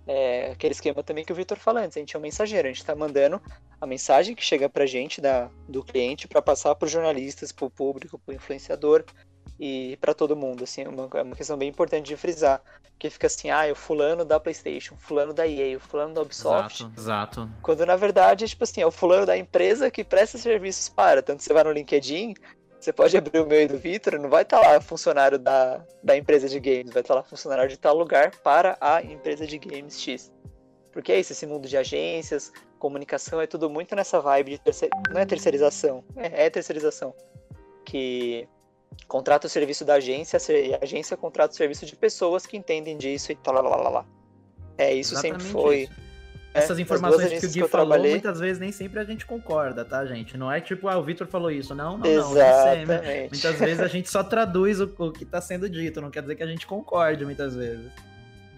É aquele esquema também que o Vitor falou antes, a gente é um mensageiro, a gente está mandando a mensagem que chega pra gente da, do cliente para passar para os jornalistas, para o público, para o influenciador, e para todo mundo, assim, é uma, é uma questão bem importante de frisar, que fica assim, ah, o fulano da PlayStation, o fulano da EA, o fulano da Ubisoft. Exato, exato. Quando na verdade, é tipo assim, é o fulano da empresa que presta serviços para, tanto você vai no LinkedIn, você pode abrir o meu e do Vitor, não vai estar tá lá funcionário da, da empresa de games, vai estar tá lá funcionário de tal lugar para a empresa de games X. Porque é isso, esse mundo de agências, comunicação, é tudo muito nessa vibe de terceir... não é terceirização, é, é terceirização. Que contrata o serviço da agência a agência contrata o serviço de pessoas que entendem disso e tal, lá, lá, lá, lá. É, isso Exatamente sempre foi. Isso. É, Essas informações que o Gui que falou, trabalhei... muitas vezes nem sempre a gente concorda, tá, gente? Não é tipo, ah, o Vitor falou isso. Não, não, Exatamente. não. Sempre. Muitas vezes a gente só traduz o, o que está sendo dito, não quer dizer que a gente concorde muitas vezes.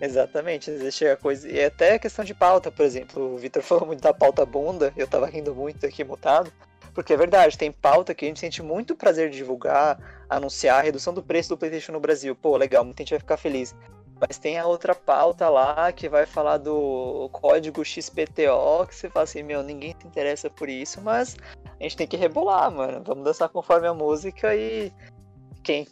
Exatamente, existe a coisa. E até a questão de pauta, por exemplo. O Vitor falou muito da pauta bunda, eu tava rindo muito aqui mutado. Porque é verdade, tem pauta que a gente sente muito prazer de divulgar, anunciar a redução do preço do PlayStation no Brasil. Pô, legal, muita gente vai ficar feliz. Mas tem a outra pauta lá que vai falar do código XPTO, que você fala assim, meu, ninguém se interessa por isso, mas a gente tem que rebolar, mano. Vamos dançar conforme a música e quem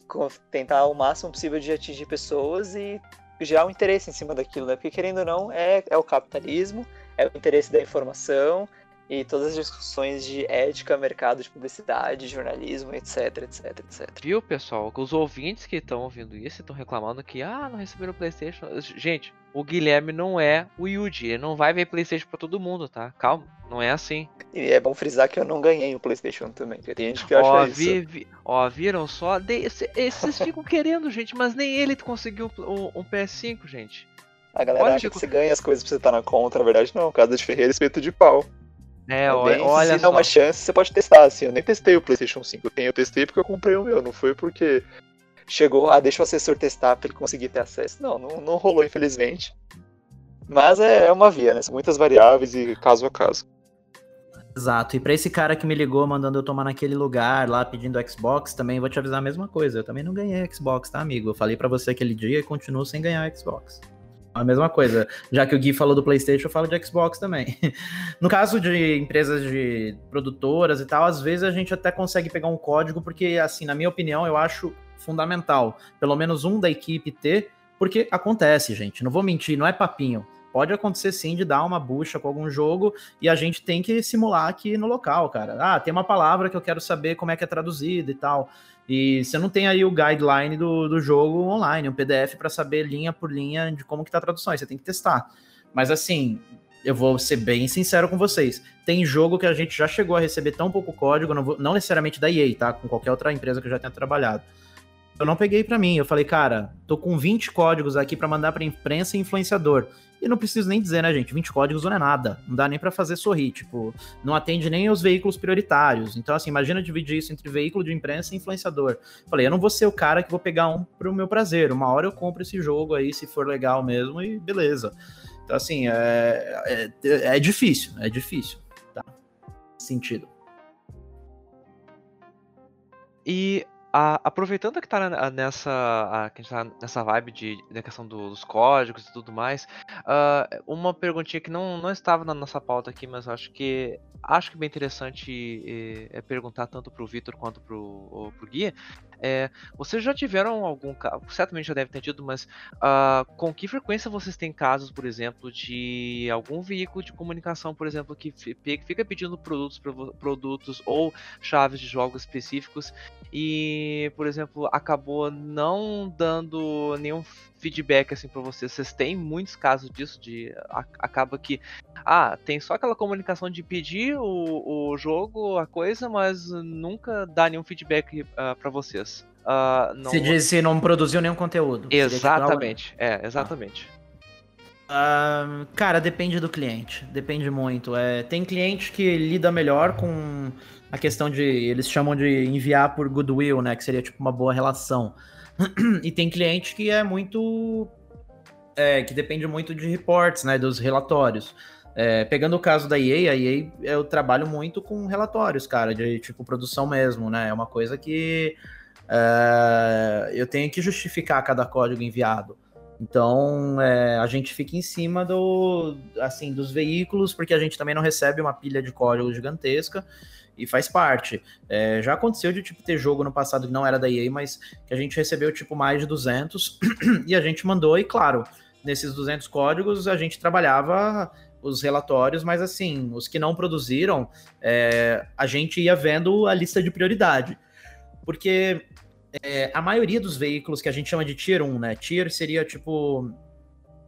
tentar o máximo possível de atingir pessoas e gerar um interesse em cima daquilo, né? Porque querendo ou não, é, é o capitalismo, é o interesse da informação, e todas as discussões de ética, mercado de publicidade, jornalismo, etc, etc, etc. Viu, pessoal? Os ouvintes que estão ouvindo isso estão reclamando que, ah, não receberam PlayStation. Gente, o Guilherme não é o Yuji, ele não vai ver PlayStation pra todo mundo, tá? Calma, não é assim. E é bom frisar que eu não ganhei o PlayStation também, porque tem gente que acha ó, vi, isso. Vi, ó, viram só? De, esses ficam querendo, gente, mas nem ele conseguiu um, um PS5, gente. A galera Olha acha que você ganha as coisas pra você estar tá na conta, na verdade não, casa de Ferreira espeto de pau. É, É olha, se só. dá uma chance, você pode testar, assim. Eu nem testei o PlayStation 5. Quem eu testei porque eu comprei o meu, não foi porque chegou, ah, deixa o assessor testar pra ele conseguir ter acesso. Não, não, não rolou, infelizmente. Mas é, é uma via, né? São muitas variáveis e caso a caso. Exato. E pra esse cara que me ligou mandando eu tomar naquele lugar lá pedindo Xbox, também vou te avisar a mesma coisa. Eu também não ganhei Xbox, tá, amigo? Eu falei pra você aquele dia e continuo sem ganhar Xbox. A mesma coisa. Já que o Gui falou do PlayStation, eu falo de Xbox também. No caso de empresas de produtoras e tal, às vezes a gente até consegue pegar um código, porque, assim, na minha opinião, eu acho fundamental, pelo menos um da equipe ter, porque acontece, gente. Não vou mentir, não é papinho. Pode acontecer sim de dar uma bucha com algum jogo e a gente tem que simular aqui no local, cara. Ah, tem uma palavra que eu quero saber como é que é traduzida e tal. E você não tem aí o guideline do, do jogo online, um PDF para saber linha por linha de como que tá a tradução. Aí você tem que testar. Mas assim, eu vou ser bem sincero com vocês. Tem jogo que a gente já chegou a receber tão pouco código, não, não necessariamente da EA, tá? Com qualquer outra empresa que eu já tenha trabalhado. Eu não peguei pra mim. Eu falei, cara, tô com 20 códigos aqui pra mandar pra imprensa e influenciador. E não preciso nem dizer, né, gente? 20 códigos não é nada. Não dá nem pra fazer sorrir. Tipo, não atende nem os veículos prioritários. Então, assim, imagina dividir isso entre veículo de imprensa e influenciador. Falei, eu não vou ser o cara que vou pegar um pro meu prazer. Uma hora eu compro esse jogo aí, se for legal mesmo, e beleza. Então, assim, é, é, é difícil, é difícil, tá? Sentido. E a- aproveitando que tá nessa, a- que a gente tá nessa vibe de, da questão do- dos códigos e tudo mais, ah, uma perguntinha que não, não estava na nossa pauta aqui, mas acho que acho que bem interessante eh, é perguntar tanto pro Vitor quanto pro, o- Gui. É, vocês já tiveram algum caso, certamente já deve ter tido, mas ah, com que frequência vocês têm casos, por exemplo, de algum veículo de comunicação, por exemplo, que fica pedindo produtos, produtos ou chaves de jogos específicos e, por exemplo, acabou não dando nenhum feedback assim para vocês. Vocês têm muitos casos disso de a- acaba que ah, tem só aquela comunicação de pedir o, o jogo, a coisa, mas nunca dá nenhum feedback para vocês. Ah, não- Se diz se não produziu nenhum conteúdo. Exatamente, é, exatamente. Ahn, cara, depende do cliente. Depende muito. É, tem cliente que lida melhor com a questão de. Eles chamam de enviar por goodwill, né? Que seria tipo uma boa relação. E tem cliente que é muito. é, que depende muito de reports, né? Dos relatórios. É, pegando o caso da EA, a EA eu trabalho muito com relatórios, cara, de tipo produção mesmo, né? É uma coisa que é, eu tenho que justificar cada código enviado. Então, é, a gente fica em cima do, assim, dos veículos, porque a gente também não recebe uma pilha de código gigantesca e faz parte. É, já aconteceu de tipo ter jogo no passado que não era da EA, mas que a gente recebeu tipo mais de 200 e a gente mandou e claro, nesses 200 códigos a gente trabalhava os relatórios, mas assim, os que não produziram, é, a gente ia vendo a lista de prioridade. Porque é, a maioria dos veículos que a gente chama de Tier 1, né? Tier seria tipo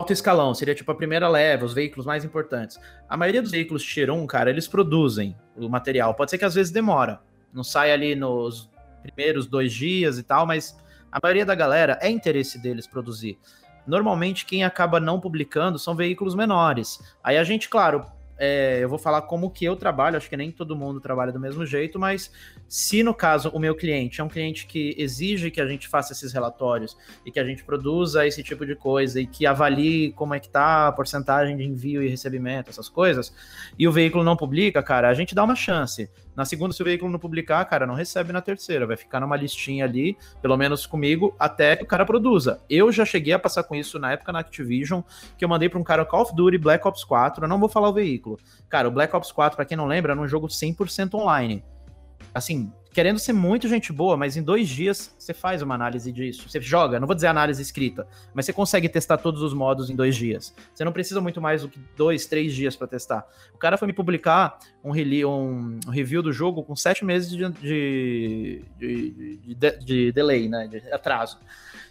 alto escalão, seria tipo a primeira leva, os veículos mais importantes. A maioria dos veículos Tier 1, cara, eles produzem o material. Pode ser que às vezes demora. Não sai ali nos primeiros dois dias e tal, mas a maioria da galera é interesse deles produzir. Normalmente quem acaba não publicando são veículos menores. Aí a gente, claro, é, eu vou falar como que eu trabalho, acho que nem todo mundo trabalha do mesmo jeito, mas se no caso o meu cliente é um cliente que exige que a gente faça esses relatórios e que a gente produza esse tipo de coisa e que avalie como é que tá a porcentagem de envio e recebimento, essas coisas, e o veículo não publica, cara, a gente dá uma chance. Na segunda, se o veículo não publicar, cara, não recebe na terceira, vai ficar numa listinha ali, pelo menos comigo, até que o cara produza. Eu já cheguei a passar com isso na época na Activision, que eu mandei para um cara Call of Duty Black Ops 4, eu não vou falar o veículo. Cara, o Black Ops 4, para quem não lembra, era um jogo 100% online assim, querendo ser muito gente boa, mas em dois dias você faz uma análise disso. Você joga, não vou dizer análise escrita, mas você consegue testar todos os modos em dois dias. Você não precisa muito mais do que dois, três dias para testar. O cara foi me publicar um, um review do jogo com sete meses de, de, de, de- de delay, né? De atraso.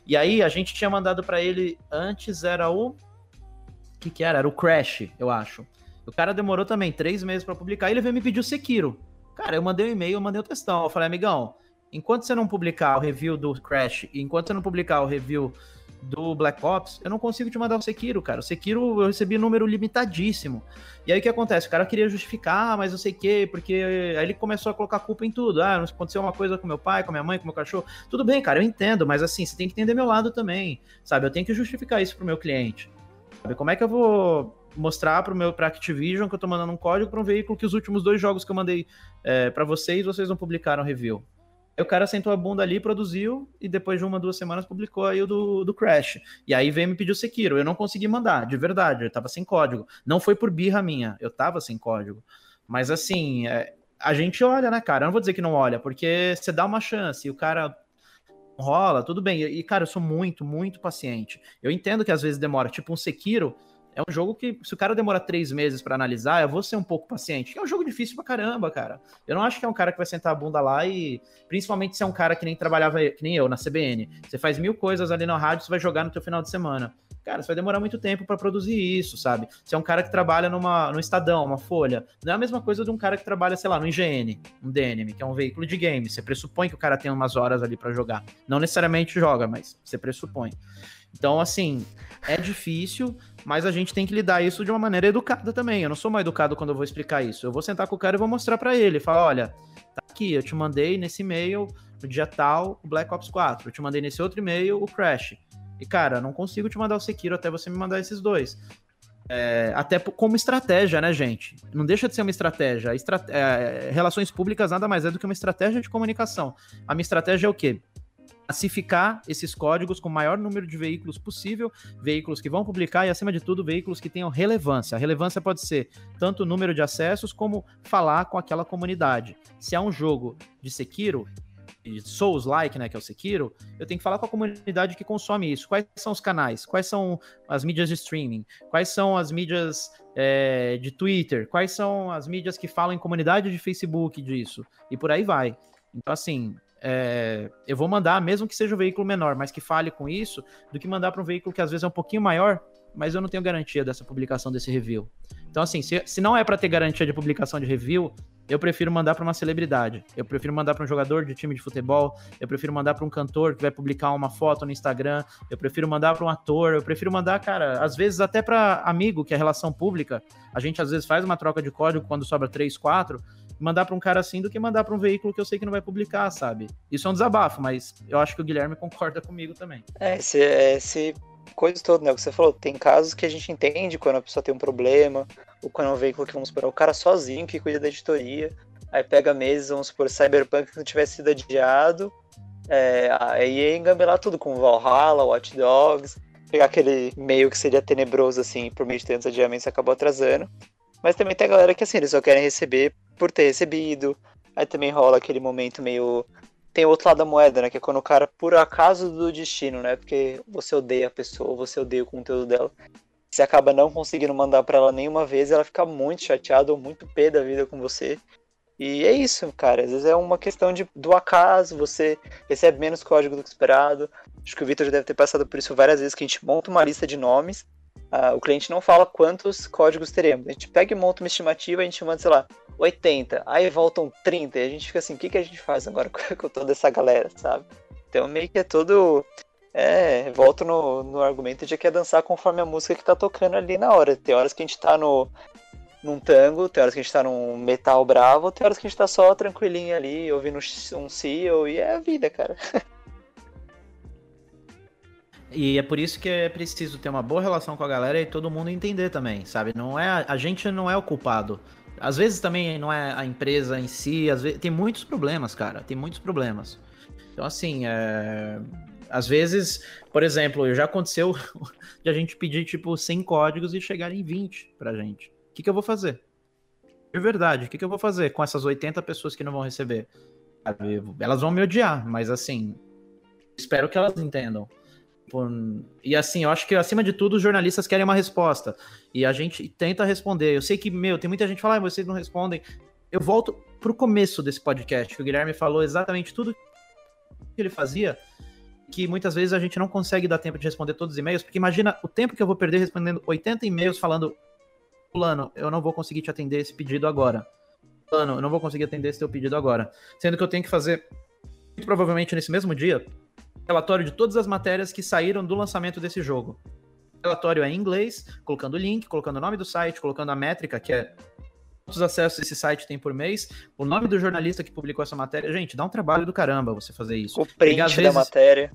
E aí a gente tinha mandado para ele antes era o. O que, que era? Era o Crash, eu acho. O cara demorou também três meses para publicar e ele veio me pedir o Sekiro. Cara, eu mandei um e-mail, eu mandei o textão. Eu falei, amigão, enquanto você não publicar o review do Crash, e enquanto você não publicar o review do Black Ops, eu não consigo te mandar o Sekiro, cara. O Sekiro eu recebi número limitadíssimo. E aí o que acontece? O cara queria justificar, ah, mas eu sei que, porque aí ele começou a colocar culpa em tudo. Ah, aconteceu uma coisa com meu pai, com minha mãe, com meu cachorro. Tudo bem, cara, eu entendo, mas assim, você tem que entender meu lado também, sabe? Eu tenho que justificar isso pro meu cliente. Sabe? Como é que eu vou mostrar pro meu pra Activision que eu tô mandando um código para um veículo que os últimos dois jogos que eu mandei é, para vocês, vocês não publicaram review? Aí o cara sentou a bunda ali, produziu, e depois de uma, duas semanas publicou aí o do, do Crash. E aí veio me pedir o Sekiro. Eu não consegui mandar, de verdade, eu tava sem código. Não foi por birra minha, eu tava sem código. Mas assim, é, a gente olha, né, cara? Eu não vou dizer que não olha, porque você dá uma chance e o cara rola, tudo bem. E, cara, eu sou muito, muito paciente. Eu entendo que às vezes demora, tipo um Sekiro é um jogo que, se o cara demora três meses para analisar, eu vou ser um pouco paciente. É um jogo difícil pra caramba, cara. Eu não acho que é um cara que vai sentar a bunda lá e. Principalmente se é um cara que nem trabalhava, que nem eu, na CBN. Você faz mil coisas ali na rádio, você vai jogar no teu final de semana. Cara, você vai demorar muito tempo para produzir isso, sabe? Se é um cara que trabalha numa, no Estadão, uma Folha, não é a mesma coisa de um cara que trabalha, sei lá, no IGN, um DNM, que é um veículo de game. Você pressupõe que o cara tem umas horas ali para jogar. Não necessariamente joga, mas você pressupõe. Então, assim, é difícil, mas a gente tem que lidar isso de uma maneira educada também. Eu não sou mal educado quando eu vou explicar isso. Eu vou sentar com o cara e vou mostrar para ele. Falar, olha, tá aqui, eu te mandei nesse e-mail, no dia tal, o Black Ops 4. Eu te mandei nesse outro e-mail, o Crash. E, cara, não consigo te mandar o Sekiro até você me mandar esses dois. É, até como estratégia, né, gente? Não deixa de ser uma estratégia. É, relações públicas nada mais é do que uma estratégia de comunicação. A minha estratégia é o quê? Classificar esses códigos com o maior número de veículos possível, veículos que vão publicar e, acima de tudo, veículos que tenham relevância. A relevância pode ser tanto o número de acessos como falar com aquela comunidade. Se é um jogo de Sekiro, Souls-like, né, que é o Sekiro, eu tenho que falar com a comunidade que consome isso. Quais são os canais? Quais são as mídias de streaming? Quais são as mídias é, de Twitter? Quais são as mídias que falam em comunidade de Facebook disso? E por aí vai. Então, assim, é, eu vou mandar, mesmo que seja um veículo menor, mas que fale com isso, do que mandar para um veículo que às vezes é um pouquinho maior, mas eu não tenho garantia dessa publicação desse review. Então, assim, se, se não é para ter garantia de publicação de review, eu prefiro mandar para uma celebridade. Eu prefiro mandar para um jogador de time de futebol. Eu prefiro mandar para um cantor que vai publicar uma foto no Instagram. Eu prefiro mandar para um ator. Eu prefiro mandar, cara, às vezes até para amigo, que é relação pública. A gente às vezes faz uma troca de código quando sobra 3, 4 mandar para um cara assim do que mandar para um veículo que eu sei que não vai publicar, sabe? Isso é um desabafo, mas eu acho que o Guilherme concorda comigo também. É, esse, esse coisa toda, né? O que você falou, tem casos que a gente entende quando a pessoa tem um problema, ou quando é um veículo que, vamos supor, é o cara sozinho que cuida da editoria, aí pega meses, vamos supor, Cyberpunk que não tivesse sido adiado, é, aí ia engambelar tudo com Valhalla, Watch Dogs, pegar aquele meio que seria tenebroso, assim, por meio de tantos adiamentos, acabou atrasando. Mas também tem a galera que, assim, eles só querem receber por ter recebido. Aí também rola aquele momento meio. Tem o outro lado da moeda, né? Que é quando o cara, por acaso do destino, né? Porque você odeia a pessoa, você odeia o conteúdo dela. Você acaba não conseguindo mandar para ela nenhuma vez, ela fica muito chateada ou muito pé da vida com você. E é isso, cara. Às vezes é uma questão de, do acaso, você recebe menos código do que esperado. Acho que o Victor já deve ter passado por isso várias vezes, que a gente monta uma lista de nomes Uh, o cliente não fala quantos códigos teremos. A gente pega e monta uma estimativa, a gente manda, sei lá, 80, aí voltam 30, e a gente fica assim, o que, que a gente faz agora com toda essa galera, sabe? Então meio que é tudo. É, volto no, no argumento de que é dançar conforme a música que tá tocando ali na hora. Tem horas que a gente tá no, num tango, tem horas que a gente tá num metal bravo, tem horas que a gente tá só tranquilinho ali, ouvindo um CEO, e é a vida, cara. E é por isso que é preciso ter uma boa relação com a galera e todo mundo entender também, sabe? Não é a gente não é o culpado. Às vezes também não é a empresa em si, às vezes tem muitos problemas, cara, tem muitos problemas. Então assim, é... às vezes, por exemplo, já aconteceu de a gente pedir tipo 100 códigos e chegar em 20 pra gente. O que, que eu vou fazer? De verdade, o que, que eu vou fazer com essas 80 pessoas que não vão receber? Elas vão me odiar, mas assim, espero que elas entendam. Por... E assim, eu acho que acima de tudo os jornalistas querem uma resposta. E a gente tenta responder. Eu sei que, meu, tem muita gente que fala, ah, vocês não respondem. Eu volto pro começo desse podcast, que o Guilherme falou exatamente tudo que ele fazia, que muitas vezes a gente não consegue dar tempo de responder todos os e-mails, porque imagina o tempo que eu vou perder respondendo 80 e-mails falando, fulano, eu não vou conseguir te atender esse pedido agora. Fulano, eu não vou conseguir atender esse teu pedido agora. Sendo que eu tenho que fazer, provavelmente nesse mesmo dia, relatório de todas as matérias que saíram do lançamento desse jogo. Relatório é em inglês, colocando o link, colocando o nome do site, colocando a métrica, que é quantos acessos esse site tem por mês, o nome do jornalista que publicou essa matéria. Gente, dá um trabalho do caramba você fazer isso. O print da vezes, matéria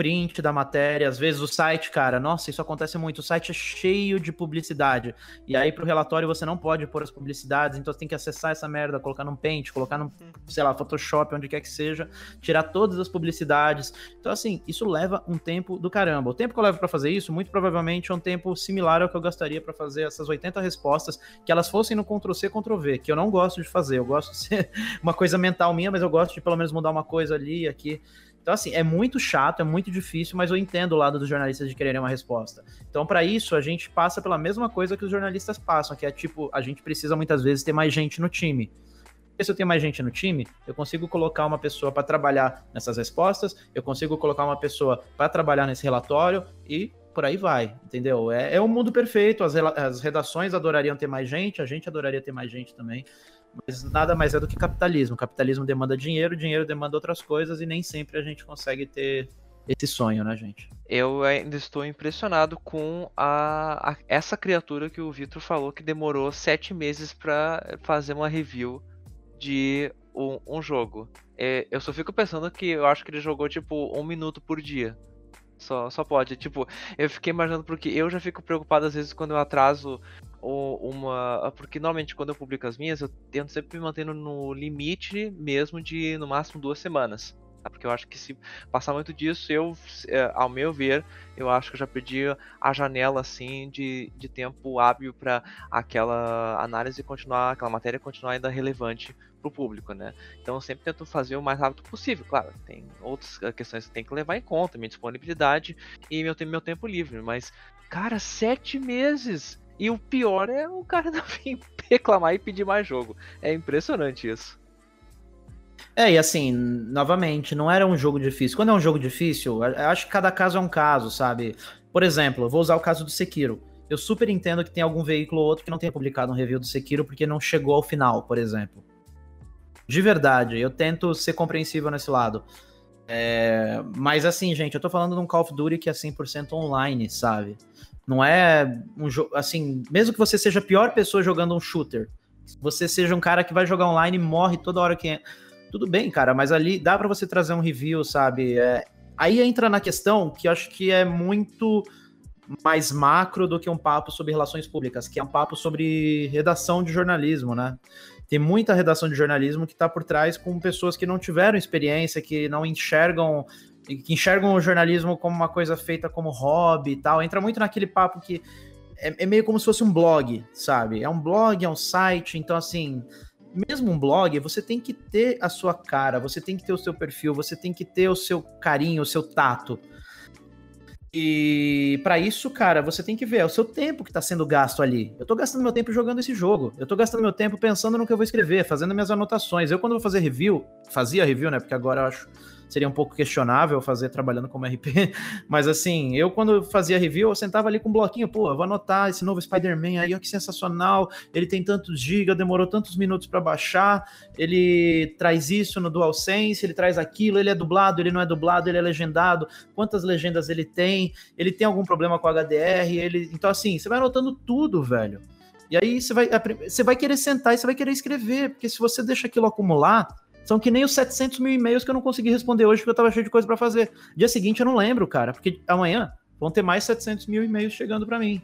print da matéria, às vezes o site, cara, nossa, isso acontece muito, o site é cheio de publicidade. E aí pro relatório você não pode pôr as publicidades, então você tem que acessar essa merda, colocar num Paint, colocar num, sei lá, Photoshop, onde quer que seja, tirar todas as publicidades. Então assim, isso leva um tempo do caramba. O tempo que eu levo para fazer isso, muito provavelmente é um tempo similar ao que eu gastaria para fazer essas 80 respostas, que elas fossem no Ctrl C, Ctrl V, que eu não gosto de fazer. Eu gosto de ser uma coisa mental minha, mas eu gosto de pelo menos mudar uma coisa ali, aqui. Então, assim, é muito chato, é muito difícil, mas eu entendo o lado dos jornalistas de quererem uma resposta. Então, para isso, a gente passa pela mesma coisa que os jornalistas passam, que é tipo, a gente precisa muitas vezes ter mais gente no time. Porque se eu tenho mais gente no time, eu consigo colocar uma pessoa para trabalhar nessas respostas, eu consigo colocar uma pessoa para trabalhar nesse relatório e por aí vai, entendeu? É, é um mundo perfeito, as, as redações adorariam ter mais gente, a gente adoraria ter mais gente também. Mas nada mais é do que capitalismo. capitalismo demanda dinheiro, dinheiro demanda outras coisas e nem sempre a gente consegue ter esse sonho, né, gente? Eu ainda estou impressionado com a, a essa criatura que o Vitor falou que demorou sete meses para fazer uma review de um, um jogo. É, eu só fico pensando que eu acho que ele jogou tipo um minuto por dia. Só, só pode. Tipo, eu fiquei imaginando porque eu já fico preocupado às vezes quando eu atraso uma. Porque normalmente quando eu publico as minhas, eu tento sempre me mantendo no limite mesmo de no máximo duas semanas. Tá? Porque eu acho que se passar muito disso, eu, é, ao meu ver, eu acho que eu já perdi a janela assim de, de tempo hábil para aquela análise continuar, aquela matéria continuar ainda relevante para o público, né? Então eu sempre tento fazer o mais rápido possível. Claro, tem outras questões que tem que levar em conta, minha disponibilidade e meu, meu tempo livre. Mas, cara, sete meses! E o pior é o cara não vir reclamar e pedir mais jogo. É impressionante isso. É, e assim, novamente, não era um jogo difícil. Quando é um jogo difícil, eu acho que cada caso é um caso, sabe? Por exemplo, eu vou usar o caso do Sekiro. Eu super entendo que tem algum veículo ou outro que não tenha publicado um review do Sekiro porque não chegou ao final, por exemplo. De verdade, eu tento ser compreensível nesse lado. É, mas assim, gente, eu tô falando de um Call of Duty que é 100% online, sabe? Não é um jogo. Assim, mesmo que você seja a pior pessoa jogando um shooter, você seja um cara que vai jogar online e morre toda hora que. Tudo bem, cara, mas ali dá para você trazer um review, sabe? É... Aí entra na questão que acho que é muito mais macro do que um papo sobre relações públicas, que é um papo sobre redação de jornalismo, né? Tem muita redação de jornalismo que está por trás com pessoas que não tiveram experiência, que não enxergam que enxergam o jornalismo como uma coisa feita como hobby e tal. Entra muito naquele papo que é, é, meio como se fosse um blog, sabe? É um blog, é um site, então assim, mesmo um blog, você tem que ter a sua cara, você tem que ter o seu perfil, você tem que ter o seu carinho, o seu tato. E para isso, cara, você tem que ver é o seu tempo que tá sendo gasto ali. Eu tô gastando meu tempo jogando esse jogo. Eu tô gastando meu tempo pensando no que eu vou escrever, fazendo minhas anotações. Eu quando vou fazer review, fazia review, né? Porque agora eu acho seria um pouco questionável fazer trabalhando como RP, mas assim, eu quando fazia review, eu sentava ali com um bloquinho, pô, vou anotar esse novo Spider-Man aí, ó, que sensacional, ele tem tantos gigas, demorou tantos minutos para baixar, ele traz isso no DualSense, ele traz aquilo, ele é dublado, ele não é dublado, ele é legendado, quantas legendas ele tem, ele tem algum problema com HDR, ele... Então assim, você vai anotando tudo, velho. E aí você vai, você vai querer sentar e você vai querer escrever, porque se você deixa aquilo acumular, são que nem os 700 mil e-mails que eu não consegui responder hoje porque eu tava cheio de coisa para fazer. Dia seguinte eu não lembro, cara, porque amanhã vão ter mais 700 mil e-mails chegando para mim.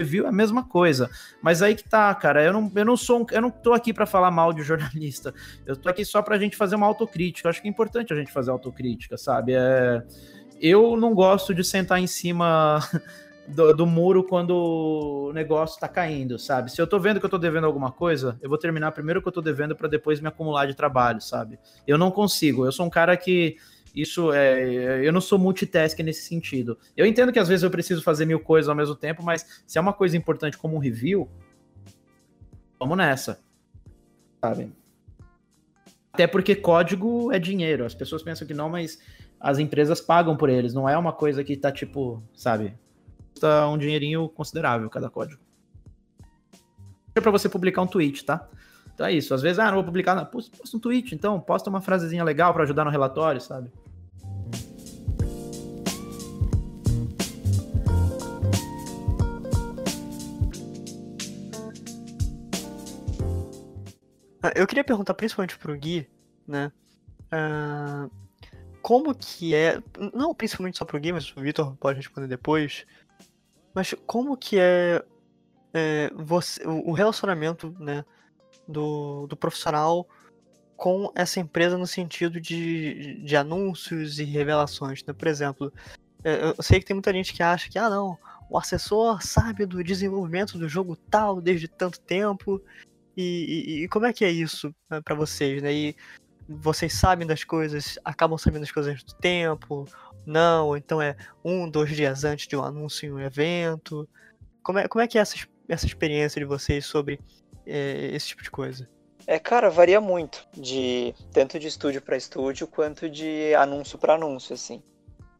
Viu a mesma coisa. Mas aí que tá, cara. Eu não, eu não sou um, eu não tô aqui para falar mal de jornalista. Eu tô aqui só pra gente fazer uma autocrítica. Eu acho que é importante a gente fazer autocrítica, sabe? É, eu não gosto de sentar em cima do, do, muro quando o negócio tá caindo, sabe? Se eu tô vendo que eu tô devendo alguma coisa, eu vou terminar primeiro o que eu tô devendo para depois me acumular de trabalho, sabe? Eu não consigo. Eu sou um cara que isso é. Eu não sou multitask nesse sentido. Eu entendo que às vezes eu preciso fazer mil coisas ao mesmo tempo, mas se é uma coisa importante como um review, vamos nessa. Sabe? Até porque código é dinheiro. As pessoas pensam que não, mas as empresas pagam por eles. Não é uma coisa que tá tipo, sabe? custa um dinheirinho considerável cada código. É para você publicar um tweet, tá? Então é isso. Às vezes, ah, não vou publicar. nada. Posta, um tweet, então. Posta uma frasezinha legal para ajudar no relatório, sabe? Ah, eu queria perguntar principalmente pro Gui, né? Uh, como que é. Não principalmente só pro Gui, mas o Vitor pode responder depois. Mas como que é, é, você, o relacionamento, né? Do, do profissional com essa empresa no sentido de, de anúncios e revelações, né? Por exemplo, é, eu sei que tem muita gente que acha que, ah, não, o assessor sabe do desenvolvimento do jogo tal desde tanto tempo. E, e- e como é que é isso né, pra vocês, né? E vocês sabem das coisas, acabam sabendo das coisas do tempo? Não, então é um, dois dias antes de um anúncio em um evento. Como é, como é que é essa, essa experiência de vocês sobre é, esse tipo de coisa? É, cara, varia muito de tanto de estúdio pra estúdio quanto de anúncio pra anúncio, assim.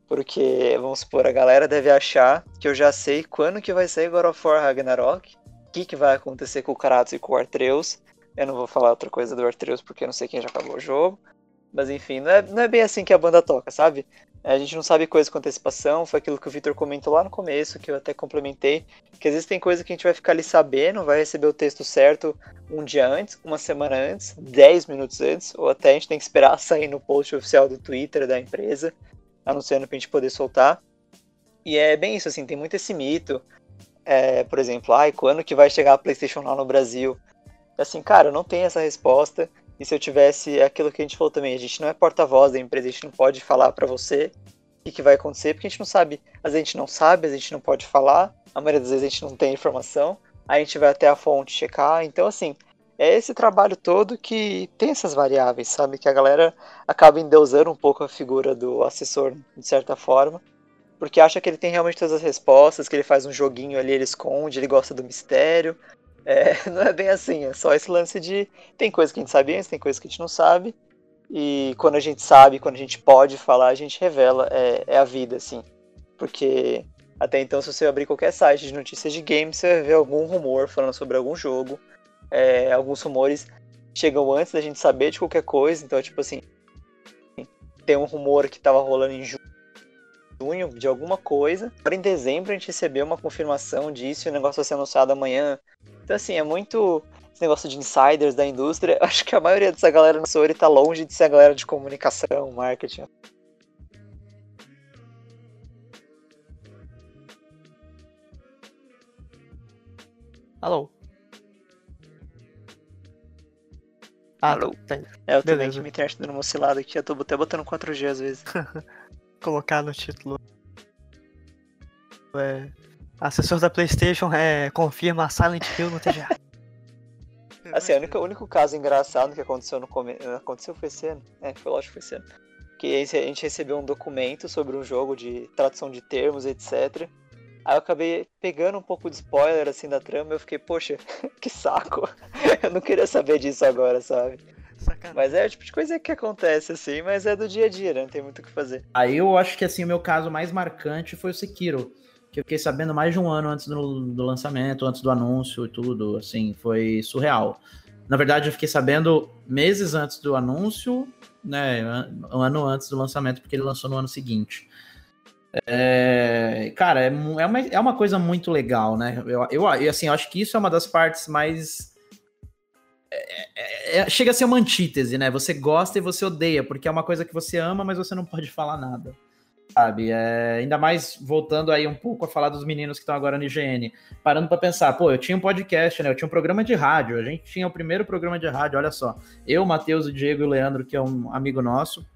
Porque, vamos supor, a galera deve achar que eu já sei quando que vai sair God of War Ragnarok, o que, que vai acontecer com o Kratos e com o Artreus. Eu não vou falar outra coisa do Artreus porque eu não sei quem já acabou o jogo. Mas enfim, não é, não é bem assim que a banda toca, sabe? A gente não sabe coisa com antecipação, foi aquilo que o Victor comentou lá no começo, que eu até complementei, que às vezes tem coisa que a gente vai ficar ali sabendo, vai receber o texto certo um dia antes, uma semana antes, 10 minutos antes, ou até a gente tem que esperar sair no post oficial do Twitter da empresa, anunciando pra gente poder soltar. E é bem isso, assim, tem muito esse mito. É, por exemplo, ai, quando que vai chegar a PlayStation lá no Brasil? Assim, cara, não tenho essa resposta. E se eu tivesse aquilo que a gente falou também, a gente não é porta-voz da empresa, a gente não pode falar pra você o que, que vai acontecer, porque a gente não sabe. Às vezes a gente não sabe, a gente não pode falar, a maioria das vezes a gente não tem informação, aí a gente vai até a fonte checar. Então, assim, é esse trabalho todo que tem essas variáveis, sabe? Que a galera acaba endeusando um pouco a figura do assessor, de certa forma, porque acha que ele tem realmente todas as respostas, que ele faz um joguinho ali, ele esconde, ele gosta do mistério. É, não é bem assim, é só esse lance de. Tem coisa que a gente sabe antes, tem coisa que a gente não sabe. E quando a gente sabe, quando a gente pode falar, a gente revela. É, é a vida, assim. Porque até então, se você abrir qualquer site de notícias de games, você vai ver algum rumor falando sobre algum jogo. É, alguns rumores chegam antes da gente saber de qualquer coisa. Então, tipo assim, tem um rumor que tava rolando em ju- junho de alguma coisa. Agora em dezembro a gente recebeu uma confirmação disso e o negócio vai ser anunciado amanhã. Então, assim, é muito esse negócio de insiders da indústria. Eu Acho que a maioria dessa galera no Sori tá longe de ser a galera de comunicação, marketing. Alô? Ah, Alô? tá. É, eu também que minha internet dando uma oscilada aqui, eu tô até botando 4G às vezes. Colocar no título. É, assessor da PlayStation é, confirma Silent Hill no TGA. Assim, o único, o único caso engraçado que aconteceu no começo. Aconteceu foi esse ano? É, foi lógico que foi esse ano. Que a gente recebeu um documento sobre um jogo de tradução de termos, etc. Aí eu acabei pegando um pouco de spoiler assim da trama e eu fiquei, poxa, que saco. Eu não queria saber disso agora, sabe? Sacanagem. Mas é o tipo de coisa que acontece, assim, mas é do dia a dia, né? Não tem muito o que fazer. Aí eu acho que assim, o meu caso mais marcante foi o Sekiro. Que eu fiquei sabendo mais de um ano antes do, do lançamento, antes do anúncio e tudo. Assim, foi surreal. Na verdade, eu fiquei sabendo meses antes do anúncio, né? Um ano antes do lançamento, porque ele lançou no ano seguinte. É, cara, é, é, uma, é uma coisa muito legal, né? Eu, eu, eu, assim, eu acho que isso é uma das partes mais. é- é- é- chega a ser uma antítese, né? Você gosta e você odeia, porque é uma coisa que você ama, mas você não pode falar nada. Sabe? É, ainda mais voltando aí um pouco a falar dos meninos que estão agora no IGN. Parando pra pensar, pô, eu tinha um podcast, né? Eu tinha um programa de rádio. A gente tinha o primeiro programa de rádio, olha só. Eu, Matheus, o Diego e o Leandro, que é um amigo nosso.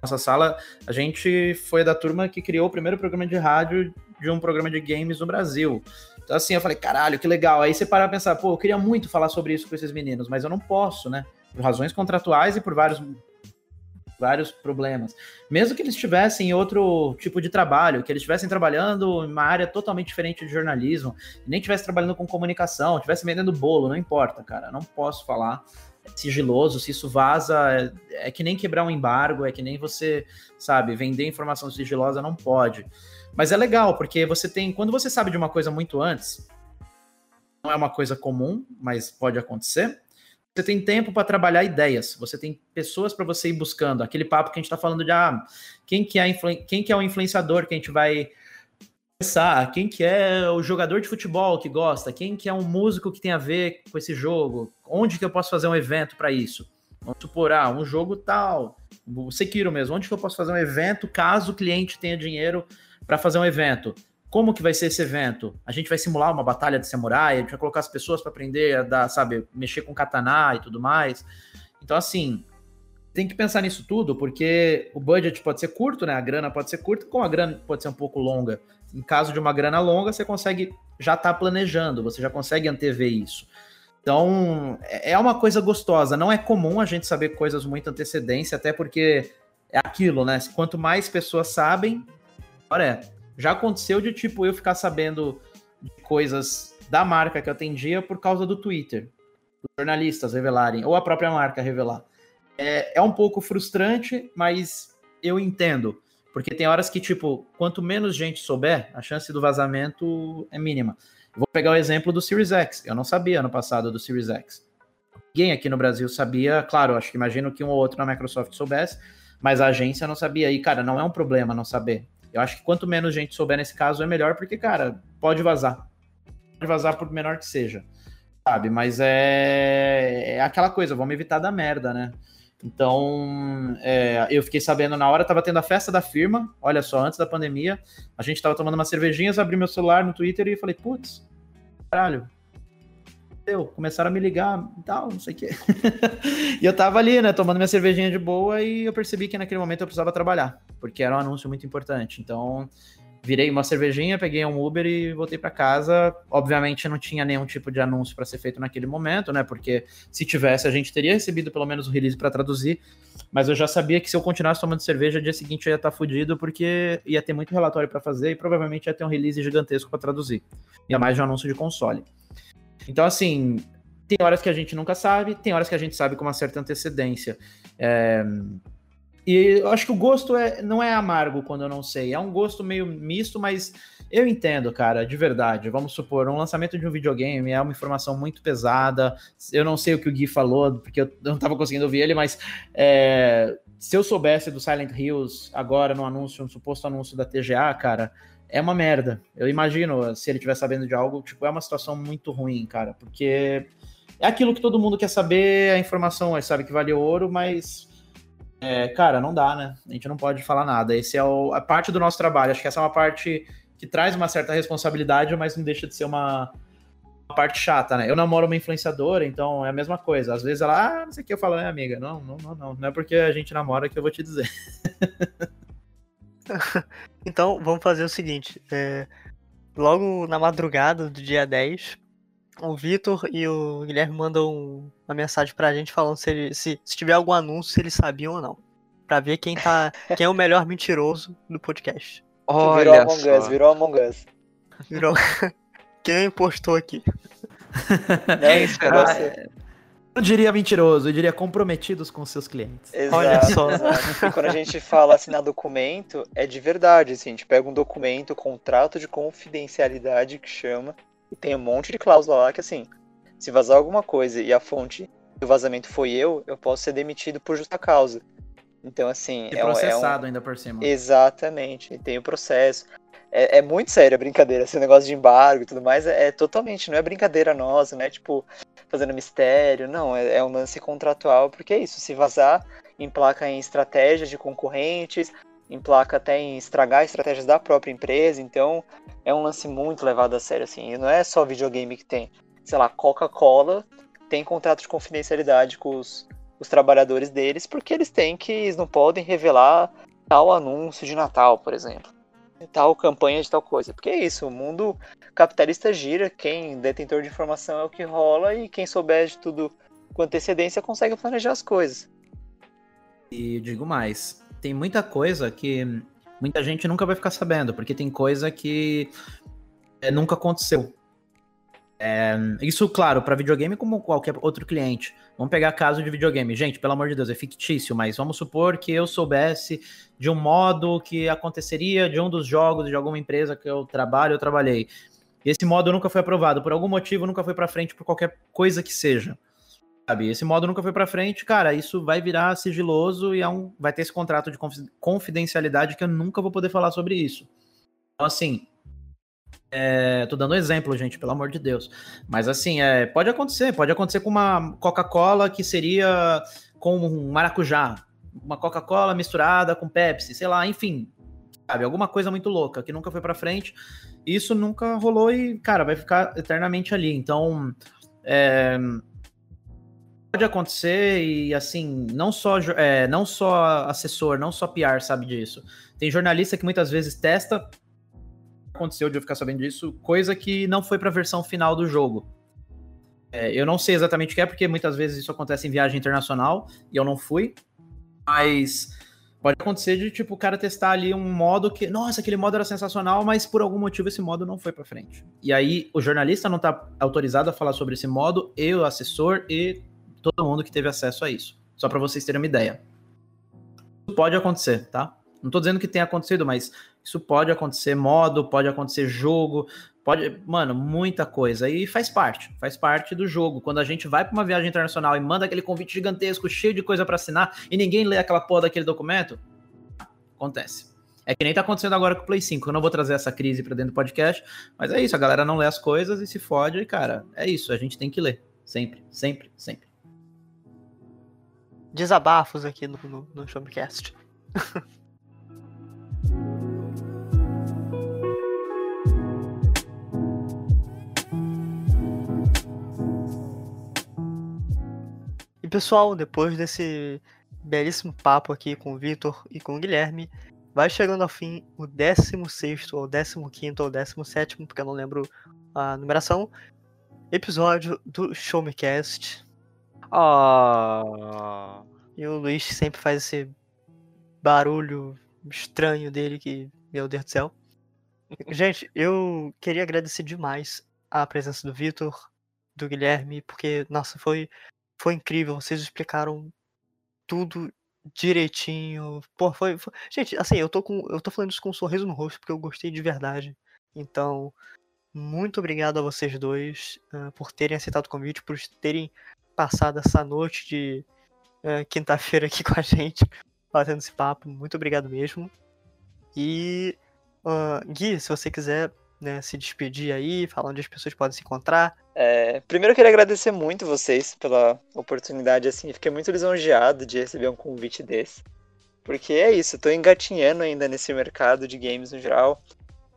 Nossa sala, a gente foi da turma que criou o primeiro programa de rádio de um programa de games no Brasil. Então, assim, eu falei, caralho, que legal. Aí você para pensar, pô, eu queria muito falar sobre isso com esses meninos, mas eu não posso, né? Por razões contratuais e por vários, vários problemas. Mesmo que eles estivessem em outro tipo de trabalho, que eles estivessem trabalhando em uma área totalmente diferente de jornalismo, nem estivessem trabalhando com comunicação, estivessem vendendo bolo, não importa, cara. Não posso falar. É sigiloso, se isso vaza, é, é que nem quebrar um embargo, é que nem você, sabe, vender informação sigilosa não pode. Mas é legal, porque você tem. Quando você sabe de uma coisa muito antes, não é uma coisa comum, mas pode acontecer. Você tem tempo para trabalhar ideias, você tem pessoas para você ir buscando. Aquele papo que a gente está falando de ah, quem que, é quem que é o influenciador que a gente vai pensar quem que é o jogador de futebol que gosta, quem que é um músico que tem a ver com esse jogo, onde que eu posso fazer um evento para isso. Vamos supor, ah, um jogo tal, o Sekiro mesmo, onde que eu posso fazer um evento caso o cliente tenha dinheiro para fazer um evento? Como que vai ser esse evento? A gente vai simular uma batalha de samurai, a gente vai colocar as pessoas para aprender a dar, sabe, mexer com katana e tudo mais. Então, assim, tem que pensar nisso tudo, porque o budget pode ser curto, né? A grana pode ser curta, como a grana pode ser um pouco longa. Em caso de uma grana longa, você consegue já estar tá planejando, você já consegue antever isso. Então, é, é uma coisa gostosa. Não é comum a gente saber coisas muito antecedência, até porque é aquilo, né? Quanto mais pessoas sabem, melhor é. Já aconteceu de, tipo, eu ficar sabendo de coisas da marca que eu atendia por causa do Twitter. Os jornalistas revelarem, ou a própria marca revelar. É, é um pouco frustrante, mas eu entendo. Porque tem horas que, tipo, quanto menos gente souber, a chance do vazamento é mínima. Vou pegar o exemplo do Series X. Eu não sabia ano passado do Series X. Ninguém aqui no Brasil sabia, claro, acho que imagino que um ou outro na Microsoft soubesse, mas a agência não sabia. E, cara, não é um problema não saber. Eu acho que quanto menos gente souber nesse caso é melhor, porque, cara, pode vazar. Pode vazar por menor que seja. Sabe? Mas é, é aquela coisa, vamos evitar da merda, né? Então, é, eu fiquei sabendo na hora, tava tendo a festa da firma, olha só, antes da pandemia, a gente tava tomando umas cervejinhas, abri meu celular no Twitter e falei, putz, caralho, deu, começaram a me ligar e tal, não sei o quê. e eu tava ali, né, tomando minha cervejinha de boa e eu percebi que naquele momento eu precisava trabalhar, porque era um anúncio muito importante. Então, virei uma cervejinha, peguei um Uber e voltei para casa. Obviamente não tinha nenhum tipo de anúncio para ser feito naquele momento, né? Porque se tivesse, a gente teria recebido pelo menos o release para traduzir. Mas eu já sabia que se eu continuasse tomando cerveja, dia seguinte eu ia estar tá fudido, porque ia ter muito relatório para fazer e provavelmente ia ter um release gigantesco para traduzir. Ia mais de um anúncio de console. Então, assim, tem horas que a gente nunca sabe, tem horas que a gente sabe com uma certa antecedência. É, e eu acho que o gosto é, não é amargo quando eu não sei. É um gosto meio misto, mas eu entendo, cara, de verdade. Vamos supor, um lançamento de um videogame é uma informação muito pesada. Eu não sei o que o Gui falou, porque eu não estava conseguindo ouvir ele, mas é, se eu soubesse do Silent Hills agora no anúncio, no suposto anúncio da TGA, cara, é uma merda. Eu imagino, se ele estiver sabendo de algo, tipo, é uma situação muito ruim, cara, porque é aquilo que todo mundo quer saber, a informação sabe que vale ouro, mas é, cara, não dá, né? A gente não pode falar nada. Esse é o, a parte do nosso trabalho. Acho que essa é uma parte que traz uma certa responsabilidade, mas não deixa de ser uma, uma parte chata, né? Eu namoro uma influenciadora, então é a mesma coisa. Às vezes ela, ah, não sei o que eu falo, é amiga. Não, não, não, não. Não é porque a gente namora que eu vou te dizer. então, vamos fazer o seguinte. É, logo na madrugada do dia 10, o Vitor e o Guilherme mandam uma mensagem pra gente falando se, ele, se, se tiver algum anúncio, se eles sabiam ou não. Pra ver quem tá. quem é o melhor mentiroso do podcast. Olha virou Among só. Us, virou Among Us. Virou. quem impostou aqui? Nem esperou ah, ser. Eu diria mentiroso, eu diria comprometidos com seus clientes. Exato, Olha só. Exato. quando a gente fala assinar documento, é de verdade. Assim, a gente pega um documento, contrato de confidencialidade que chama, e tem um monte de cláusula lá que assim, se vazar alguma coisa e a fonte do vazamento foi eu, eu posso ser demitido por justa causa. Então, assim. E é processado um, é um... ainda por cima. Exatamente, tem o processo. É, é, muito sério a brincadeira, esse negócio de embargo e tudo mais, é, é, totalmente, não é brincadeira nossa, não é tipo fazendo mistério, não, é, é um lance contratual, porque é isso, se vazar, emplaca em estratégias de concorrentes, emplaca até em estragar estratégias da própria empresa, então é um lance muito levado a sério, assim, e não é só videogame que tem, sei lá, Coca-Cola tem contrato de confidencialidade com os, os trabalhadores deles, porque eles têm que, eles não podem revelar tal anúncio de Natal, por exemplo, tal campanha de tal coisa, porque é isso, o mundo capitalista gira, quem detentor de informação é o que rola, e quem souber de tudo com antecedência consegue planejar as coisas. E digo mais, tem muita coisa que muita gente nunca vai ficar sabendo, porque tem coisa que é, nunca aconteceu. É, isso, claro, para videogame como qualquer outro cliente. Vamos pegar caso de videogame. Gente, pelo amor de Deus, é fictício, mas vamos supor que eu soubesse de um modo que aconteceria de um dos jogos de alguma empresa que eu trabalho, eu trabalhei. E esse modo nunca foi aprovado, por algum motivo nunca foi para frente, por qualquer coisa que seja sabe? Esse modo nunca foi para frente, cara. Isso vai virar sigiloso e é um, vai ter esse contrato de confidencialidade que eu nunca vou poder falar sobre isso. Então, assim, É, tô dando um exemplo, gente, pelo amor de Deus. Mas assim, é, pode acontecer, pode acontecer com uma Coca-Cola que seria com um maracujá, uma Coca-Cola misturada com Pepsi, sei lá, enfim, sabe, alguma coisa muito louca que nunca foi para frente. Isso nunca rolou e, cara, vai ficar eternamente ali. Então, é, pode acontecer e assim, não só, é, não só assessor, não só PR sabe disso. Tem jornalista que muitas vezes testa aconteceu de eu ficar sabendo disso, coisa que não foi para a versão final do jogo. É, eu não sei exatamente o que é, porque muitas vezes isso acontece em viagem internacional e eu não fui. Mas pode acontecer de tipo o cara testar ali um modo que, nossa, aquele modo era sensacional, mas por algum motivo esse modo não foi para frente. E aí o jornalista não tá autorizado a falar sobre esse modo, e o assessor e todo mundo que teve acesso a isso. Só para vocês terem uma ideia. Isso pode acontecer, tá? Não tô dizendo que tenha acontecido, mas isso pode acontecer modo, pode acontecer jogo, pode, mano, muita coisa. E faz parte, faz parte do jogo. Quando a gente vai para uma viagem internacional e manda aquele convite gigantesco, cheio de coisa para assinar, e ninguém lê aquela porra daquele documento, acontece. É que nem tá acontecendo agora com o Play 5. Eu não vou trazer essa crise para dentro do podcast, mas é isso, a galera não lê as coisas e se fode, e cara, é isso, a gente tem que ler. Sempre, sempre, sempre. Desabafos aqui no, no, no Showcast. pessoal, depois desse belíssimo papo aqui com o Vitor e com o Guilherme, vai chegando ao fim o 16 ou 15 ou 17, porque eu não lembro a numeração, episódio do Show Me Cast. Ah. E o Luiz sempre faz esse barulho estranho dele que, meu Deus do céu. Gente, eu queria agradecer demais a presença do Vitor, do Guilherme, porque, nossa, foi foi incrível, vocês explicaram tudo direitinho. Pô, foi, foi, Gente, assim, eu tô com. Eu tô falando isso com um sorriso no rosto porque eu gostei de verdade. Então, muito obrigado a vocês dois uh, por terem aceitado o convite, por terem passado essa noite de uh, quinta-feira aqui com a gente, fazendo esse papo. Muito obrigado mesmo. E uh, Gui, se você quiser né, se despedir aí, falar onde as pessoas podem se encontrar. É, primeiro eu queria agradecer muito vocês pela oportunidade, assim, fiquei muito lisonjeado de receber um convite desse. Porque é isso, tô engatinhando ainda nesse mercado de games no geral.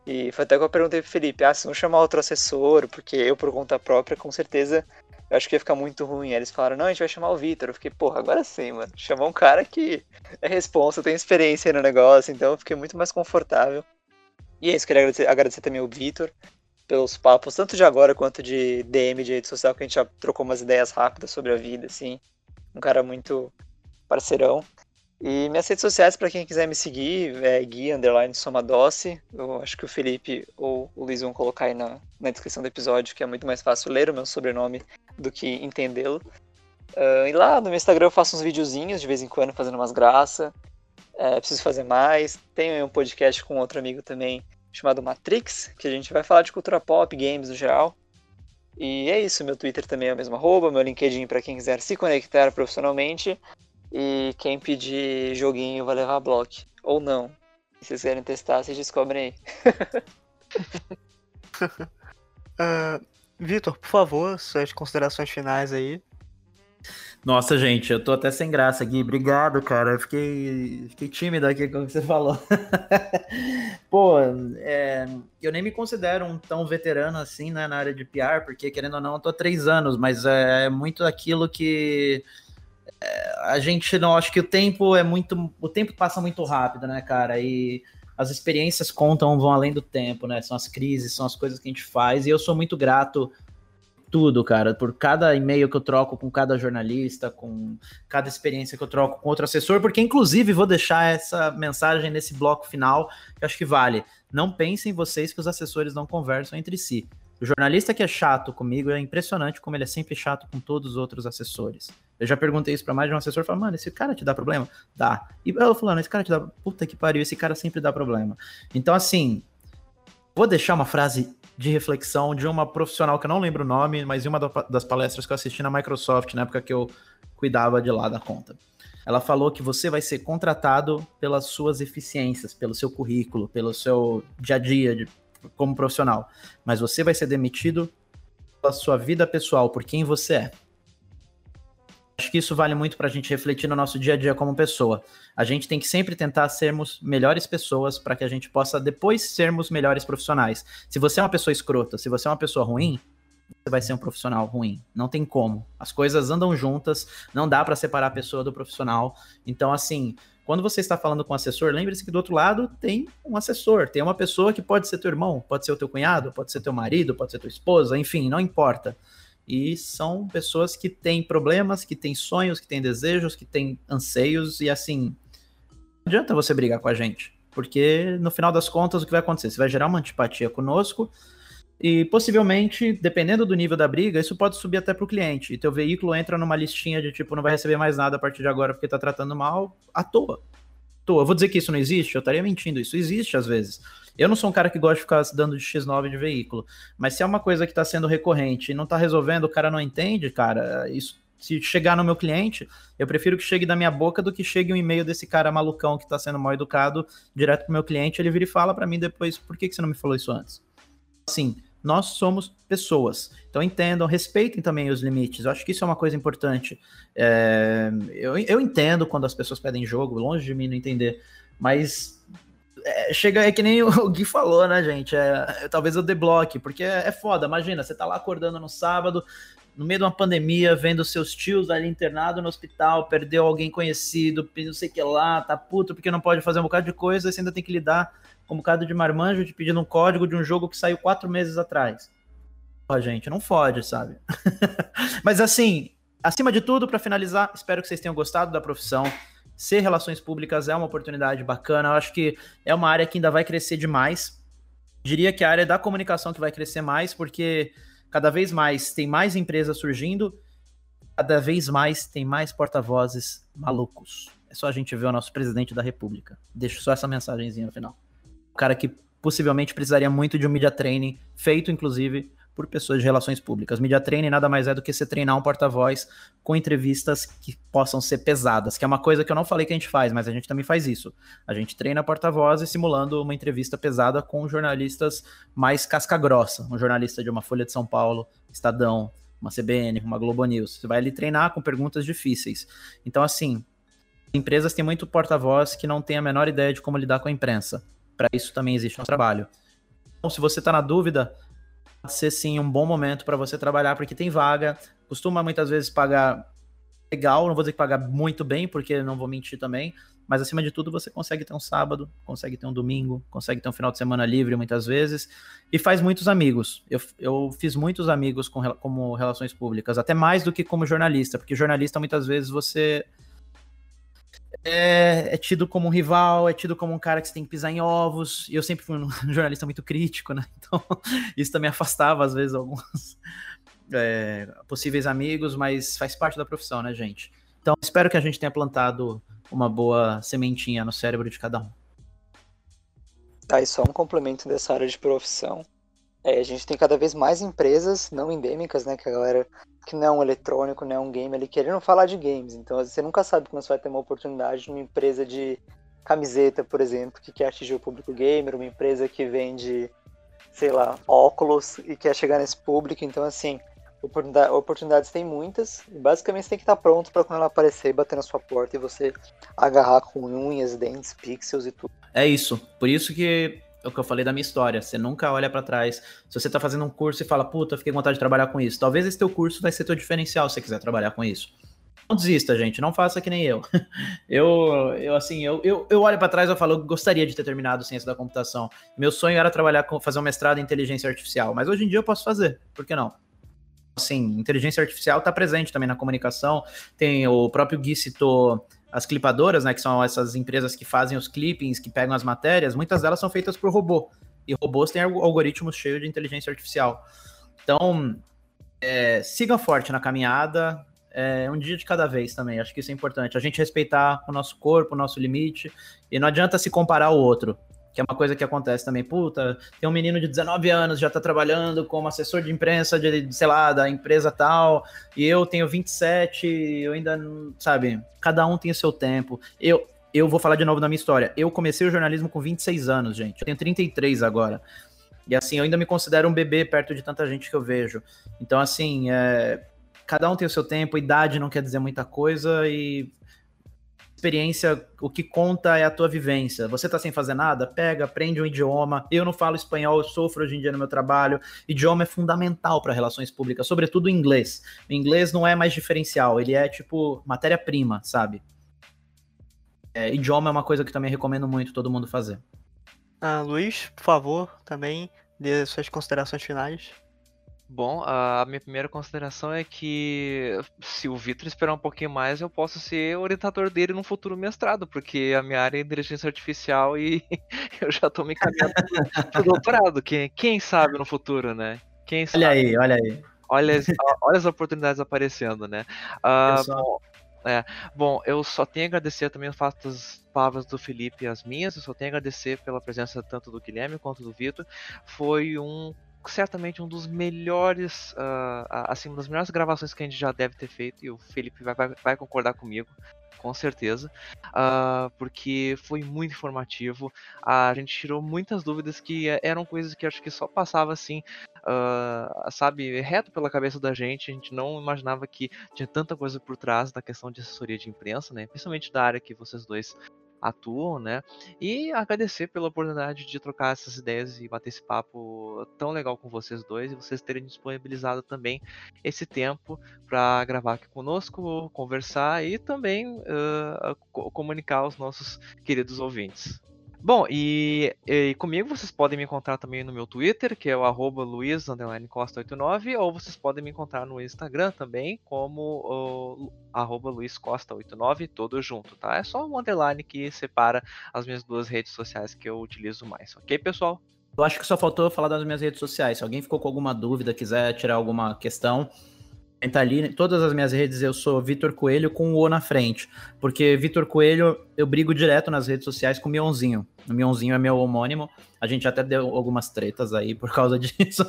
E foi até que eu perguntei pro Felipe, ah, se não chamar outro assessor, porque eu por conta própria, com certeza, eu acho que ia ficar muito ruim. Aí eles falaram, não, a gente vai chamar o Vitor. Eu fiquei, porra, agora sim, mano. Chamar um cara que é responsa, tem experiência no negócio, então eu fiquei muito mais confortável. E é isso, queria agradecer, agradecer também o Vitor pelos papos, tanto de agora quanto de DM de rede social, que a gente já trocou umas ideias rápidas sobre a vida, assim. Um cara muito parceirão. E minhas redes sociais, para quem quiser me seguir, é Gui Underline Somadoce. Eu acho que o Felipe ou o Luiz vão colocar aí na, na descrição do episódio, que é muito mais fácil ler o meu sobrenome do que entendê-lo. Uh, e lá no meu Instagram eu faço uns videozinhos de vez em quando fazendo umas graças. É, preciso fazer mais. Tenho um podcast com outro amigo também chamado Matrix, que a gente vai falar de cultura pop, games no geral. E é isso, meu Twitter também é o mesmo arroba, meu LinkedIn para quem quiser se conectar profissionalmente. E quem pedir joguinho vai levar bloco. Ou não. Se vocês querem testar, vocês descobrem aí. uh, Vitor, por favor, suas considerações finais aí. Nossa, gente, eu tô até sem graça aqui. Obrigado, cara. Eu fiquei, fiquei tímido aqui com o que você falou. Pô, é, eu nem me considero um tão veterano assim, né, na área de PR, porque querendo ou não, eu tô há três anos, mas é, é muito aquilo que é, a gente não acho que o tempo é muito, o tempo passa muito rápido, né, cara? E as experiências contam, vão além do tempo, né? São as crises, são as coisas que a gente faz. E eu sou muito grato tudo, cara, por cada e-mail que eu troco com cada jornalista, com cada experiência que eu troco com outro assessor, porque inclusive vou deixar essa mensagem nesse bloco final, que acho que vale. Não pensem vocês que os assessores não conversam entre si. O jornalista que é chato comigo é impressionante como ele é sempre chato com todos os outros assessores. Eu já perguntei isso para mais de um assessor, falei, mano, esse cara te dá problema? Dá. E eu falando, esse cara te dá, puta que pariu, esse cara sempre dá problema. Então, assim, vou deixar uma frase de reflexão de uma profissional que eu não lembro o nome, mas em uma das palestras que eu assisti na Microsoft, na época que eu cuidava de lá da conta. Ela falou que você vai ser contratado pelas suas eficiências, pelo seu currículo, pelo seu dia a dia, de como profissional, mas você vai ser demitido pela sua vida pessoal, por quem você é. Acho que isso vale muito para a gente refletir no nosso dia a dia como pessoa. A gente tem que sempre tentar sermos melhores pessoas para que a gente possa depois sermos melhores profissionais. Se você é uma pessoa escrota, se você é uma pessoa ruim, você vai ser um profissional ruim. Não tem como. As coisas andam juntas, não dá para separar a pessoa do profissional. Então, assim, quando você está falando com um assessor, lembre-se que do outro lado tem um assessor, tem uma pessoa que pode ser teu irmão, pode ser o teu cunhado, pode ser teu marido, pode ser tua esposa, enfim, não importa. E são pessoas que têm problemas, que têm sonhos, que têm desejos, que têm anseios, e assim, não adianta você brigar com a gente, porque no final das contas o que vai acontecer? Você vai gerar uma antipatia conosco, e possivelmente, dependendo do nível da briga, isso pode subir até para o cliente. E teu veículo entra numa listinha de tipo, não vai receber mais nada a partir de agora porque está tratando mal, à toa. À toa. Eu vou dizer que isso não existe? Eu estaria mentindo. Isso existe às vezes. Eu não sou um cara que gosta de ficar dando de X9 de veículo, mas se é uma coisa que está sendo recorrente e não está resolvendo, o cara não entende, cara, isso se chegar no meu cliente, eu prefiro que chegue da minha boca do que chegue um e-mail desse cara malucão que está sendo mal educado direto pro meu cliente, ele vira e fala para mim depois, por que, que você não me falou isso antes? Assim, nós somos pessoas. Então entendam, respeitem também os limites. Eu acho que isso é uma coisa importante. É, eu, eu entendo quando as pessoas pedem jogo, longe de mim não entender, mas é, chega, é que nem o Gui falou, né, gente? É, é talvez eu debloque, porque é, é, foda. Imagina, você tá lá acordando no sábado, no meio de uma pandemia, vendo seus tios ali internado no hospital, perdeu alguém conhecido, não sei o que lá, tá puto porque não pode fazer um bocado de coisa, você ainda tem que lidar com um bocado de marmanjo te pedindo um código de um jogo que saiu quatro meses atrás. Ó, gente, não fode, sabe? Mas assim, acima de tudo, para finalizar, espero que vocês tenham gostado da profissão ser relações públicas é uma oportunidade bacana. Eu acho que é uma área que ainda vai crescer demais. Diria que a área da comunicação que vai crescer mais, porque cada vez mais tem mais empresas surgindo, cada vez mais tem mais porta-vozes malucos. É só a gente ver o nosso presidente da República. Deixo só essa mensagenzinha no final. O cara que possivelmente precisaria muito de um media training, feito inclusive por pessoas de relações públicas. Media training nada mais é do que você treinar um porta-voz com entrevistas que possam ser pesadas, que é uma coisa que eu não falei que a gente faz, mas a gente também faz isso. A gente treina porta-voz simulando uma entrevista pesada com jornalistas mais casca-grossa, um jornalista de uma Folha de São Paulo, Estadão, uma CBN, uma Globo News. Você vai ali treinar com perguntas difíceis. Então, assim, empresas têm muito porta-voz que não tem a menor ideia de como lidar com a imprensa. Para isso também existe um trabalho. Então, se você está na dúvida, ser sim um bom momento para você trabalhar, porque tem vaga, costuma muitas vezes pagar legal, não vou dizer que pagar muito bem, porque não vou mentir também, mas acima de tudo você consegue ter um sábado, consegue ter um domingo, consegue ter um final de semana livre muitas vezes, e faz muitos amigos. Eu, eu fiz muitos amigos com, como relações públicas, até mais do que como jornalista, porque jornalista muitas vezes você é, é, tido como um rival, é tido como um cara que você tem que pisar em ovos. E eu sempre fui um jornalista muito crítico, né? Então, isso também afastava, às vezes, alguns é, possíveis amigos, mas faz parte da profissão, né, gente? Então, espero que a gente tenha plantado uma boa sementinha no cérebro de cada um. Tá, e só um complemento dessa área de profissão. É, a gente tem cada vez mais empresas não endêmicas, né? Que a galera que não é um eletrônico, não é um game, ele querendo falar de games. Então você nunca sabe quando você vai ter uma oportunidade numa empresa de camiseta, por exemplo, que quer atingir o público gamer, uma empresa que vende, sei lá, óculos e quer chegar nesse público. Então, assim, oportunidades tem muitas. E basicamente você tem que estar pronto para quando ela aparecer, bater na sua porta e você agarrar com unhas, dentes, pixels e tudo. É isso. Por isso que é o que eu falei da minha história. Você nunca olha para trás. Se você tá fazendo um curso e fala, puta, fiquei com vontade de trabalhar com isso. Talvez esse teu curso vai ser teu diferencial se você quiser trabalhar com isso. Não desista, gente. Não faça que nem eu. Eu, eu assim, eu, eu, eu olho para trás e falo, eu gostaria de ter terminado ciência da computação. Meu sonho era trabalhar com fazer um mestrado em inteligência artificial, mas hoje em dia eu posso fazer. Por que não? Assim, inteligência artificial está presente também na comunicação. Tem o próprio Gui citou as clipadoras, né, que são essas empresas que fazem os clippings, que pegam as matérias, muitas delas são feitas por robô. E robôs têm algoritmos cheios de inteligência artificial. Então, é, siga forte na caminhada, é, um dia de cada vez também. Acho que isso é importante. A gente respeitar o nosso corpo, o nosso limite, e não adianta se comparar ao outro que é uma coisa que acontece também. Puta, tem um menino de 19 anos, já tá trabalhando como assessor de imprensa de, sei lá, da empresa tal, e eu tenho 27, eu ainda, sabe, cada um tem o seu tempo. Eu, eu vou falar de novo da minha história. Eu comecei o jornalismo com 26 anos, gente. Eu tenho 33 agora. E assim, eu ainda me considero um bebê perto de tanta gente que eu vejo. Então, assim, é, cada um tem o seu tempo, idade não quer dizer muita coisa e experiência, o que conta é a tua vivência. Você tá sem fazer nada? Pega, aprende um idioma. Eu não falo espanhol, eu sofro hoje em dia no meu trabalho. Idioma é fundamental para relações públicas, sobretudo o inglês. O inglês não é mais diferencial, ele é tipo matéria-prima, sabe? É, idioma é uma coisa que também recomendo muito todo mundo fazer. Ah, Luiz, por favor, também dê suas considerações finais. Bom, a minha primeira consideração é que se o Vitor esperar um pouquinho mais, eu posso ser orientador dele no futuro mestrado, porque a minha área é inteligência artificial e eu já tô me encaminhando pro doutorado. Quem, quem sabe no futuro, né? Quem sabe? Olha aí, olha aí. Olha as, olha as oportunidades aparecendo, né? Uh, bom, é, bom, eu só tenho a agradecer também o fato das palavras do Felipe e as minhas, eu só tenho a agradecer pela presença tanto do Guilherme quanto do Vitor. Foi um certamente um dos melhores, uh, assim, uma das melhores gravações que a gente já deve ter feito, e o Felipe vai, vai, vai concordar comigo, com certeza, uh, porque foi muito informativo, a gente tirou muitas dúvidas que eram coisas que acho que só passava assim, uh, sabe, reto pela cabeça da gente, a gente não imaginava que tinha tanta coisa por trás da questão de assessoria de imprensa, né, principalmente da área que vocês dois atuam, né? E agradecer pela oportunidade de trocar essas ideias e bater esse papo tão legal com vocês dois e vocês terem disponibilizado também esse tempo para gravar aqui conosco, conversar e também uh, comunicar aos nossos queridos ouvintes. Bom, e, e, comigo vocês podem me encontrar também no meu Twitter, que é o arroba luiz_costa89, ou vocês podem me encontrar no Instagram também, como arroba luizcosta89, todo junto, tá? É só um underline que separa as minhas duas redes sociais que eu utilizo mais, ok, pessoal? Eu acho que só faltou falar das minhas redes sociais. Se alguém ficou com alguma dúvida, quiser tirar alguma questão, Tá ali, todas as minhas redes eu sou Vitor Coelho com o O na frente. Porque Vitor Coelho, eu brigo direto nas redes sociais com o Mionzinho. O Mionzinho é meu homônimo. A gente até deu algumas tretas aí por causa disso.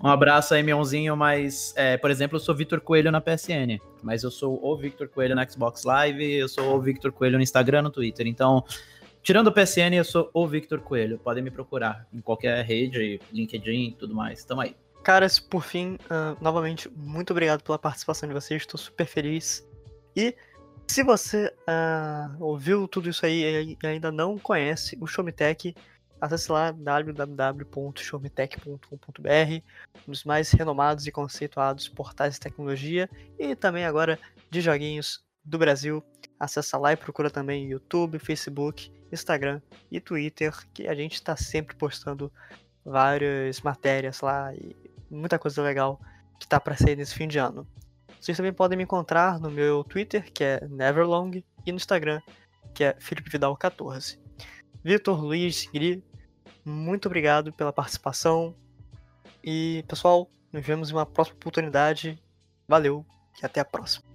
um abraço aí, Mionzinho. Mas, é, por exemplo, eu sou Vitor Coelho na PSN. Mas eu sou o Victor Coelho no Xbox Live. Eu sou o Victor Coelho no Instagram, no Twitter. Então, tirando o PSN, eu sou o Victor Coelho. Podem me procurar em qualquer rede, LinkedIn e tudo mais. Tamo aí. Caras, por fim, uh, novamente, muito obrigado pela participação de vocês, estou super feliz. E se você uh, ouviu tudo isso aí e ainda não conhece o Showmetech, acesse lá www.showmetech.com.br, um dos mais renomados e conceituados portais de tecnologia e também agora de joguinhos do Brasil. Acesse lá e procura também YouTube, Facebook, Instagram e Twitter, que a gente está sempre postando várias matérias lá e muita coisa legal que tá para sair nesse fim de ano. Vocês também podem me encontrar no meu Twitter, que é Neverlong, e no Instagram, que é Felipe Vidal 14. Vitor, Luiz, Gri, muito obrigado pela participação. E, pessoal, nos vemos em uma próxima oportunidade. Valeu e até a próxima.